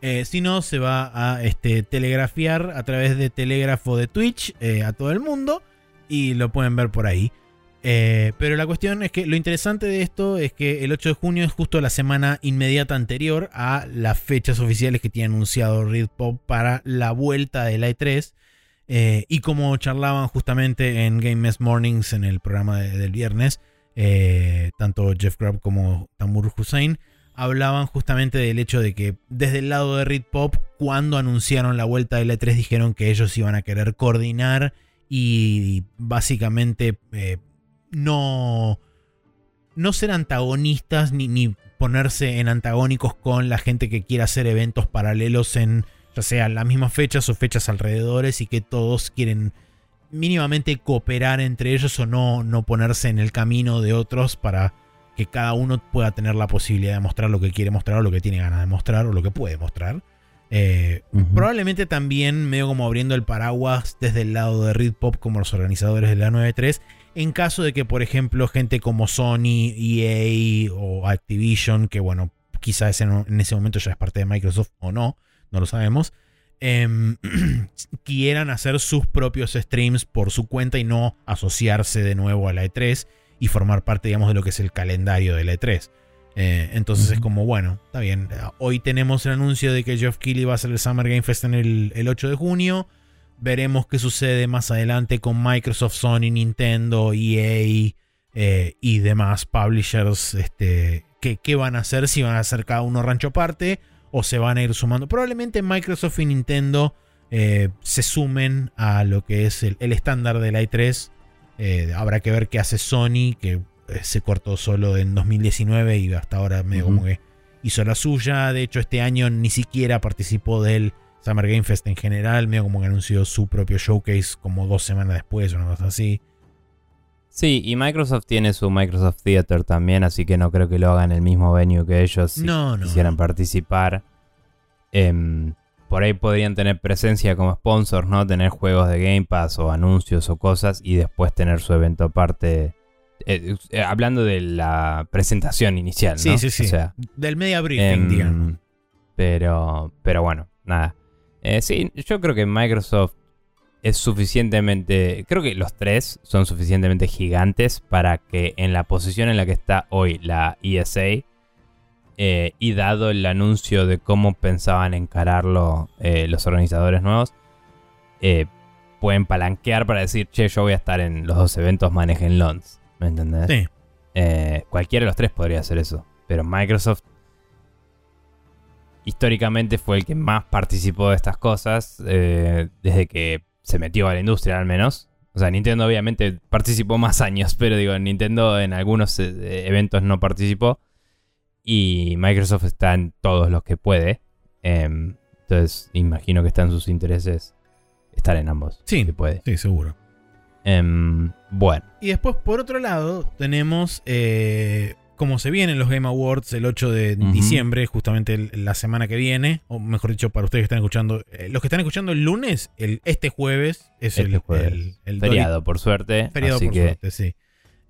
Eh, si no, se va a este, telegrafiar a través de telégrafo de Twitch eh, a todo el mundo y lo pueden ver por ahí. pero la cuestión es que lo interesante de esto es que el 8 de junio es justo la semana inmediata anterior a las fechas oficiales que tiene anunciado Reed Pop para la vuelta de la E3 eh, y como charlaban justamente en Game Mess Mornings en el programa del viernes, eh, tanto Jeff Grubb como Tamur Hussein hablaban justamente del hecho de que desde el lado de Reed Pop, cuando anunciaron la vuelta de E3, dijeron que ellos iban a querer coordinar y básicamente eh, no, no ser antagonistas ni, ni ponerse en antagónicos con la gente que quiera hacer eventos paralelos en ya sea las mismas fechas o fechas alrededores y que todos quieren mínimamente cooperar entre ellos o no, no ponerse en el camino de otros para que cada uno pueda tener la posibilidad de mostrar lo que quiere mostrar o lo que tiene ganas de mostrar o lo que puede mostrar. Eh, probablemente también medio como abriendo el paraguas desde el lado de Reed Pop como los organizadores de la 9.3 en caso de que por ejemplo gente como Sony, EA o Activision, que bueno, quizás en ese momento ya es parte de Microsoft o no, no lo sabemos, em, quieran hacer sus propios streams por su cuenta y no asociarse de nuevo a la E3 y formar parte, digamos, de lo que es el calendario de la E3. Eh, entonces es como, bueno, está bien. Hoy tenemos el anuncio de que Geoff Keighley va a hacer el Summer Game Fest en el, 8 de junio. Veremos qué sucede más adelante con Microsoft, Sony, Nintendo, EA eh, y demás publishers. Este, ¿qué, van a hacer? Si van a hacer cada uno rancho aparte o se van a ir sumando. Probablemente Microsoft y Nintendo eh, se sumen a lo que es el, estándar de la i3. Eh, habrá que ver qué hace Sony, que eh, se cortó solo en 2019 y hasta ahora medio como que hizo la suya. De hecho, este año ni siquiera participó del Summer Game Fest en general, medio como que anunció su propio showcase como dos semanas después, o una cosa así. Sí, y Microsoft tiene su Microsoft Theater también, así que no creo que lo hagan en el mismo venue que ellos si quisieran participar. Em, por ahí podrían tener presencia como sponsors, ¿no? Tener juegos de Game Pass o anuncios o cosas y después tener su evento aparte. Eh, eh, hablando de la presentación inicial, ¿no? Sí, sí, sí. Del media briefing, em, digamos. Pero, pero bueno, nada. Eh, sí, yo creo que Microsoft es suficientemente, creo que los tres son suficientemente gigantes para que en la posición en la que está hoy la ESA eh, y dado el anuncio de cómo pensaban encararlo eh, los organizadores nuevos, eh, pueden palanquear para decir, che, yo voy a estar en los dos eventos, manejen LONs. ¿Me entendés? Sí. cualquiera de los tres podría hacer eso. Pero Microsoft históricamente fue el que más participó de estas cosas desde que se metió a la industria al menos. O sea, Nintendo obviamente participó más años, pero digo, Nintendo en algunos eh, eventos no participó. Y Microsoft está en todos los que puede. Em, entonces, imagino que está en sus intereses estar en ambos. Sí, puede. Sí, seguro. Em, bueno. Y después, por otro lado, tenemos eh, como se vienen los Game Awards el 8 de diciembre, justamente la semana que viene, o mejor dicho, para ustedes que están escuchando, eh, los que están escuchando el lunes, el, este jueves es este el, el, feriado, por suerte. Feriado por suerte, sí.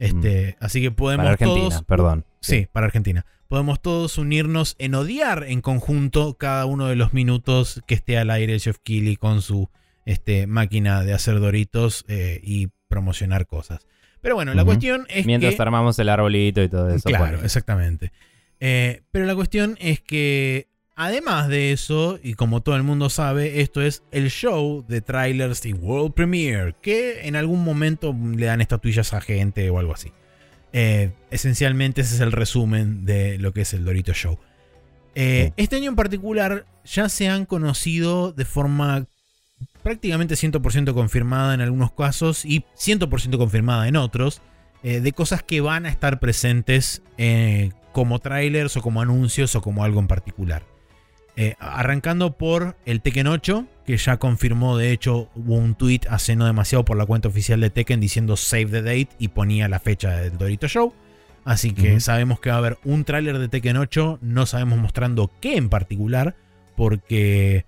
Este, mm. Así que podemos para Argentina, perdón. Sí, para Argentina. Podemos todos unirnos en odiar en conjunto cada uno de los minutos que esté al aire Jeff Keighley con su este, máquina de hacer doritos eh, y promocionar cosas. Pero bueno, la cuestión es Mientras armamos el arbolito y todo eso. Claro, exactamente. Eh, pero la cuestión es que, además de eso, y como todo el mundo sabe, esto es el show de trailers y World Premiere, que en algún momento le dan estatuillas a gente o algo así. Eh, esencialmente ese es el resumen de lo que es el Dorito Show. Eh, este año en particular ya se han conocido de forma prácticamente 100% confirmada en algunos casos y 100% confirmada en otros, eh, de cosas que van a estar presentes eh, como trailers o como anuncios o como algo en particular. Eh, arrancando por el Tekken 8, que ya confirmó, de hecho, hubo un tweet hace no demasiado por la cuenta oficial de Tekken diciendo save the date y ponía la fecha del Dorito Show. Así que sabemos que va a haber un tráiler de Tekken 8, no sabemos mostrando qué en particular, porque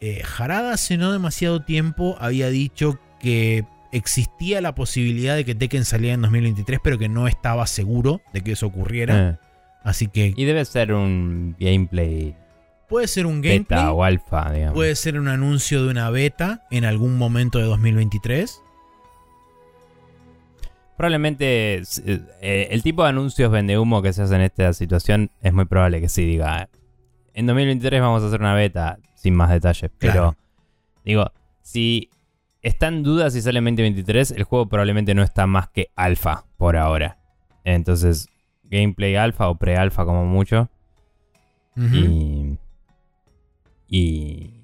eh, Harada hace no demasiado tiempo había dicho que existía la posibilidad de que Tekken saliera en 2023, pero que no estaba seguro de que eso ocurriera. Eh. Así que... Y debe ser un gameplay Puede ser un gameplay. Beta o alfa, digamos. Puede ser un anuncio de una beta en algún momento de 2023. Probablemente eh, el tipo de anuncios vende humo que se hace en esta situación es muy probable que sí diga. En 2023 vamos a hacer una beta sin más detalles. Pero digo, si está en duda si sale en 2023, el juego probablemente no está más que alfa por ahora. Entonces, gameplay alfa o pre-alfa como mucho. Y y.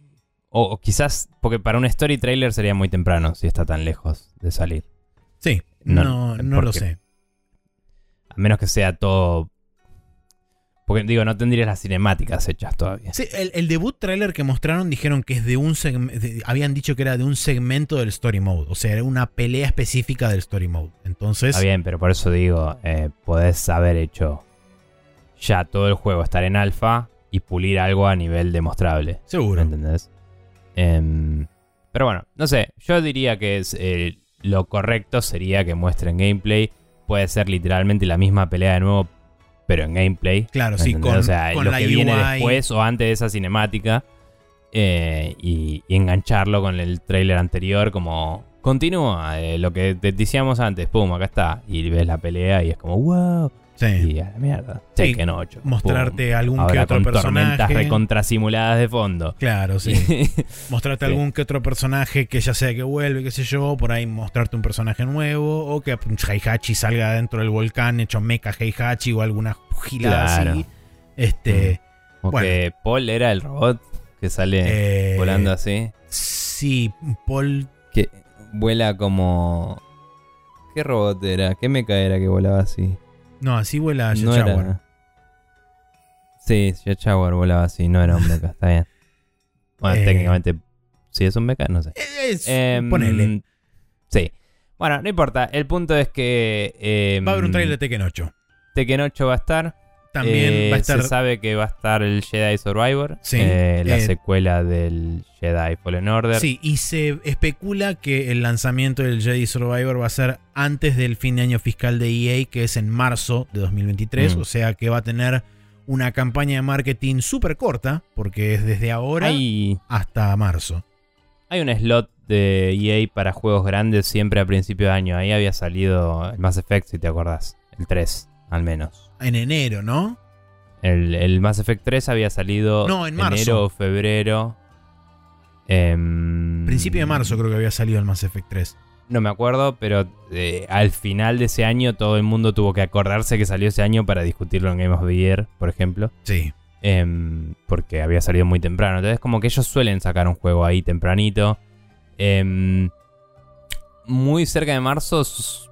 O, quizás, porque para un story trailer sería muy temprano si está tan lejos de salir. Sí, no, no, lo sé. A menos que sea todo. Porque digo, no tendrías las cinemáticas hechas todavía. Sí, el, debut trailer que mostraron dijeron que es de un habían dicho que era de un segmento del story mode. O sea, era una pelea específica del story mode. Entonces. Está bien, pero por eso digo, eh, podés haber hecho ya todo el juego estar en alfa y pulir algo a nivel demostrable. Seguro. ¿Entendés? Em, pero bueno, no sé. Yo diría que es, eh, lo correcto sería que muestren gameplay. Puede ser literalmente la misma pelea de nuevo, pero en gameplay. Claro, sí, con, o sea, lo que viene después o antes de esa cinemática. Eh, y, engancharlo con el trailer anterior como continúa eh, lo que te decíamos antes, pum, acá está, y ves la pelea y es como, wow, Sí. Y a la mierda. Sí, que 8. Mostrarte algún que otro con personaje. Recontrasimuladas de fondo. Claro, sí. mostrarte algún que otro personaje que ya sea que vuelve, qué sé yo. Por ahí mostrarte un personaje nuevo. O que Heihachi salga dentro del volcán hecho mecha Heihachi o alguna gilada así. Este. Mm. O que Paul era el robot que sale eh, volando así. Sí, Paul. Que vuela como. ¿Qué robot era? ¿Qué mecha era que volaba así? No, así vuela Jet no Sí, Jet volaba así, no era un mecha, está bien. Bueno, eh, técnicamente, si es un mecha, no sé. Em, ponele. Sí. Bueno, no importa. El punto es que. Em, va a haber un trailer de Tekken 8. Tekken 8 va a estar. También va a eh, estar. Se sabe que va a estar el Jedi Survivor. Sí, eh, la secuela del Jedi Fallen Order. Sí, y se especula que el lanzamiento del Jedi Survivor va a ser antes del fin de año fiscal de EA, que es en marzo de 2023. Mm. O sea que va a tener una campaña de marketing súper corta, porque es desde ahora hasta marzo. Hay un slot de EA para juegos grandes siempre a principio de año. Ahí había salido el Mass Effect, si te acordás. El 3, al menos. En enero, ¿no? El, el Mass Effect 3 había salido no, en marzo. enero o febrero. Em, Principio de marzo creo que había salido el Mass Effect 3. No me acuerdo, pero eh, al final de ese año todo el mundo tuvo que acordarse que salió ese año para discutirlo en Game of the Year, por ejemplo. Sí. Em, porque había salido muy temprano. Entonces, como que ellos suelen sacar un juego ahí tempranito. Em, muy cerca de marzo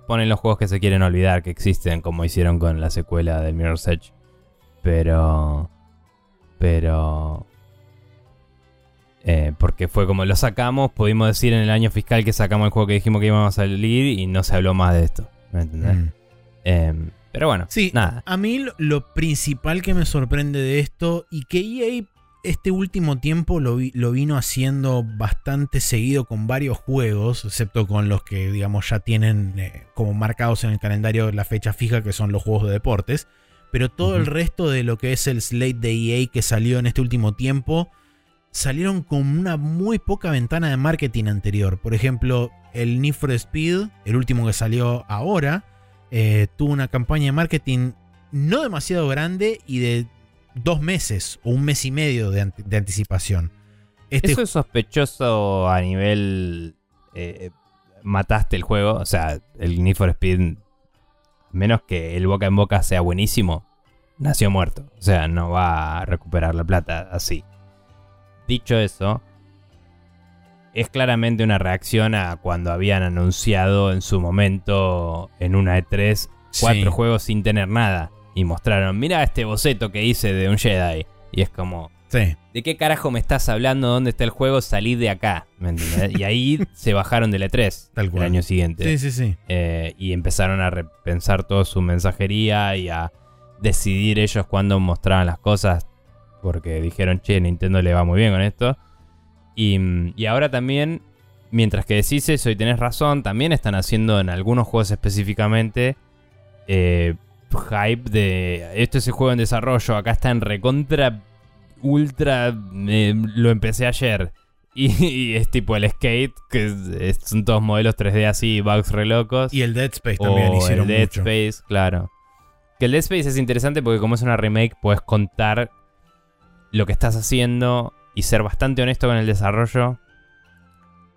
ponen los juegos que se quieren olvidar que existen, como hicieron con la secuela del Mirror's Edge. Pero. Pero. Eh, porque fue como lo sacamos, pudimos decir en el año fiscal que sacamos el juego que dijimos que íbamos a salir y no se habló más de esto. ¿Me entendés? Mm. Em, pero bueno, sí, nada. A mí lo, principal que me sorprende de esto y que EA este último tiempo lo, lo, vino haciendo bastante seguido con varios juegos, excepto con los que digamos ya tienen eh, como marcados en el calendario la fecha fija, que son los juegos de deportes. Pero todo el resto de lo que es el slate de EA que salió en este último tiempo salieron con una muy poca ventana de marketing anterior. Por ejemplo, el Need for Speed, el último que salió ahora, eh, tuvo una campaña de marketing no demasiado grande y de dos meses o un mes y medio de, anticipación. Este Eso es sospechoso a nivel... Eh, mataste el juego, o sea, el Need for Speed, menos que el boca en boca sea buenísimo, nació muerto. O sea, no va a recuperar la plata así. Dicho eso, es claramente una reacción a cuando habían anunciado en su momento en una E3 cuatro juegos sin tener nada. Y mostraron, mira este boceto que hice de un Jedi. Y es como, sí. ¿de qué carajo me estás hablando? ¿Dónde está el juego? Salí de acá. ¿Me y ahí se bajaron de la E3 el año siguiente. Sí, sí, sí. Eh, y empezaron a repensar toda su mensajería y a decidir ellos cuándo mostraban las cosas. Porque dijeron, che, Nintendo le va muy bien con esto. Y, ahora también, mientras que decís eso y tenés razón, también están haciendo en algunos juegos específicamente eh, hype de esto es el juego en desarrollo, acá está en recontra ultra, eh, lo empecé ayer. Y, es tipo el skate, que son todos modelos 3D así, bugs re locos. Y el Dead Space también hicieron el Dead Space, claro. Que el Dead Space es interesante porque como es una remake, puedes contar lo que estás haciendo y ser bastante honesto con el desarrollo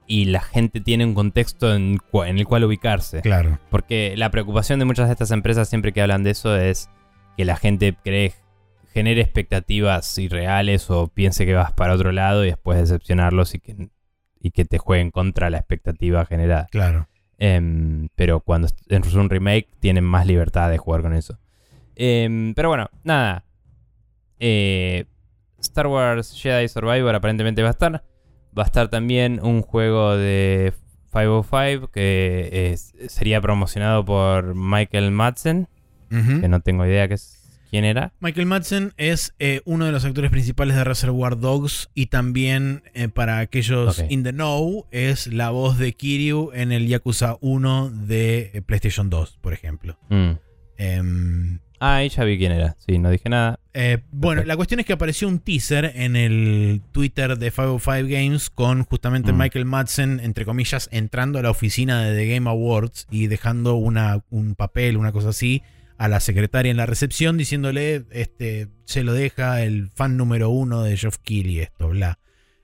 y la gente tiene un contexto en, el cual ubicarse. Claro. Porque la preocupación de muchas de estas empresas siempre que hablan de eso es que la gente cree, genere expectativas irreales o piense que vas para otro lado y después decepcionarlos y que, y que te jueguen contra la expectativa generada. Claro. Em, pero cuando es un remake tienen más libertad de jugar con eso. Em, pero bueno, nada. Eh, Star Wars Jedi Survivor aparentemente va a estar. Va a estar también un juego de 505 que sería promocionado por Michael Madsen, que no tengo idea quién era. Michael Madsen es eh, uno de los actores principales de Reservoir Dogs y también eh, para aquellos in the know es la voz de Kiryu en el Yakuza 1 de eh, PlayStation 2, por ejemplo. Mm. Em, Ah, ahí ya vi quién era. Sí, no dije nada. Eh, bueno, la cuestión es que apareció un teaser en el Twitter de 505 Games con justamente mm. Michael Madsen, entre comillas, entrando a la oficina de The Game Awards y dejando una, un papel, una cosa así, a la secretaria en la recepción diciéndole, este, se lo deja el fan número uno de Geoff Keighley, esto, bla.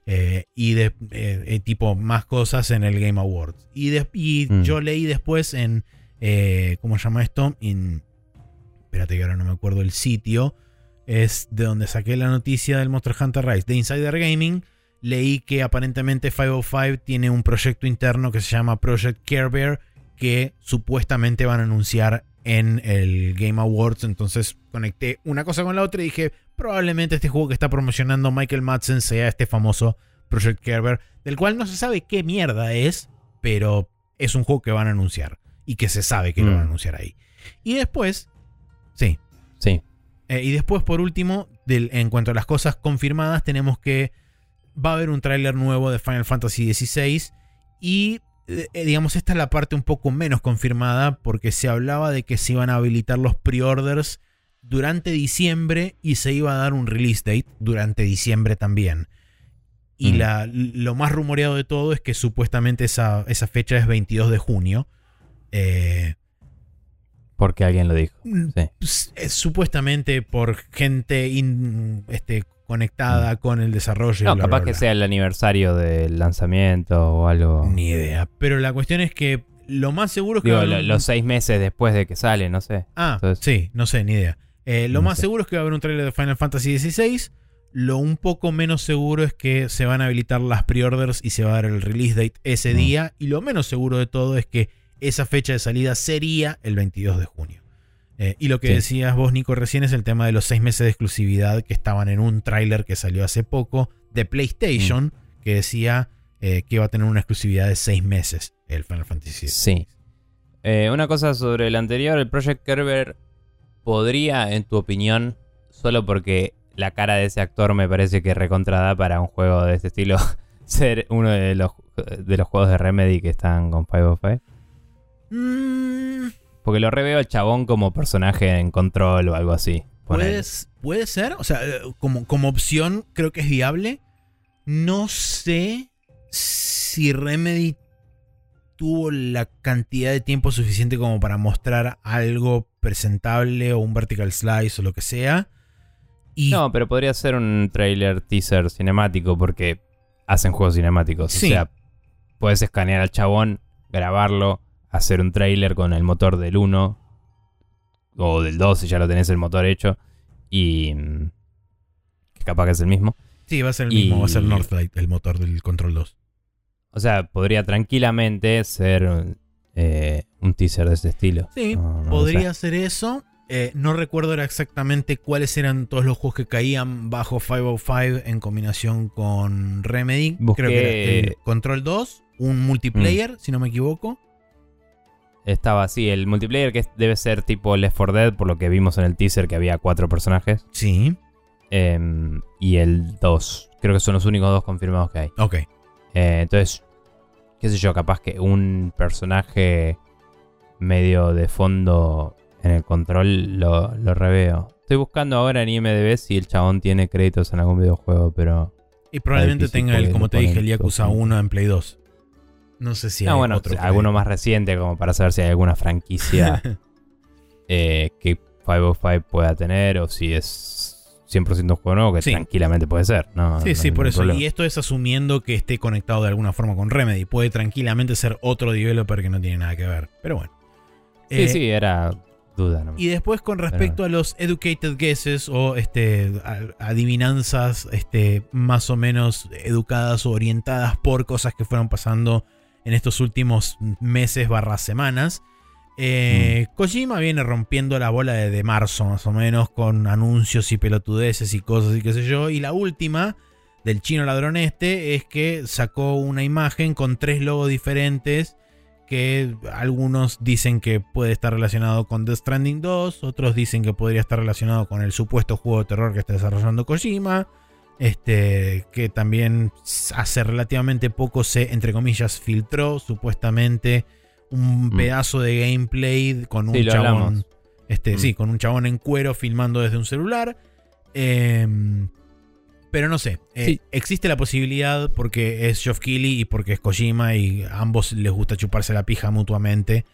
Eh, y de eh, tipo más cosas en el Game Awards. Y, mm. yo leí después en, ¿cómo se llama esto? En espérate que ahora no me acuerdo el sitio, es de donde saqué la noticia del Monster Hunter Rise, de Insider Gaming. Leí que aparentemente 505 tiene un proyecto interno que se llama Project Care Bear que supuestamente van a anunciar en el Game Awards. Entonces conecté una cosa con la otra y dije, probablemente este juego que está promocionando Michael Madsen sea este famoso Project Care Bear, del cual no se sabe qué mierda es, pero es un juego que van a anunciar y que se sabe que lo van a mm. anunciar ahí. Y después Sí. Sí. Eh, y después, por último, en cuanto a las cosas confirmadas, tenemos que va a haber un tráiler nuevo de Final Fantasy XVI y eh, eh, digamos esta es la parte un poco menos confirmada porque se hablaba de que se iban a habilitar los pre-orders durante diciembre y se iba a dar un release date durante diciembre también. Y mm. lo más rumoreado de todo es que supuestamente esa, esa fecha es 22 de junio. Eh, porque alguien lo dijo. Mm, pues, supuestamente por gente este, conectada mm. con el desarrollo. No, capaz que sea el aniversario del lanzamiento o algo. Ni idea. Pero la cuestión es que lo más seguro es que. Digo, los seis meses después de que sale, no sé. Ah, sí, no sé, ni idea. Eh, lo más seguro es que va a haber un trailer de Final Fantasy XVI. Lo un poco menos seguro es que se van a habilitar las pre-orders y se va a dar el release date ese mm. día. Y lo menos seguro de todo es que esa fecha de salida sería el 22 de junio. Eh, y lo que decías vos, Nico, recién es el tema de los seis meses de exclusividad que estaban en un tráiler que salió hace poco de PlayStation, mm. que decía eh, que iba a tener una exclusividad de seis meses el Final Fantasy VII. Sí. Eh, una cosa sobre el anterior, el Project Kerber podría, en tu opinión, solo porque la cara de ese actor me parece que recontrada para un juego de este estilo, ser uno de los, de los juegos de Remedy que están con 505? Mm. Porque lo reveo al chabón como personaje en control o algo así. puede ser, o sea, eh, como, como opción creo que es viable. No sé si Remedy tuvo la cantidad de tiempo suficiente como para mostrar algo presentable o un vertical slice o lo que sea. No, pero podría ser un trailer teaser cinemático porque hacen juegos cinemáticos. O sea, puedes escanear al chabón, grabarlo, hacer un trailer con el motor del 1 o del 2 si ya lo tenés el motor hecho y mm, que capaz que es el mismo. Sí, va a ser el mismo, va a ser Northlight el motor del Control 2. O sea, podría tranquilamente ser eh, un teaser de ese estilo. Sí, podría ser eso. Eh, no recuerdo exactamente cuáles eran todos los juegos que caían bajo 505 en combinación con Remedy. Creo que era el Control 2, un multiplayer, mm. si no me equivoco. Estaba así, el multiplayer que debe ser tipo Left 4 Dead, por lo que vimos en el teaser que había cuatro personajes. Sí. Em, y el 2. Creo que son los únicos dos confirmados que hay. Ok. Eh, entonces, qué sé yo, capaz que un personaje medio de fondo en el control lo, lo reveo. Estoy buscando ahora en IMDB si el chabón tiene créditos en algún videojuego, pero... Y probablemente tenga, el, como te dije, el Yakuza 1 en Play 2. No sé si hay bueno, otro alguno más reciente como para saber si hay alguna franquicia eh, que 505 pueda tener o si es 100% juego nuevo, que tranquilamente puede ser. No, sí, sí, por eso. Y esto es asumiendo que esté conectado de alguna forma con Remedy. Puede tranquilamente ser otro developer que no tiene nada que ver. Pero bueno. Sí, eh, sí, era duda. Y después con respecto a los educated guesses o este, adivinanzas este, más o menos educadas o orientadas por cosas que fueron pasando en estos últimos meses barra semanas. Eh, mm. Kojima viene rompiendo la bola de, marzo, más o menos, con anuncios y pelotudeces y cosas y qué sé yo. Y la última, del chino ladrón este, es que sacó una imagen con tres logos diferentes. Que algunos dicen que puede estar relacionado con The Stranding 2, otros dicen que podría estar relacionado con el supuesto juego de terror que está desarrollando Kojima. Este, que también hace relativamente poco se, entre comillas, filtró supuestamente un mm. pedazo de gameplay con un chabón. Este, mm. Sí, con un chabón en cuero filmando desde un celular. Em, pero no sé, eh, existe la posibilidad porque es Geoff Keighley y porque es Kojima y a ambos les gusta chuparse la pija mutuamente.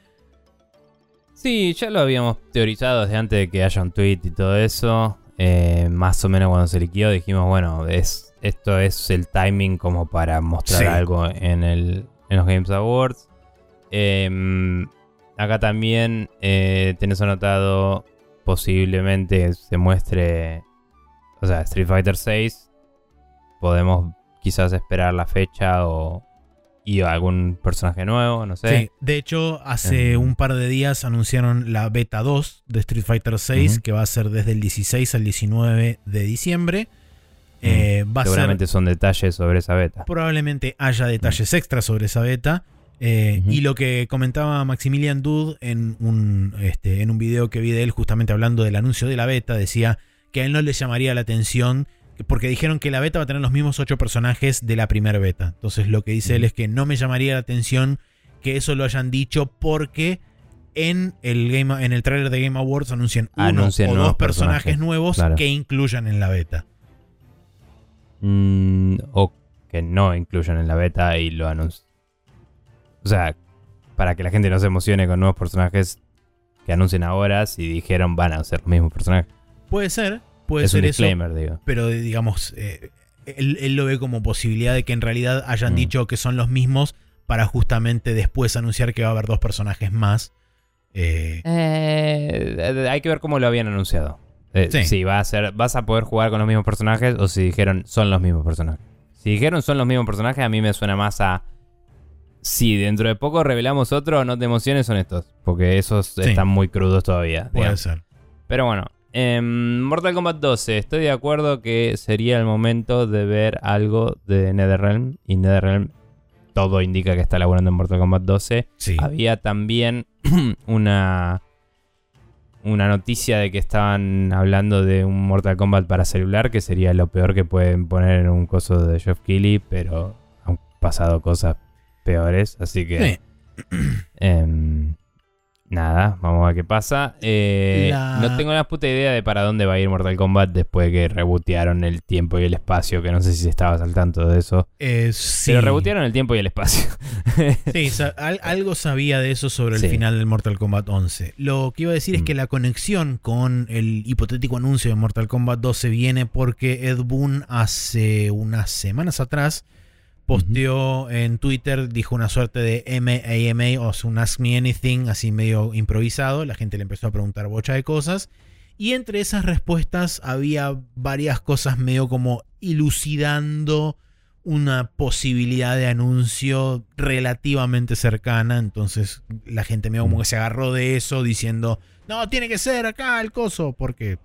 Sí, ya lo habíamos teorizado desde antes de que haya un tweet y todo eso. Eh, más o menos cuando se liquidó dijimos, bueno, es, esto es el timing como para mostrar algo en, el, en los Games Awards. Em, acá también eh, tenés anotado posiblemente se muestre, o sea, Street Fighter 6. Podemos quizás esperar la fecha o y algún personaje nuevo, no sé. Sí, de hecho, hace em. un par de días anunciaron la beta 2 de Street Fighter 6, que va a ser desde el 16 al 19 de diciembre. Eh, Seguramente son detalles sobre esa beta. Probablemente haya detalles extras sobre esa beta. Eh, y lo que comentaba Maximilian Dude en un, este, en un video que vi de él justamente hablando del anuncio de la beta, decía que a él no le llamaría la atención porque dijeron que la beta va a tener los mismos ocho personajes de la primera beta. Entonces lo que dice él es que no me llamaría la atención que eso lo hayan dicho porque en el, game, en el trailer de Game Awards anuncian uno o dos personajes, nuevos que incluyan en la beta. Mm, o que no incluyan en la beta y lo anuncian o sea, para que la gente no se emocione con nuevos personajes que anuncien ahora si dijeron van a ser los mismos personajes. Puede ser, puede ser eso. Digo. Pero digamos, eh, él, lo ve como posibilidad de que en realidad hayan mm. dicho que son los mismos para justamente después anunciar que va a haber dos personajes más. Eh, eh, hay que ver cómo lo habían anunciado. Si va a ser, vas a poder jugar con los mismos personajes o si dijeron son los mismos personajes. Si dijeron son los mismos personajes, a mí me suena más a si dentro de poco revelamos otro, no te emociones, son estos. Porque esos están muy crudos todavía. Puede ser. Pero bueno, en Mortal Kombat 12, estoy de acuerdo que sería el momento de ver algo de NetherRealm. Y NetherRealm todo indica que está laburando en Mortal Kombat 12. Había también una, una noticia de que estaban hablando de un Mortal Kombat para celular, que sería lo peor que pueden poner en un coso de Jeff Keighley, pero han pasado cosas peores, así que... Em, nada, vamos a ver qué pasa. Eh, no tengo la puta idea de para dónde va a ir Mortal Kombat después de que rebotearon el tiempo y el espacio, que no sé si estabas al tanto de eso. Eh, Pero rebotearon el tiempo y el espacio. sí, algo sabía de eso sobre el final del Mortal Kombat 11. Lo que iba a decir es mm. que la conexión con el hipotético anuncio de Mortal Kombat 12 viene porque Ed Boon hace unas semanas atrás posteó en Twitter, dijo una suerte de MAMA o un Ask Me Anything, así medio improvisado. La gente le empezó a preguntar bocha de cosas. Y entre esas respuestas había varias cosas medio como ilucidando una posibilidad de anuncio relativamente cercana. Entonces la gente me como que se agarró de eso diciendo, no, tiene que ser acá el coso, porque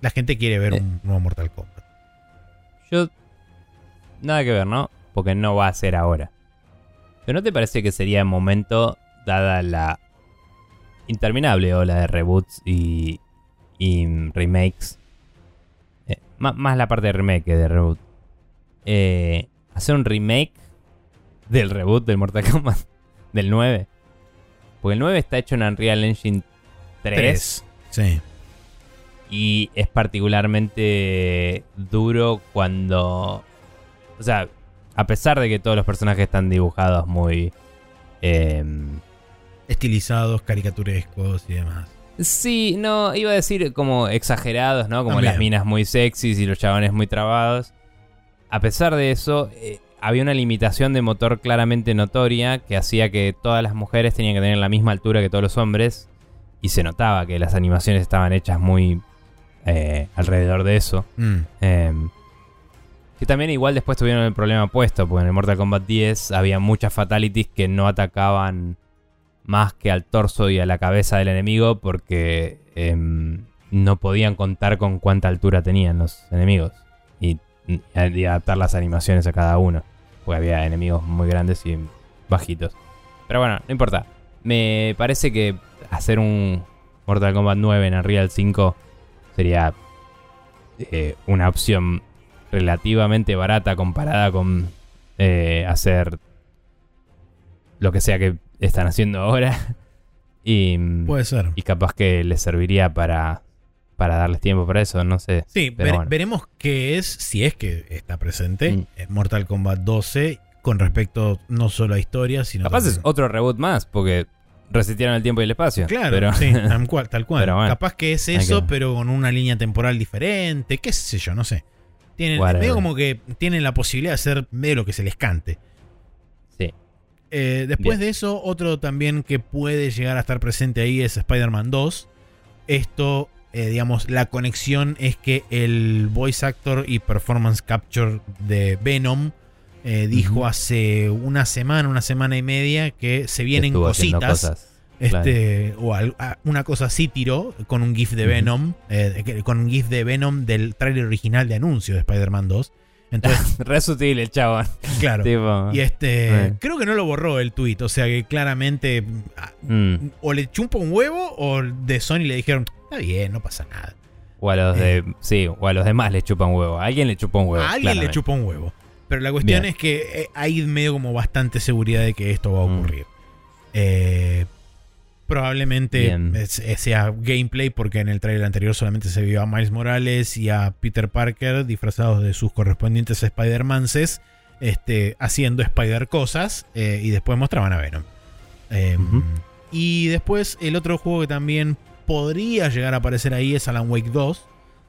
la gente quiere ver eh. un nuevo Mortal Kombat. Yo... Nada que ver, ¿no? Porque no va a ser ahora. ¿Pero no te parece que sería el momento, dada la interminable ola de reboots y, y remakes? Eh, más, la parte de remake que de reboot. Eh, hacer un remake del reboot del Mortal Kombat del 9. Porque el 9 está hecho en Unreal Engine 3. Sí. Y es particularmente duro cuando. O sea, a pesar de que todos los personajes están dibujados muy. Em, Estilizados, caricaturescos y demás. Sí, no, iba a decir como exagerados, ¿no? Como las minas muy sexys y los chabones muy trabados. A pesar de eso, eh, había una limitación de motor claramente notoria que hacía que todas las mujeres tenían que tener la misma altura que todos los hombres. Y se notaba que las animaciones estaban hechas muy eh, alrededor de eso. Mm. Em, que también igual después tuvieron el problema opuesto, porque en el Mortal Kombat 10 había muchas fatalities que no atacaban más que al torso y a la cabeza del enemigo porque em, no podían contar con cuánta altura tenían los enemigos y, adaptar las animaciones a cada uno, porque había enemigos muy grandes y bajitos. Pero bueno, no importa. Me parece que hacer un Mortal Kombat 9 en Unreal 5 sería eh, una opción relativamente barata comparada con eh, hacer lo que sea que están haciendo ahora. Y, Puede ser. Y capaz que les serviría para, para darles tiempo para eso, no sé. Sí, veremos qué es, si es que está presente, mm. en Mortal Kombat 12 con respecto no solo a historia, sino... Capaz es otro reboot más, porque resetearon el tiempo y el espacio. Claro, sí, tal cual. Tal cual. Capaz que es eso, pero con una línea temporal diferente, qué sé yo, no sé. Tienen, medio como que tienen la posibilidad de hacer medio lo que se les cante. Sí. Eh, después de eso, otro también que puede llegar a estar presente ahí es Spider-Man 2. Esto, eh, digamos, la conexión es que el voice actor y performance capture de Venom eh, dijo hace una semana, una semana y media que se vienen cositas. Este, o una cosa así tiró con un GIF de Venom, eh, con un GIF de Venom del tráiler original de anuncio de Spider-Man 2. Entonces, Re sutil el chaval. Claro. y este. Creo que no lo borró el tweet. O sea que claramente. Ah, mm. O le chupa un huevo. O de Sony le dijeron. Está bien, no pasa nada. O a los de. Eh. Sí, o a los demás le chupa un huevo. A alguien le chupa un huevo. A alguien le chupa un huevo. Pero la cuestión es que hay medio como bastante seguridad de que esto va a mm. ocurrir. Eh, Probablemente sea gameplay porque en el trailer anterior solamente se vio a Miles Morales y a Peter Parker disfrazados de sus correspondientes Spider-Manses este, haciendo Spider cosas eh, y después mostraban a Venom. Em, y después el otro juego que también podría llegar a aparecer ahí es Alan Wake 2,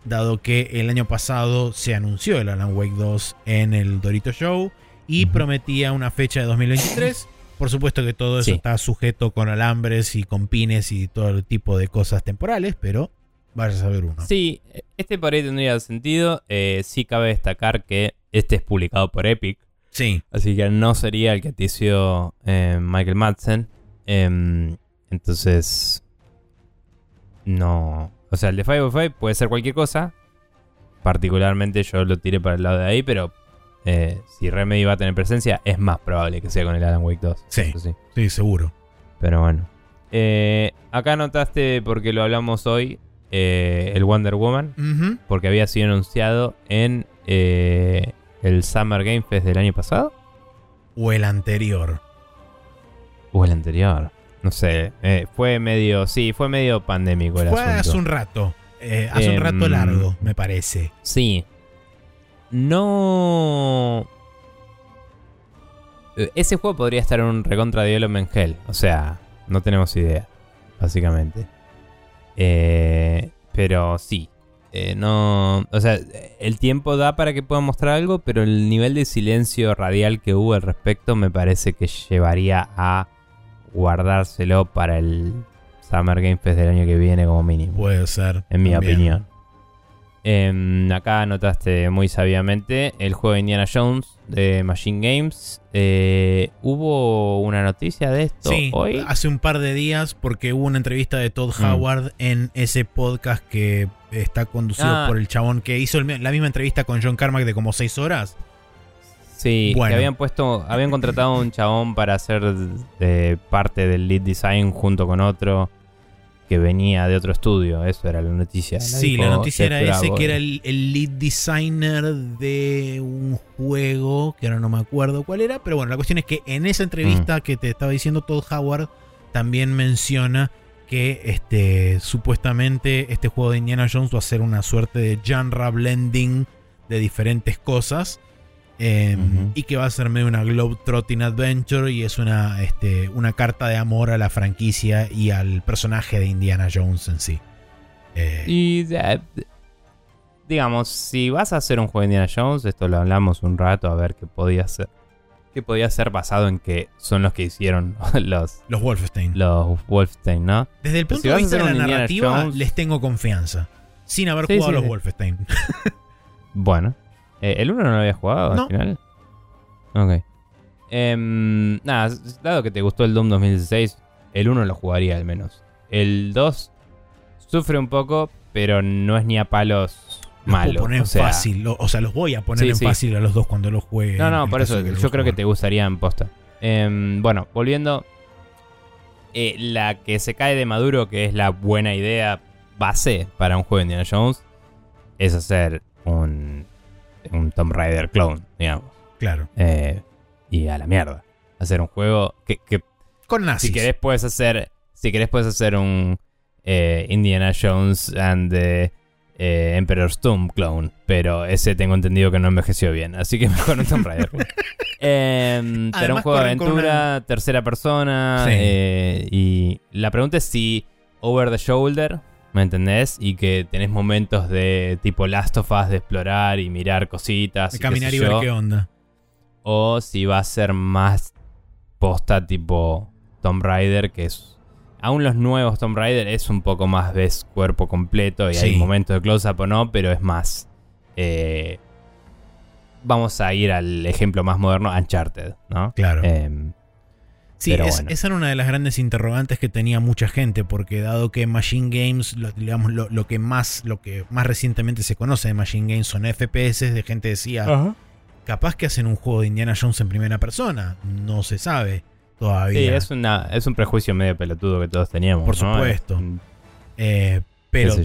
dado que el año pasado se anunció el Alan Wake 2 en el Dorito Show y prometía una fecha de 2023. Por supuesto que todo eso está sujeto con alambres y con pines y todo tipo de cosas temporales, pero vaya a saber uno. Sí, este por ahí tendría sentido. Eh, sí cabe destacar que este es publicado por Epic. Sí. Así que no sería el que atició eh, Michael Madsen. Em, entonces, no. O sea, el de Five puede ser cualquier cosa. Particularmente yo lo tiré para el lado de ahí, pero eh, si Remedy va a tener presencia, es más probable que sea con el Alan Wake 2. Sí, sí. seguro. Pero bueno. Eh, acá notaste, porque lo hablamos hoy, eh, el Wonder Woman, porque había sido anunciado en el Summer Game Fest del año pasado. O el anterior. O el anterior. No sé. fue medio. Sí, fue medio pandémico el fue hace un rato. hace un rato em, largo, me parece. Sí, no... Eh, ese juego podría estar en un recontra development hell. O sea, no tenemos idea, básicamente. Eh, pero sí. Eh, no. O sea, el tiempo da para que pueda mostrar algo, pero el nivel de silencio radial que hubo al respecto me parece que llevaría a guardárselo para el Summer Game Fest del año que viene, como mínimo. Puede ser. En mi opinión. Em, acá anotaste muy sabiamente el juego de Indiana Jones de Machine Games. Eh, ¿Hubo una noticia de esto sí, hoy? hace un par de días porque hubo una entrevista de Todd Mm. Howard en ese podcast que está conducido Ah. por el chabón que hizo el la misma entrevista con John Carmack de como seis horas. Sí, Bueno. que habían puesto, habían contratado a un chabón para hacer eh, parte del lead design junto con otro que venía de otro estudio. Eso era la noticia. Sí, dijo la noticia era ese que era el, el lead designer de un juego que ahora no me acuerdo cuál era, pero bueno, la cuestión es que en esa Mm. entrevista que te estaba diciendo Todd Howard también menciona que este supuestamente este juego de Indiana Jones va a ser una suerte de genre blending de diferentes cosas. Eh, Ujú. Y que va a ser medio una Globetrotting Adventure y es una, este, una carta de amor a la franquicia y al personaje de Indiana Jones en sí. Eh, Y eh, digamos, si vas a hacer un juego de Indiana Jones, esto lo hablamos un rato a ver qué podía ser. ¿Qué podía ser basado en que son los que hicieron los, los Wolfenstein. los Wolfenstein, ¿no? Desde el Pero punto si de vista de la narrativa, Jones- les tengo confianza. Sin haber Sí, jugado sí, a los sí. Wolfenstein. Bueno. Eh, ¿El 1 no lo había jugado No. al final? Ok. Em, nada, dado que te gustó el Doom 2016, el 1 lo jugaría al menos. El 2 sufre un poco, pero no es ni a palos Los malo. puedo poner o sea, fácil. lo- O sea, los voy a poner Sí, en sí. fácil a los dos cuando los juegue. No, no, por eso yo los creo que te gustaría en posta. Em, bueno, volviendo. eh, la que se cae de Maduro, que es la buena idea base para un juego de Indiana Jones, es hacer un, un Tomb Raider clone, digamos. Claro. Eh, y a la mierda. Hacer un juego que, que Con nazis. si querés puedes hacer. Si querés puedes hacer un eh, Indiana Jones and the eh, Emperor's Tomb clone. Pero ese tengo entendido que no envejeció bien. Así que mejor un Tomb Raider. Em, pero un juego de aventura, tercera persona. Sí. eh, y la pregunta es si over the shoulder. ¿Me entendés? Y que tenés momentos de tipo Last of Us de explorar y mirar cositas. de y caminar y ver yo. qué onda. O si va a ser más posta tipo Tomb Raider, que es... Aún los nuevos Tomb Raider es un poco más, ves, cuerpo completo y Sí. hay momentos de close-up o no, pero es más... eh, vamos a ir al ejemplo más moderno, Uncharted, ¿no? Claro. Em, Sí, pero es- bueno. esa era una de las grandes interrogantes que tenía mucha gente, porque dado que Machine Games, lo, digamos, lo, lo que más, lo que más recientemente se conoce de Machine Games son FPS, de gente decía, capaz que hacen un juego de Indiana Jones en primera persona. No se sabe todavía. sí, es, una, es un prejuicio medio pelotudo que todos teníamos. Por ¿no? supuesto. Eh, pero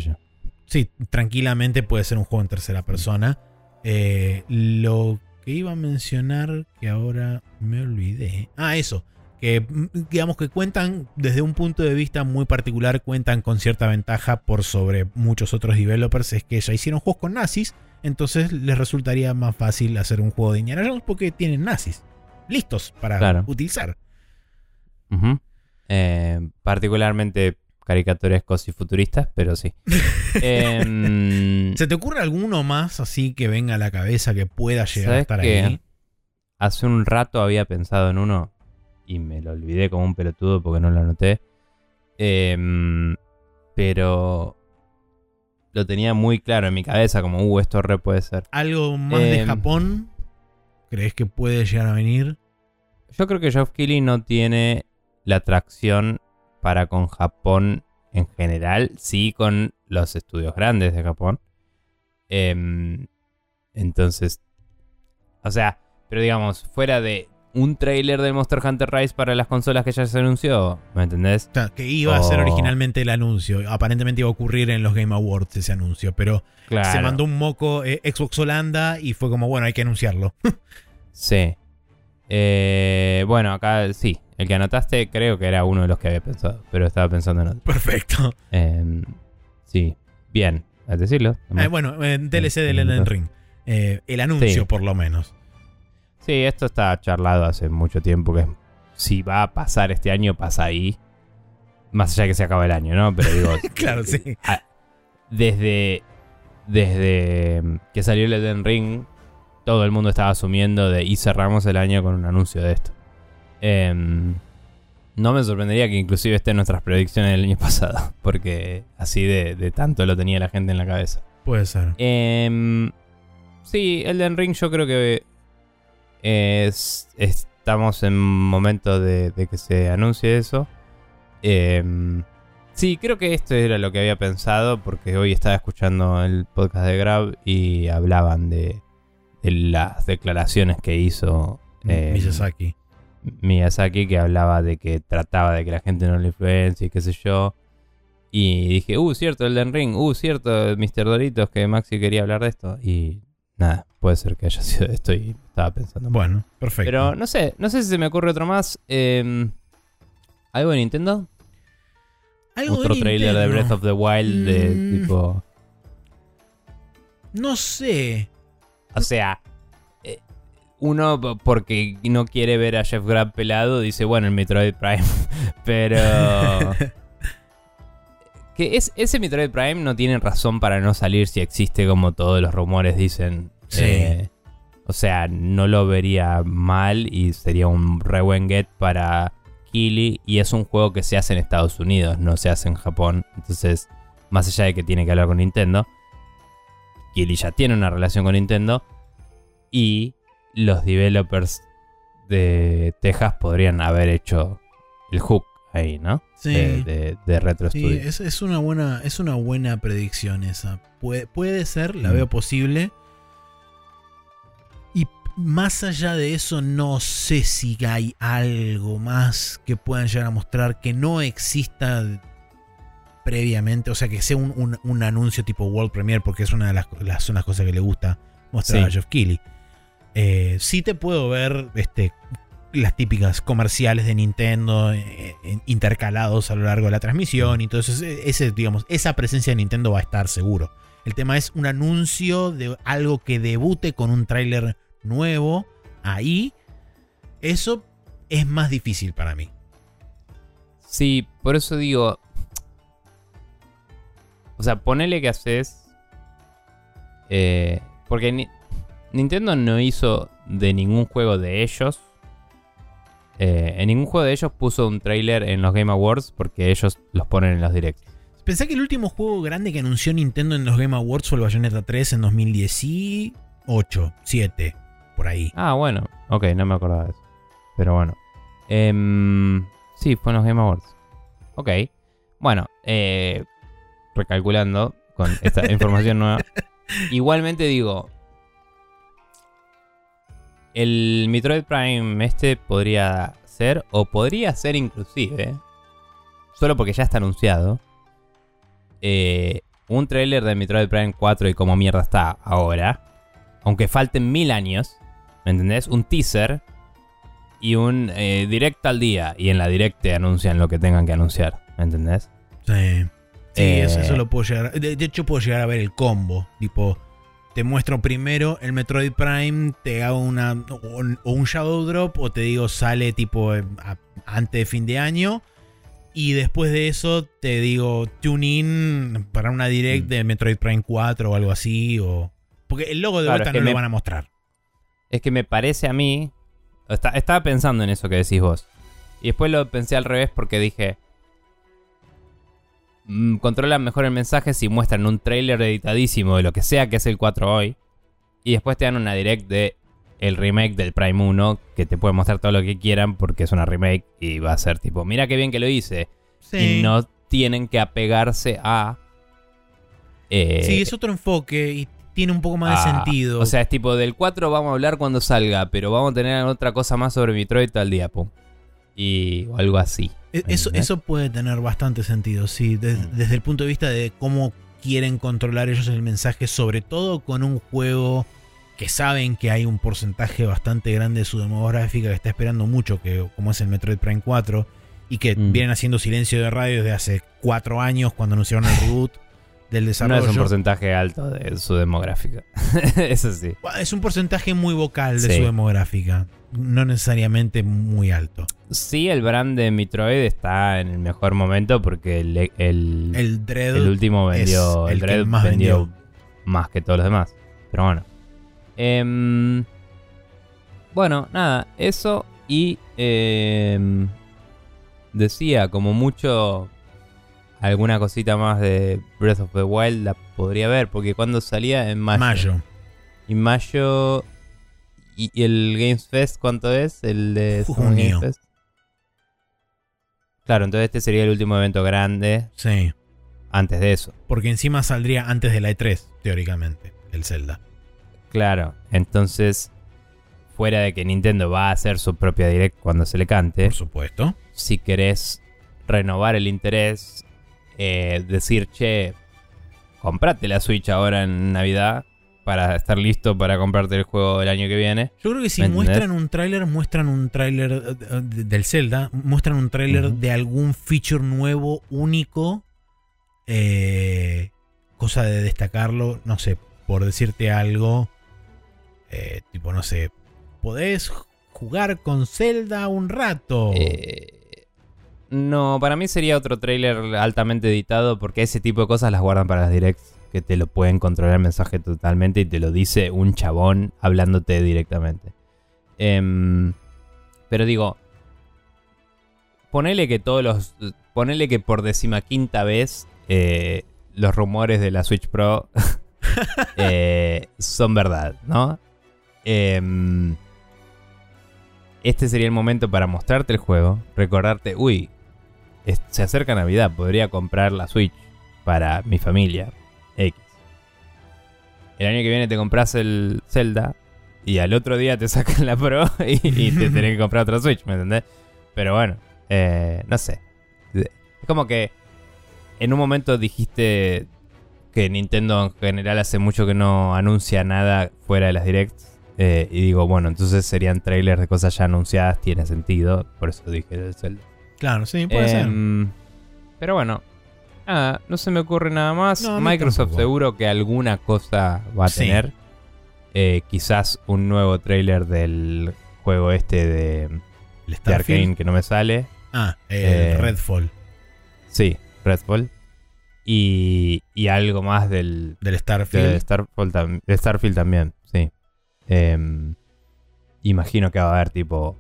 sí, tranquilamente puede ser un juego en tercera persona. Eh, lo que iba a mencionar, que ahora me olvidé. Ah, eso. Que digamos que cuentan, desde un punto de vista muy particular, cuentan con cierta ventaja por sobre muchos otros developers. Es que ya hicieron juegos con nazis. Entonces les resultaría más fácil hacer un juego de Indiana Jones porque tienen nazis listos para Claro. utilizar. Eh, particularmente caricaturescos y futuristas, pero sí. Em, ¿Se te ocurre alguno más así que venga a la cabeza que pueda llegar a ¿Sabes estar ahí? Hace un rato había pensado en uno y me lo olvidé como un pelotudo porque no lo anoté. Em, pero lo tenía muy claro en mi cabeza como, uh, esto re puede ser. ¿Algo más de Em, Japón? ¿Crees que puede llegar a venir? Yo creo que Geoff Keighley no tiene la atracción para con Japón en general, sí con los estudios grandes de Japón. Em, entonces, o sea, pero digamos, fuera de un trailer de Monster Hunter Rise para las consolas que ya se anunció, ¿me entendés? O sea, que iba a ser originalmente el anuncio. Aparentemente iba a ocurrir en los Game Awards ese anuncio, pero Claro. se mandó un moco eh, Xbox Holanda y fue como, bueno, hay que anunciarlo. Sí. Eh, bueno, acá sí. El que anotaste creo que era uno de los que había pensado, pero estaba pensando en otro. Perfecto. Em, sí, bien, a decirlo. Eh, bueno, eh, DLC del Elden Ring. Eh, el anuncio, Sí. por lo menos. Sí, esto está charlado hace mucho tiempo que si va a pasar este año, pasa ahí. Más allá de que se acaba el año, ¿no? Pero digo, Claro, sí. a- desde, desde que salió el Elden Ring, todo el mundo estaba asumiendo de y cerramos el año con un anuncio de esto. Em, no me sorprendería que inclusive esté en nuestras predicciones del año pasado, porque así de, de tanto lo tenía la gente en la cabeza. Puede ser. Em, sí, Elden Ring yo creo que es, estamos en momento de, que se anuncie eso. Em, sí, creo que esto era lo que había pensado porque hoy estaba escuchando el podcast de Grab y hablaban de, las declaraciones que hizo em, Miyazaki. Miyazaki que hablaba de que trataba de que la gente no le influencie y qué sé yo. Y dije, uh, cierto, Elden Ring, uh, cierto, Mr. Doritos, que Maxi quería hablar de esto. Y nada, puede ser que haya sido esto y estaba pensando. Bueno, perfecto. Pero no sé, no sé si se me ocurre otro más. Em, ¿Algo de Nintendo? ¿Algo otro trailer de Breath of the Wild de mm. tipo. No sé. O sea, eh, uno porque no quiere ver a Jeff Grab pelado dice, bueno, el Metroid Prime. Pero. Que es, ese Metroid Prime no tiene razón para no salir si existe como todos los rumores dicen. Sí. Eh, o sea, no lo vería mal y sería un re buen get para Kili. Y es un juego que se hace en Estados Unidos, no se hace en Japón. Entonces, más allá de que tiene que hablar con Nintendo, Kili ya tiene una relación con Nintendo. Y los developers de Texas podrían haber hecho el hook ahí, ¿no? Sí. De, de, Retro sí, es, una buena, es una buena predicción esa. Puede, puede ser, la mm. veo posible. Y más allá de eso, no sé si hay algo más que puedan llegar a mostrar que no exista previamente. O sea, que sea un, anuncio tipo World Premiere, porque es una de las, las, cosas que le gusta mostrar a Jeff Keighley. Eh, sí te puedo ver este, las típicas comerciales de Nintendo eh, eh, intercalados a lo largo de la transmisión y entonces ese, digamos, esa presencia de Nintendo va a estar seguro. El tema es un anuncio de algo que debute con un tráiler nuevo ahí. Eso es más difícil para mí. Sí, por eso digo. O sea, ponele que haces. Eh, porque Nintendo no hizo de ningún juego de ellos eh, en ningún juego de ellos puso un trailer en los Game Awards porque ellos los ponen en los directs. Pensé que el último juego grande que anunció Nintendo en los Game Awards fue el Bayonetta 3 en 2018, 7, por ahí. Ah, bueno, ok, no me acordaba de eso. Pero bueno. Em, sí, fue en los Game Awards. Ok. Bueno, eh, recalculando con esta información nueva. Igualmente digo, el Metroid Prime este podría ser, o podría ser inclusive, solo porque ya está anunciado, eh, un trailer de Metroid Prime 4 y como mierda está ahora, aunque falten mil años, ¿me entendés? Un teaser y un eh, direct al día, y en la direct te anuncian lo que tengan que anunciar, ¿me entendés? Sí. Sí, eso, eso, eh, lo puedo llegar. De, de hecho, puedo llegar a ver el combo. Tipo, te muestro primero el Metroid Prime, te hago una o, un Shadow Drop o te digo sale tipo eh, antes de fin de año y después de eso te digo tune in para una direct mm. de Metroid Prime 4 o algo así o porque el logo de vuelta no lo van a mostrar. Es que me parece a mí estaba pensando en eso que decís vos. Y después lo pensé al revés porque dije, controlan mejor el mensaje si muestran un trailer editadísimo de lo que sea que es el 4 hoy. Y después te dan una direct de el remake del Prime 1 que te puede mostrar todo lo que quieran porque es una remake y va a ser tipo, mira qué bien que lo hice. Y no tienen que apegarse a... Eh, sí, es otro enfoque y tiene un poco más de sentido. O sea, es tipo, del 4 vamos a hablar cuando salga, pero vamos a tener otra cosa más sobre Metroid al día, pum. Y o algo así. E-, eso, eso puede tener bastante sentido, sí, mm. desde el punto de vista de cómo quieren controlar ellos el mensaje, sobre todo con un juego que saben que hay un porcentaje bastante grande de su demográfica que está esperando mucho, que, como es el Metroid Prime 4, y que mm. vienen haciendo silencio de radio desde hace cuatro años cuando anunciaron el reboot del desarrollo. No es un porcentaje alto de su demográfica. Eso sí. Es un porcentaje muy vocal de su demográfica. No necesariamente muy alto. Sí, el brand de Metroid está en el mejor momento porque el, el, el, Dread el último vendió. el, Dread más vendió, más que todos los demás. Pero bueno. Em, bueno, nada, eso. Y em, decía, como mucho alguna cosita más de Breath of the Wild la podría ver, porque cuando salía en mayo. Mayo. Y mayo. ¿Y, el Games Fest cuánto es? El de Junio. Fest. Claro, entonces este sería el último evento grande. Sí. Antes de eso. Porque encima saldría antes de la E3, teóricamente, el Zelda. Claro, entonces, fuera de que Nintendo va a hacer su propia Direct cuando se le cante. Por supuesto. Si querés renovar el interés, eh, decir, che, comprate la Switch ahora en Navidad para estar listo para comprarte el juego del año que viene. Yo creo que si muestran un tráiler, muestran un tráiler eh, del Zelda, muestran un tráiler de algún feature nuevo, único, eh, cosa de destacarlo, no sé, por decirte algo, tipo, no sé, podés jugar con Zelda un rato. Eh, no, para mí sería otro trailer altamente editado porque ese tipo de cosas las guardan para las directs que te lo pueden controlar el mensaje totalmente y te lo dice un chabón hablándote directamente. Em, pero digo, ponele que todos los. Ponele que por decimaquinta vez eh, los rumores de la Switch Pro eh, son verdad, ¿no? Em, este sería el momento para mostrarte el juego, recordarte, uy, se acerca Navidad, podría comprar la Switch para mi familia. X. El año que viene te compras el Zelda y al otro día te sacan la Pro y, te tenés que comprar otra Switch, ¿me entendés? Pero bueno, eh, no sé. Es como que en un momento dijiste que Nintendo en general hace mucho que no anuncia nada fuera de las directs. Eh, y digo, bueno, entonces serían trailers de cosas ya anunciadas, tiene sentido. Por eso dije el Zelda. Claro, sí, puede ser. Em, pero bueno, nada, no se me ocurre nada más. Microsoft seguro que alguna cosa va a tener. Eh, quizás un nuevo trailer del juego este de, de Arkane que no me sale. Ah, eh, Redfall. Sí, Redfall. Y, y algo más del, del Starfield. de Starfield también, sí. Em, imagino que va a haber tipo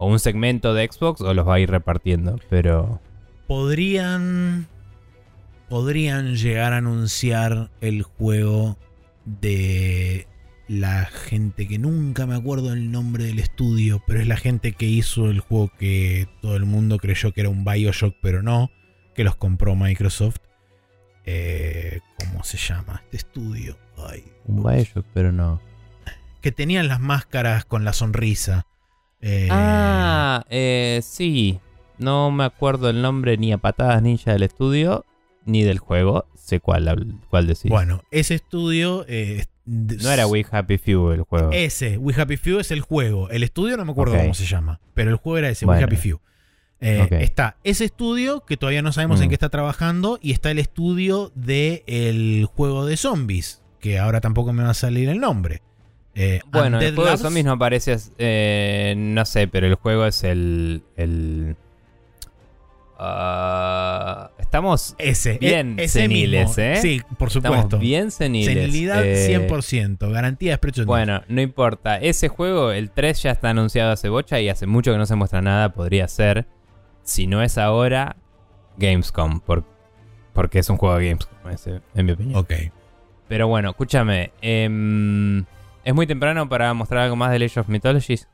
o un segmento de Xbox o los va a ir repartiendo, pero... Podrían... Podrían llegar a anunciar el juego de la gente que nunca me acuerdo el nombre del estudio, pero es la gente que hizo el juego que todo el mundo creyó que era un Bioshock, pero no, que los compró Microsoft. Eh, ¿Cómo se llama este estudio? un Bioshock, pero no. Que tenían las máscaras con la sonrisa. Eh, ah, eh, sí. No me acuerdo el nombre ni a patadas ninja del estudio ni del juego. Sé cuál, cuál decís. Bueno, ese estudio. Eh, no era We Happy Few el juego. Ese, We Happy Few es el juego. El estudio no me acuerdo cómo se llama. Pero el juego era ese, We Happy Few. Está ese estudio que todavía no sabemos en mm. qué está trabajando. Y está el estudio del juego de zombies. Que ahora tampoco me va a salir el nombre. Eh, bueno, el juego de zombies no aparece, eh, no sé, pero el juego es el... el ah, estamos ese, bien seniles, ¿eh? Sí, por supuesto. Estamos bien seniles. Senilidad 100%, garantía de precio. Bueno, no importa. Ese juego, el 3 ya está anunciado hace bocha y hace mucho que no se muestra nada. Podría ser, si no es ahora, Gamescom. porque es un juego de Gamescom, en mi opinión. Ok. Pero bueno, escúchame. Eh, ¿Es muy temprano para mostrar algo más de Age of Mythologies?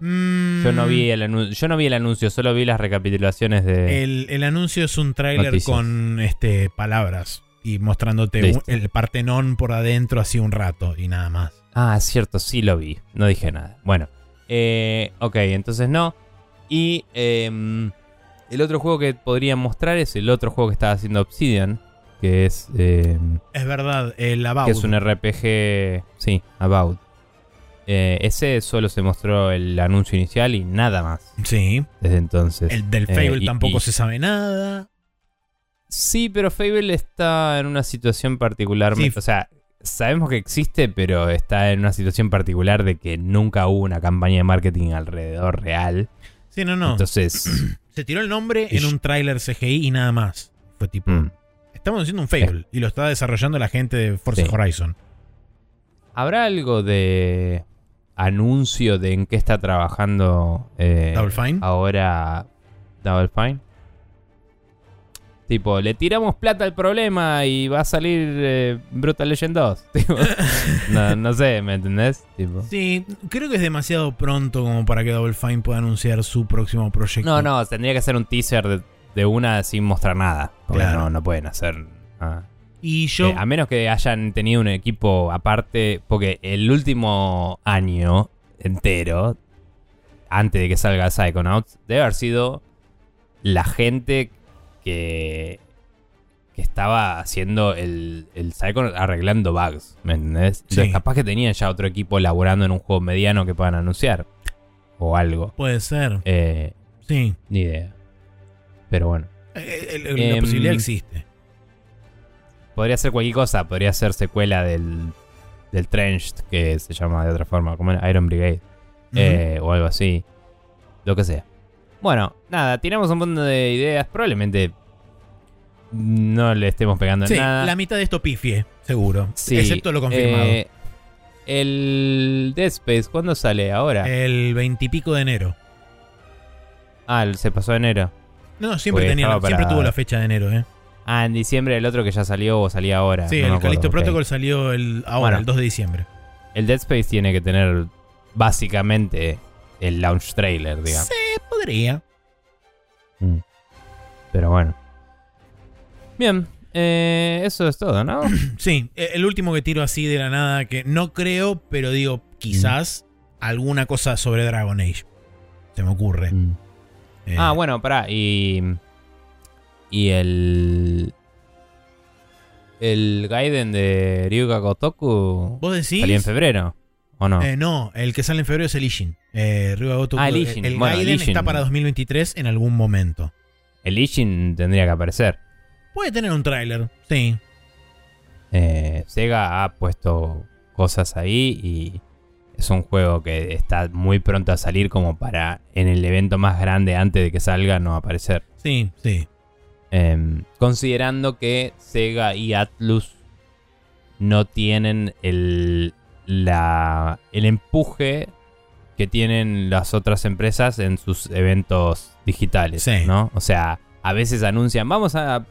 Mm. Yo, no vi el anuncio, yo no vi el anuncio, solo vi las recapitulaciones de. El, anuncio es un tráiler con este, palabras y mostrándote el Partenón por adentro así un rato y nada más. Ah, cierto, sí lo vi. No dije nada. Bueno, eh, ok, entonces no. Y em, el otro juego que podrían mostrar es el otro juego que estaba haciendo Obsidian, que es... Eh, es verdad, el About. Que es un RPG, sí, About. Eh, ese solo se mostró el anuncio inicial y nada más. Sí. Desde entonces. El del eh, Fable tampoco se sabe nada. Sí, pero Fable está en una situación particular. O sea, sabemos que existe, pero está en una situación particular de que nunca hubo una campaña de marketing alrededor real. Sí, no, no. Entonces. se tiró el nombre en un tráiler CGI y nada más. Fue tipo. Mm. Estamos haciendo un Fable y lo está desarrollando la gente de Forza Horizon. ¿Habrá algo de anuncio de en qué está trabajando eh, Double Fine? ahora Double Fine? Tipo, le tiramos plata al problema y va a salir eh, Brutal Legend 2. no, no, sé, ¿me entendés? Sí, creo que es demasiado pronto como para que Double Fine pueda anunciar su próximo proyecto. No, no, tendría que ser un teaser de, una sin mostrar nada. Porque no, no pueden hacer. Y yo. Eh, a menos que hayan tenido un equipo aparte. Porque el último año entero, antes de que salga Psychonauts, debe haber sido la gente que, que estaba haciendo el, el Psychonauts arreglando bugs, ¿me entendés? Entonces, capaz que tenían ya otro equipo laborando en un juego mediano que puedan anunciar. O algo. Puede ser. Eh, sí. Ni idea. Pero bueno. Eh, eh, la em, posibilidad existe. Podría ser cualquier cosa. Podría ser secuela del, del Trenched, que se llama de otra forma, como Iron Brigade. o algo así. Lo que sea. Bueno, nada, tiramos un montón de ideas. Probablemente no le estemos pegando en nada. La mitad de esto pifie, seguro. Sí, excepto lo confirmado. Eh, el Dead Space, ¿cuándo sale? ¿Ahora? El veintipico de enero. Ah, se pasó enero. No, siempre, tenía, siempre tuvo la fecha de enero, ¿eh? Ah, en diciembre el otro que ya salió o salía ahora. Sí, el Callisto Protocol salió el, ahora, el 2 de diciembre. El Dead Space tiene que tener básicamente el launch trailer, digamos. Sí, podría. Mm. Pero bueno. Bien, eh, eso es todo, ¿no? sí, e, el último que tiro así de la nada, que no creo, pero digo, quizás mm. alguna cosa sobre Dragon Age. Se me ocurre. Mm. Eh, ah, bueno, pará, y. Y el. El Gaiden de Ryuga Gotoku. ¿Vos decís? Salía en febrero. ¿O no? Eh, no, el que sale en febrero es el Ishin. Eh, ah, el Ishin. El, Gaiden está para 2023 en algún momento. El Ishin tendría que aparecer. Puede tener un tráiler, sí. Sega ha puesto cosas ahí y es un juego que está muy pronto a salir como para en el evento más grande antes de que salga no aparecer. Sí, sí. Em, considerando que Sega y Atlus no tienen el, la, el empuje que tienen las otras empresas en sus eventos digitales, ¿no? O sea, a veces anuncian, vamos a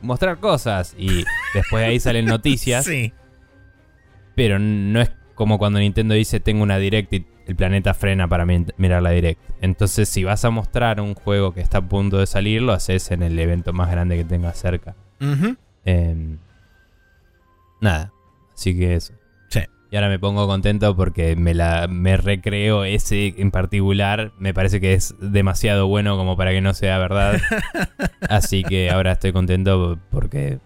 mostrar cosas y después de ahí salen noticias. Sí. Pero no es como cuando Nintendo dice tengo una direct y el planeta frena para mirar la direct. Entonces, si vas a mostrar un juego que está a punto de salir, lo haces en el evento más grande que tengas cerca. Em, nada. Así que eso. Y ahora me pongo contento porque me, la, me recreo ese en particular. Me parece que es demasiado bueno como para que no sea verdad. Así que ahora estoy contento porque,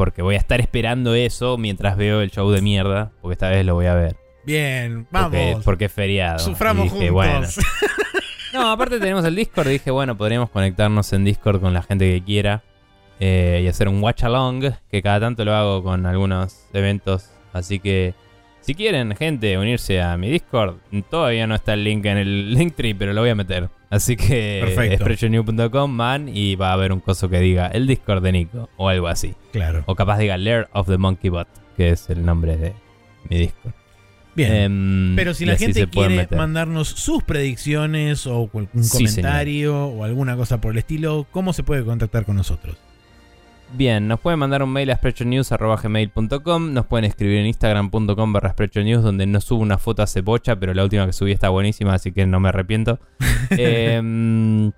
porque voy a estar esperando eso mientras veo el show de mierda. Porque esta vez lo voy a ver. Bien, vamos. Porque, es feriado. Suframos juntos. No, aparte tenemos el Discord. Dije, bueno, podríamos conectarnos en Discord con la gente que quiera. Eh, y hacer un watch along. Que cada tanto lo hago con algunos eventos. Así que si quieren, gente, unirse a mi Discord, todavía no está el link en el Linktree, pero lo voy a meter. Así que expressionnew.com, man, y va a haber un coso que diga el Discord de Nico o algo así. Claro. O capaz diga Lair of the Monkey Bot, que es el nombre de mi Discord. Bien. Em, pero si la gente quiere mandarnos sus predicciones o un comentario o alguna cosa por el estilo, ¿cómo se puede contactar con nosotros? Bien, nos pueden mandar un mail a sprechonews.gmail.com Nos pueden escribir en instagram.com barra News donde no subo una foto hace bocha, pero la última que subí está buenísima, así que no me arrepiento. Em,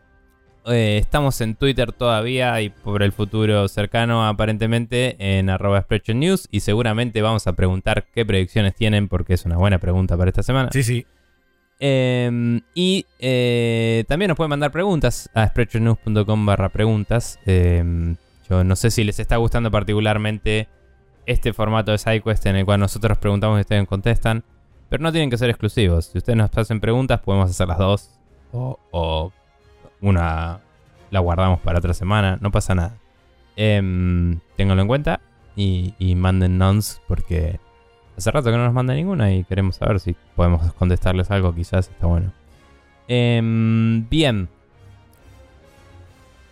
eh, estamos en Twitter todavía y por el futuro cercano aparentemente en arroba News y seguramente vamos a preguntar qué predicciones tienen porque es una buena pregunta para esta semana. Sí, sí. Em, y eh, también nos pueden mandar preguntas a sprechonews.com barra preguntas. No sé si les está gustando particularmente este formato de SideQuest en el cual nosotros preguntamos y ustedes contestan. Pero no tienen que ser exclusivos. Si ustedes nos hacen preguntas, podemos hacer las dos. O, una la guardamos para otra semana. No pasa nada. Eh, ténganlo en cuenta. Y, manden nons porque hace rato que no nos manda ninguna y queremos saber si podemos contestarles algo. Quizás está bueno. Em, bien.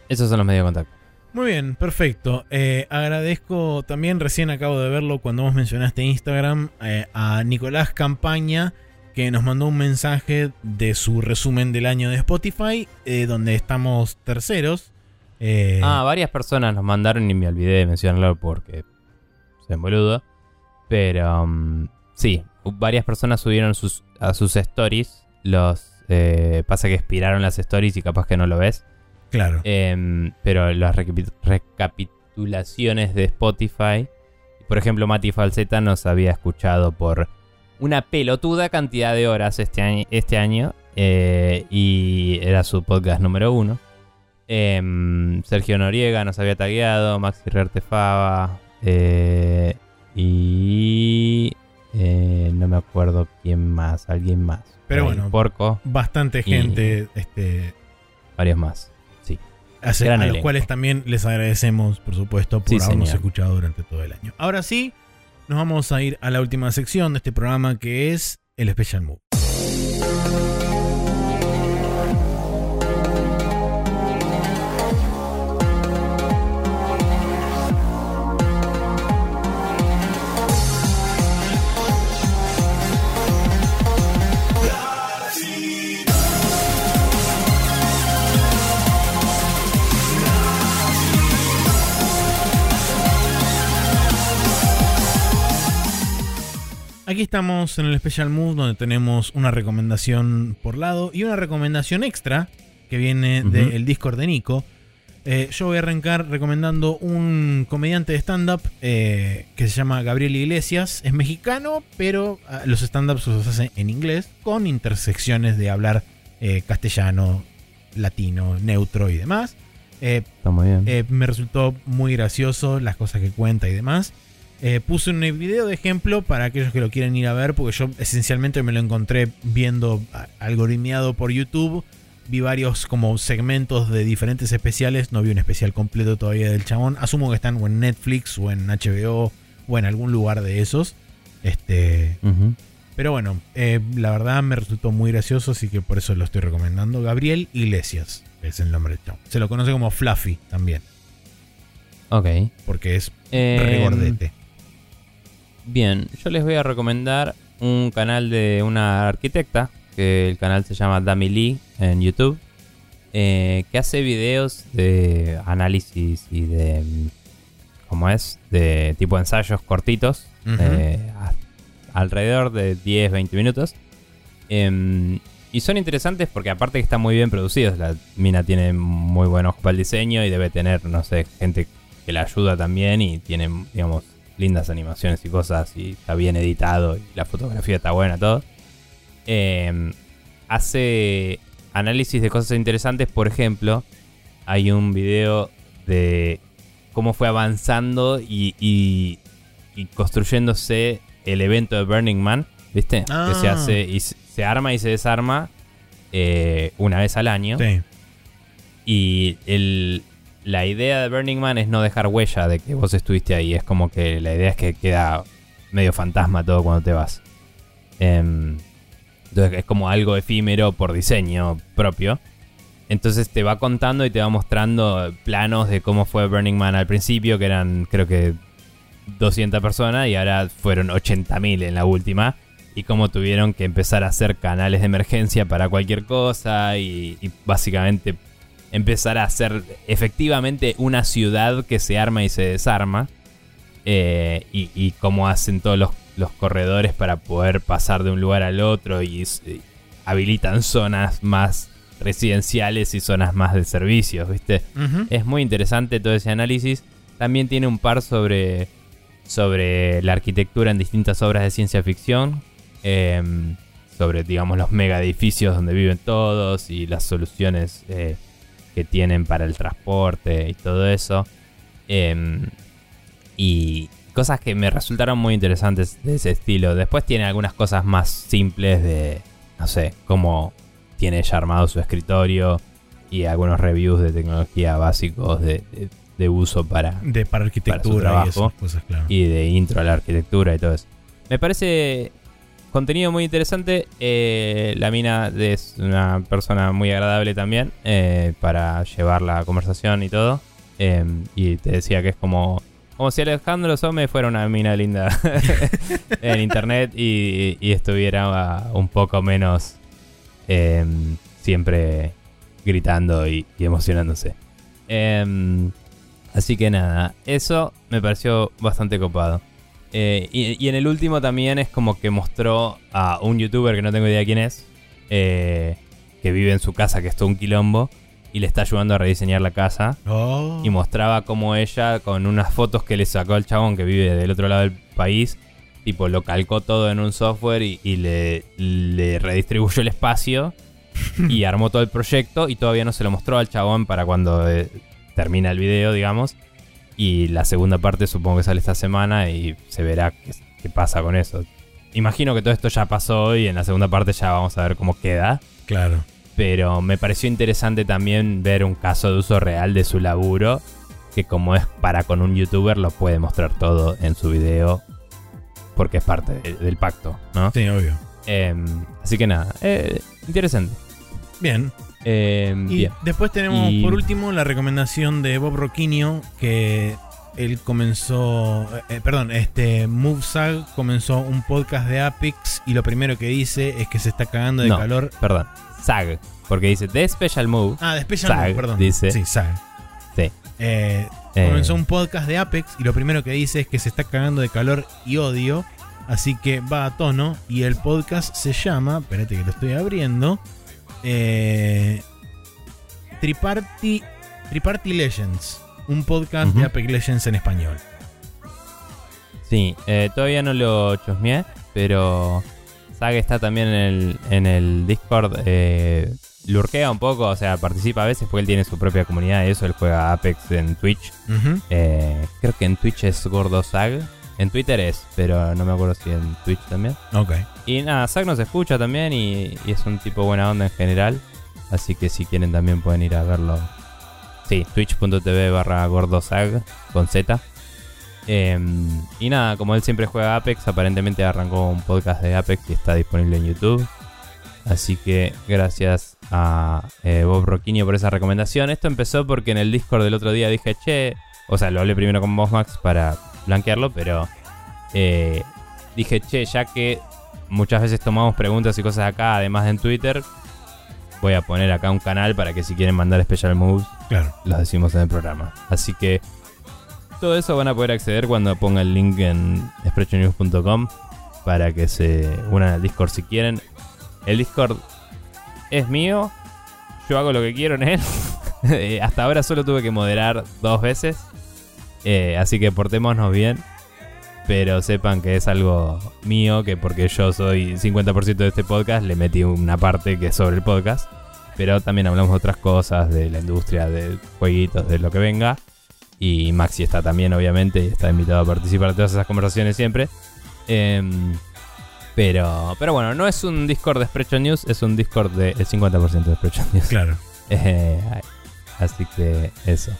Esos son los medios de contacto. Muy bien, perfecto. Eh, agradezco también, recién acabo de verlo cuando vos mencionaste Instagram, eh, a Nicolás Campaña, que nos mandó un mensaje de su resumen del año de Spotify, eh, donde estamos terceros ah, varias personas nos mandaron y me olvidé de mencionarlo porque se boludo. Pero um, sí, varias personas subieron sus, a sus stories. Los pasa que expiraron las stories y capaz que no lo ves. Claro. Em, pero las recapitulaciones de Spotify. Por ejemplo, Mati Falseta nos había escuchado por una pelotuda cantidad de horas este año, este año eh, y era su podcast número uno. Em, Sergio Noriega nos había tagueado, Maxi Rertefaba eh, y eh, no me acuerdo quién más, alguien más. Pero bueno, Porco. Bastante gente. Este, varios más, a los cuales también les agradecemos, por supuesto, por habernos escuchado durante todo el año. Ahora sí, nos vamos a ir a la última sección de este programa que es el Special Move. Aquí estamos en el Special Mood donde tenemos una recomendación por lado y una recomendación extra que viene del Discord de Nico. Eh, yo voy a arrancar recomendando un comediante de stand-up eh, que se llama Gabriel Iglesias. Es mexicano, pero ah, los stand-ups los hace en inglés con intersecciones de hablar eh, castellano, latino, neutro y demás. Está muy bien. me resultó muy gracioso las cosas que cuenta y demás. Eh, puse un video de ejemplo para aquellos que lo quieren ir a ver, porque yo esencialmente me lo encontré viendo algoritmiado por YouTube. Vi varios como segmentos de diferentes especiales, no vi un especial completo todavía del chabón. Asumo que están o en Netflix o en HBO o en algún lugar de esos. Este, Pero bueno, eh, la verdad me resultó muy gracioso, así que por eso lo estoy recomendando. Gabriel Iglesias es el nombre del chabón. Se lo conoce como Fluffy también. Ok. Porque es eh, regordete. Bien, yo les voy a recomendar un canal de una arquitecta, que el canal se llama Dami Lee en YouTube, eh, que hace videos de análisis y de, ¿cómo es? De tipo ensayos cortitos, eh, alrededor de 10-20 minutos. Em, y son interesantes porque aparte que están muy bien producidos, la mina tiene muy buen ojo para el diseño y debe tener, no sé, gente que la ayuda también y tiene, digamos, lindas animaciones y cosas y está bien editado y la fotografía está buena, todo. Em, hace análisis de cosas interesantes, por ejemplo, hay un video de cómo fue avanzando y, construyéndose el evento de Burning Man, ¿viste? Que se ah. hace y se arma y se desarma eh, una vez al año. Sí. Y el, la idea de Burning Man es no dejar huella de que vos estuviste ahí. Es como que la idea es que queda medio fantasma todo cuando te vas. Em, entonces es como algo efímero por diseño propio. Entonces te va contando y te va mostrando planos de cómo fue Burning Man al principio, que eran creo que 200 personas y ahora fueron 80.000 en la última. Y cómo tuvieron que empezar a hacer canales de emergencia para cualquier cosa y, y básicamente empezar a ser efectivamente una ciudad que se arma y se desarma. Eh, y, cómo hacen todos los, corredores para poder pasar de un lugar al otro y, habilitan zonas más residenciales y zonas más de servicios, ¿viste? Es muy interesante todo ese análisis. También tiene un par sobre, sobre la arquitectura en distintas obras de ciencia ficción. Em, sobre, digamos, los mega edificios donde viven todos y las soluciones eh, que tienen para el transporte y todo eso. Em, y cosas que me resultaron muy interesantes de ese estilo. Después tiene algunas cosas más simples de, no sé, cómo tiene ya armado su escritorio y algunos reviews de tecnología básicos de, uso para, de, para arquitectura y, y de intro a la arquitectura y todo eso. Me parece contenido muy interesante. Eh, la mina es una persona muy agradable también eh, para llevar la conversación y todo. Em, y te decía que es como, como si Alejandro Some fuera una mina linda en internet y, estuviera un poco menos em, siempre gritando y, emocionándose. Em, así que nada, eso me pareció bastante copado. Eh, y, en el último también es como que mostró a un youtuber que no tengo idea quién es, eh, que vive en su casa, que es todo un quilombo, y le está ayudando a rediseñar la casa. Oh. Y mostraba como ella, con unas fotos que le sacó al chabón que vive del otro lado del país, tipo lo calcó todo en un software y, le, le redistribuyó el espacio y armó todo el proyecto y todavía no se lo mostró al chabón para cuando eh, termina el video, digamos. Y la segunda parte supongo que sale esta semana y se verá qué, pasa con eso. Imagino que todo esto ya pasó y en la segunda parte ya vamos a ver cómo queda. Claro. Pero me pareció interesante también ver un caso de uso real de su laburo. Que como es para con un youtuber lo puede mostrar todo en su video. Porque es parte del pacto, ¿no? Sí, obvio. Em, así que nada, eh, interesante. Bien. Eh, y después tenemos por último la recomendación de Bob Roquinho que él comenzó, eh, eh, perdón, este MoveSag comenzó un podcast de Apex y lo primero que dice es que se está cagando de calor. Perdón, SAG, porque dice The Special Move. Ah, The Special Move, perdón. Dice. Sí, SAG. Sí. comenzó un podcast de Apex y lo primero que dice es que se está cagando de calor y odio. Así que va a tono y el podcast se llama, espérate que lo estoy abriendo, eh, Triparty, Triparty Legends, un podcast de Apex Legends en español. Sí, eh, todavía no lo chusmeé, pero Sage está también en el, en el Discord. Eh, lurquea un poco, o sea, participa a veces porque él tiene su propia comunidad y eso. Él juega Apex en Twitch. Eh, creo que en Twitch es Gordo Sag. En Twitter es, pero no me acuerdo si en Twitch también. Ok. Y nada, Zack nos escucha también y, es un tipo buena onda en general. Así que si quieren también pueden ir a verlo. Sí, twitch.tv barra gordozag con Z. Em, y nada, como él siempre juega Apex, aparentemente arrancó un podcast de Apex y está disponible en YouTube. Así que gracias a eh, Bob Roquinho por esa recomendación. Esto empezó porque en el Discord del otro día dije, che, o sea, lo hablé primero con Max para blanquearlo, pero eh, dije, che, ya que muchas veces tomamos preguntas y cosas acá, además de en Twitter, voy a poner acá un canal para que si quieren mandar special moves, claro. los decimos en el programa. Así que todo eso van a poder acceder cuando ponga el link en sprechonews.com para que se unan al Discord si quieren. El Discord es mío, yo hago lo que quiero en él. Eh, hasta ahora solo tuve que moderar dos veces. Eh, así que portémonos bien. Pero sepan que es algo mío, que porque yo soy 50% de este podcast, le metí una parte que es sobre el podcast. Pero también hablamos de otras cosas, de la industria, de jueguitos, de lo que venga. Y Maxi está también, obviamente, y está invitado a participar de todas esas conversaciones siempre. Em, pero, pero bueno, no es un Discord de Sprecho News, es un Discord del 50% de Sprecho News. Claro. Eh, así que eso.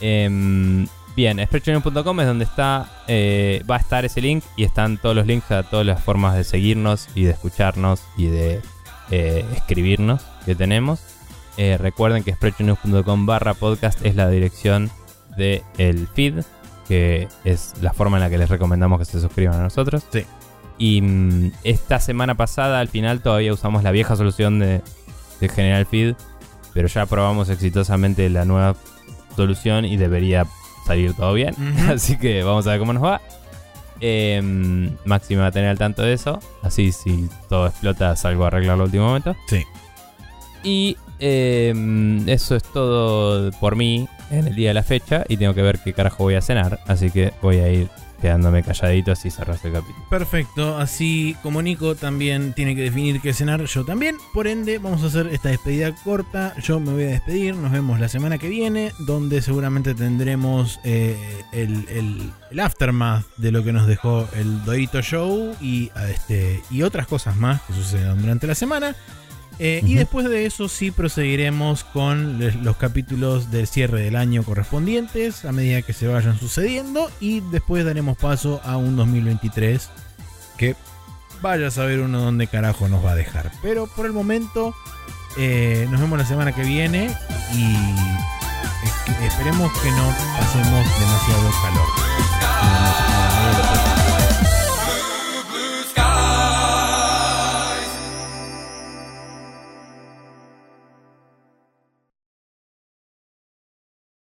Eh, Bien, sprechonews.com es donde está, eh, va a estar ese link y están todos los links a todas las formas de seguirnos y de escucharnos y de eh, escribirnos que tenemos. Eh, recuerden que sprechonews.com barra podcast es la dirección del el feed, que es la forma en la que les recomendamos que se suscriban a nosotros. Sí. Y mm, esta semana pasada, al final, todavía usamos la vieja solución de, de General Feed, pero ya probamos exitosamente la nueva solución y debería salir todo bien. Así que vamos a ver cómo nos va. Eh, Maxi va a tener al tanto de eso. Así si todo explota salgo a arreglarlo al último momento. Sí. Y em, eso es todo por mí en el día de la fecha. Y tengo que ver qué carajo voy a cenar. Así que voy a ir quedándome calladito así cerras el capítulo. Perfecto, así como Nico también tiene que definir qué cenar, yo también. Por ende, vamos a hacer esta despedida corta. Yo me voy a despedir, nos vemos la semana que viene, donde seguramente tendremos eh, el, aftermath de lo que nos dejó el Dorito Show y, este, y otras cosas más que sucedan durante la semana. Eh, y después de eso sí proseguiremos con los capítulos del cierre del año correspondientes a medida que se vayan sucediendo y después daremos paso a un 2023 que vaya a saber uno dónde carajo nos va a dejar. Pero por el momento eh, nos vemos la semana que viene y esperemos que no pasemos demasiado calor.